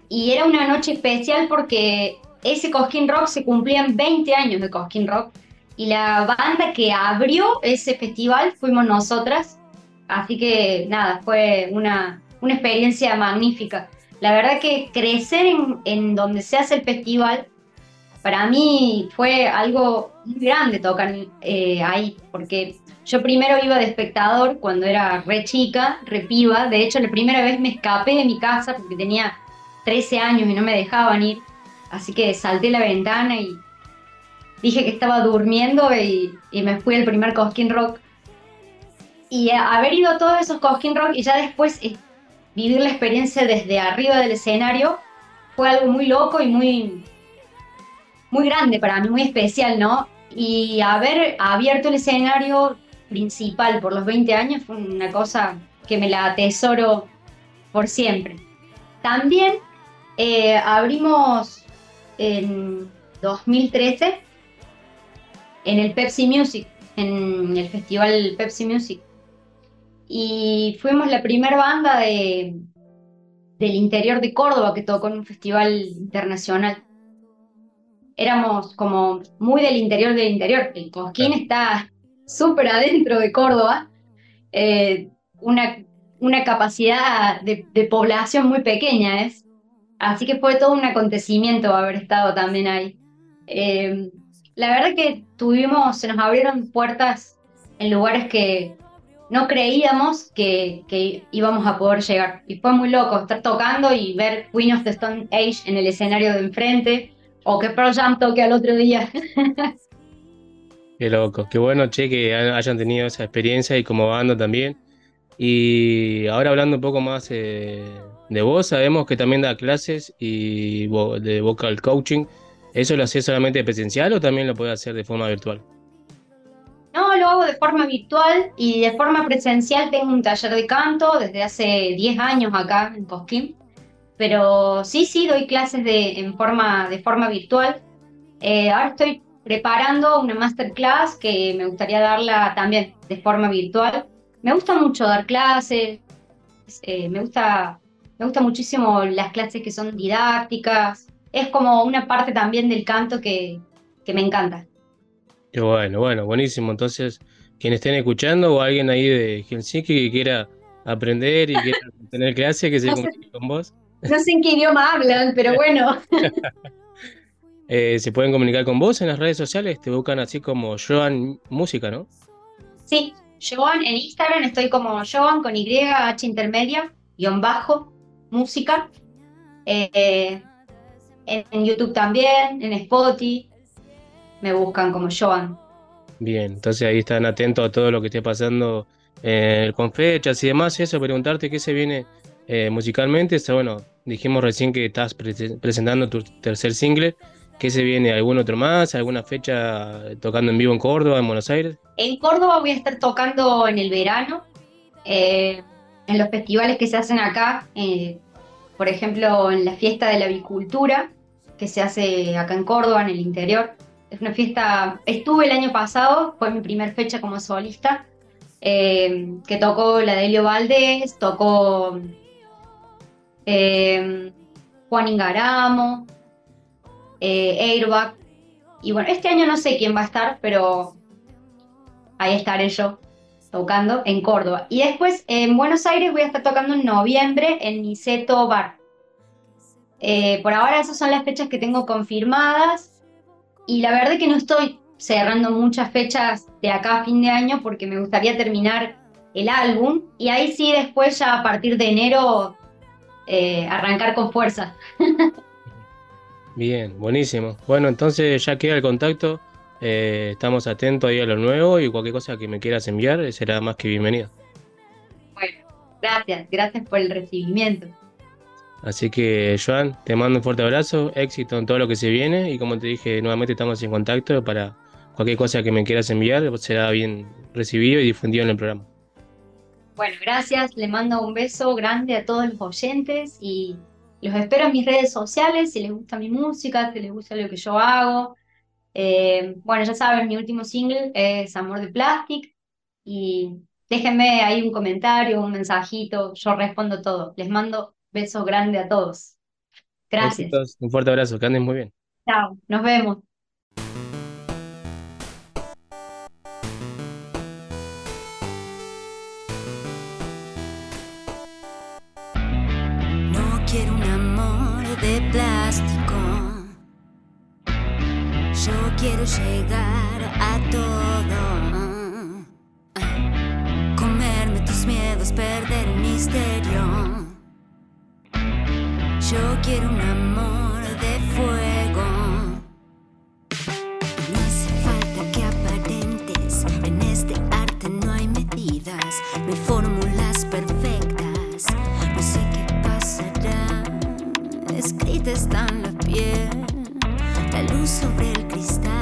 y era una noche especial porque ese Cosquín Rock se cumplían 20 años de Cosquín Rock y la banda que abrió ese festival fuimos nosotras, así que nada, fue una, una experiencia magnífica. La verdad que crecer en, en donde se hace el festival, para mí fue algo muy grande tocar eh, ahí, porque yo primero iba de espectador cuando era re chica, re piba, de hecho la primera vez me escapé de mi casa porque tenía 13 años y no me dejaban ir, así que salté la ventana y dije que estaba durmiendo y, me fui al primer Cosquín Rock. Y haber ido a todos esos Cosquín Rock y ya después eh, vivir la experiencia desde arriba del escenario fue algo muy loco y muy, muy grande para mí, muy especial, ¿no? Y haber abierto el escenario principal por los 20 años fue una cosa que me la atesoro por siempre. También eh, abrimos en 2013 en el Pepsi Music, en el festival Pepsi Music. Y fuimos la primera banda de, del interior de Córdoba que tocó en un festival internacional. Éramos como muy del interior del interior. El Cosquín está súper adentro de Córdoba. eh, una, una capacidad de, de población muy pequeña es. Así que fue todo un acontecimiento haber estado también ahí. Eh, la verdad que tuvimos, se nos abrieron puertas en lugares que no creíamos que, que íbamos a poder llegar. Y fue muy loco estar tocando y ver Queen of the Stone Age en el escenario de enfrente, o que Pearl Jam toque al otro día. Qué loco, qué bueno, che, que ha- hayan tenido esa experiencia y como banda también. Y ahora hablando un poco más eh, de vos, sabemos que también da clases y vo- de vocal coaching. ¿Eso lo hacés solamente presencial o también lo puedes hacer de forma virtual? No, lo hago de forma virtual y de forma presencial tengo un taller de canto desde hace 10 años acá en Cosquín. Pero sí, sí, doy clases de, en forma, de forma virtual. Eh, ahora estoy preparando una masterclass que me gustaría darla también de forma virtual. Me gusta mucho dar clases, eh, me gusta, me gusta muchísimo las clases que son didácticas. Es como una parte también del canto que, que me encanta. Qué bueno, bueno, buenísimo. Entonces, quienes estén escuchando o alguien ahí de Helsinki que quiera aprender y quiera tener clase, que se comunique con vos. No sé en qué idioma hablan, pero bueno. Eh, se pueden comunicar con vos en las redes sociales, te buscan así como Joan Música, ¿no? Sí, Joan, en Instagram estoy como Joan con Y, H intermedia, guion bajo, música. Eh, en, en YouTube también, en Spotify, me buscan como Joan. Bien, entonces ahí están atentos a todo lo que esté pasando eh, con fechas y demás. Eso, preguntarte qué se viene eh, musicalmente. Sea, bueno, dijimos recién que estás pre- presentando tu tercer single. ¿Qué se viene? ¿Algún otro más? ¿Alguna fecha tocando en vivo en Córdoba, en Buenos Aires? En Córdoba voy a estar tocando en el verano, eh, en los festivales que se hacen acá, eh, por ejemplo, en la fiesta de la avicultura, que se hace acá en Córdoba, en el interior. Es una fiesta, estuve el año pasado, fue mi primer fecha como solista, eh, que tocó la de Helio Valdés, tocó eh, Juan Ingaramo, eh, Airbag, y bueno, este año no sé quién va a estar, pero ahí estaré yo tocando en Córdoba. Y después en Buenos Aires voy a estar tocando en noviembre en Niceto Bar. Eh, por ahora esas son las fechas que tengo confirmadas y la verdad que no estoy cerrando muchas fechas de acá a fin de año porque me gustaría terminar el álbum y ahí sí después ya a partir de enero eh, arrancar con fuerza. Bien, buenísimo. Bueno, entonces ya queda el contacto. eh, estamos atentos ahí a lo nuevo y cualquier cosa que me quieras enviar eh, será más que bienvenida. Bueno, gracias, gracias por el recibimiento. Así que, Joan, te mando un fuerte abrazo, éxito en todo lo que se viene y como te dije, nuevamente estamos en contacto para cualquier cosa que me quieras enviar, será bien recibido y difundido en el programa. Bueno, gracias, le mando un beso grande a todos los oyentes y los espero en mis redes sociales si les gusta mi música, si les gusta lo que yo hago. Eh, bueno, ya saben, mi último single es Amor de Plastic y déjenme ahí un comentario, un mensajito, yo respondo todo. Les mando besos grandes a todos. Gracias. Un fuerte abrazo, que anden muy bien. Chao, nos vemos. Quiero llegar a todo. Comerme tus miedos, perder el misterio. Yo quiero un amor de fuego. No hace falta que aparentes. En este arte no hay medidas, no hay fórmulas perfectas. No sé qué pasará. Escrita está en la piel, la luz sobre el cristal.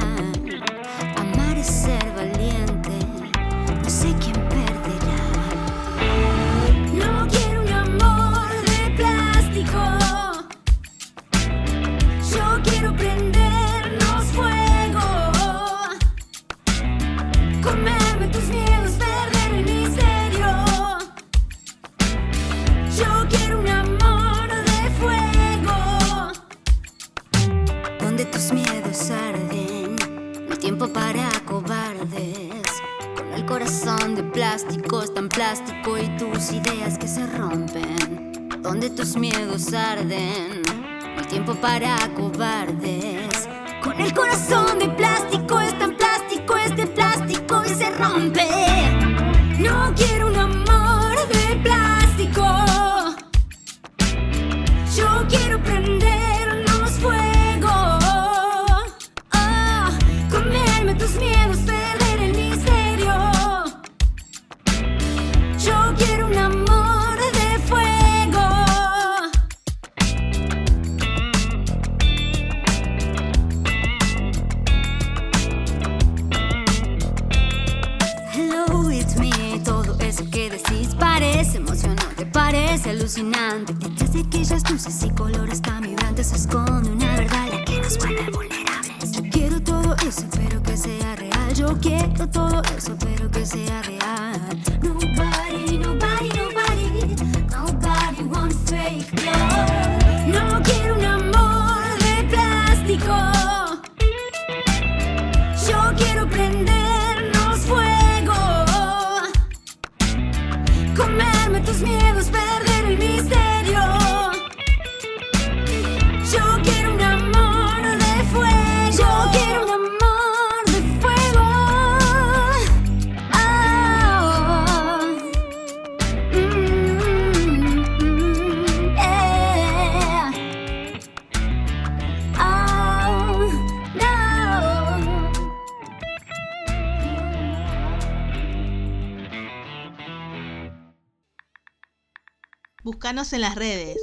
Plástico y tus ideas que se rompen. Donde tus miedos arden, hay tiempo para cobardes. Con el corazón de plástico es tan plástico, es de plástico y se rompe. Alucinante. De aquellas luces y colores tan vibrantes se esconde En las redes.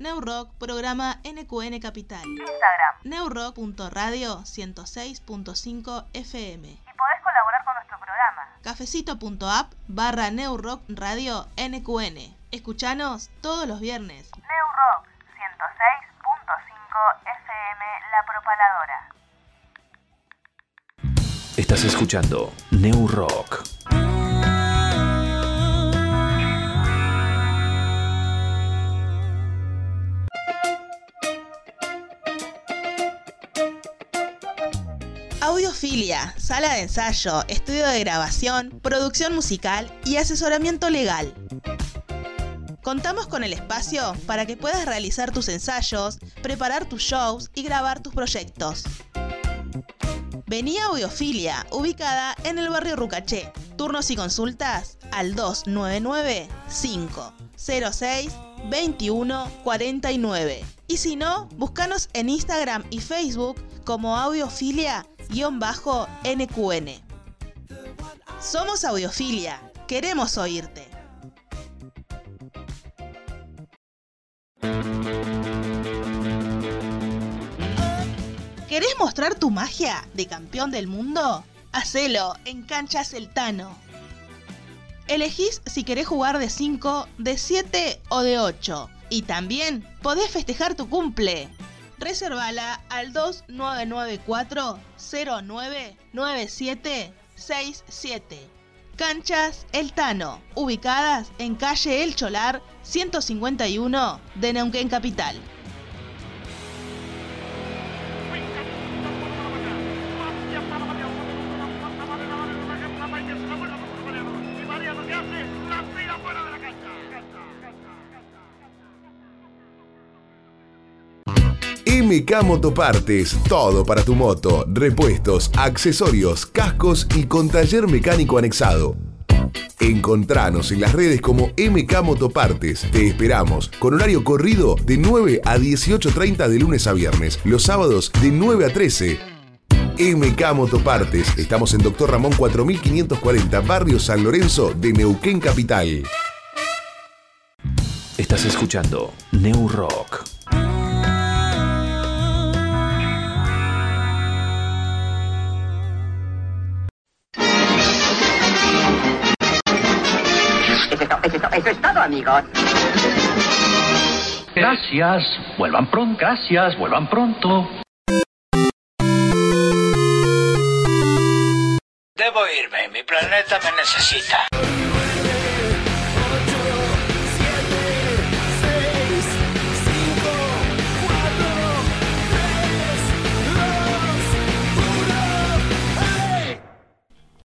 Neurock, programa NQN Capital. Instagram. Neurock.radio 106.5 FM. Y podés colaborar con nuestro programa. Cafecito.app barra Neurock Radio NQN. Escuchanos todos los viernes. New Rock 106.5 FM La Propaladora. Estás escuchando New Rock. Audiofilia, sala de ensayo, estudio de grabación, producción musical y asesoramiento legal. Contamos con el espacio para que puedas realizar tus ensayos, preparar tus shows y grabar tus proyectos. Vení a Audiofilia, ubicada en el barrio Rucaché. Turnos y consultas al 299 506 2149. Y si no, búscanos en Instagram y Facebook como audiofilia-nqn. Somos Audiofilia, queremos oírte. ¿Querés mostrar tu magia de campeón del mundo? Hacelo en Cancha Celtano. Elegís si querés jugar de 5, de 7 o de 8. Y también podés festejar tu cumple. Reservala al 2994 099767. Canchas El Tano, ubicadas en calle El Cholar 151 de Neuquén Capital. MK Motopartes, todo para tu moto, repuestos, accesorios, cascos y con taller mecánico anexado. Encontranos en las redes como MK Motopartes. Te esperamos con horario corrido de 9 a 18.30 de lunes a viernes, los sábados de 9 a 13. MK Motopartes. Estamos en Doctor Ramón 4540, Barrio San Lorenzo de Neuquén Capital. Estás escuchando New Rock. Eso es todo, amigos. Gracias, vuelvan pronto, gracias, vuelvan pronto. Debo irme, mi planeta me necesita.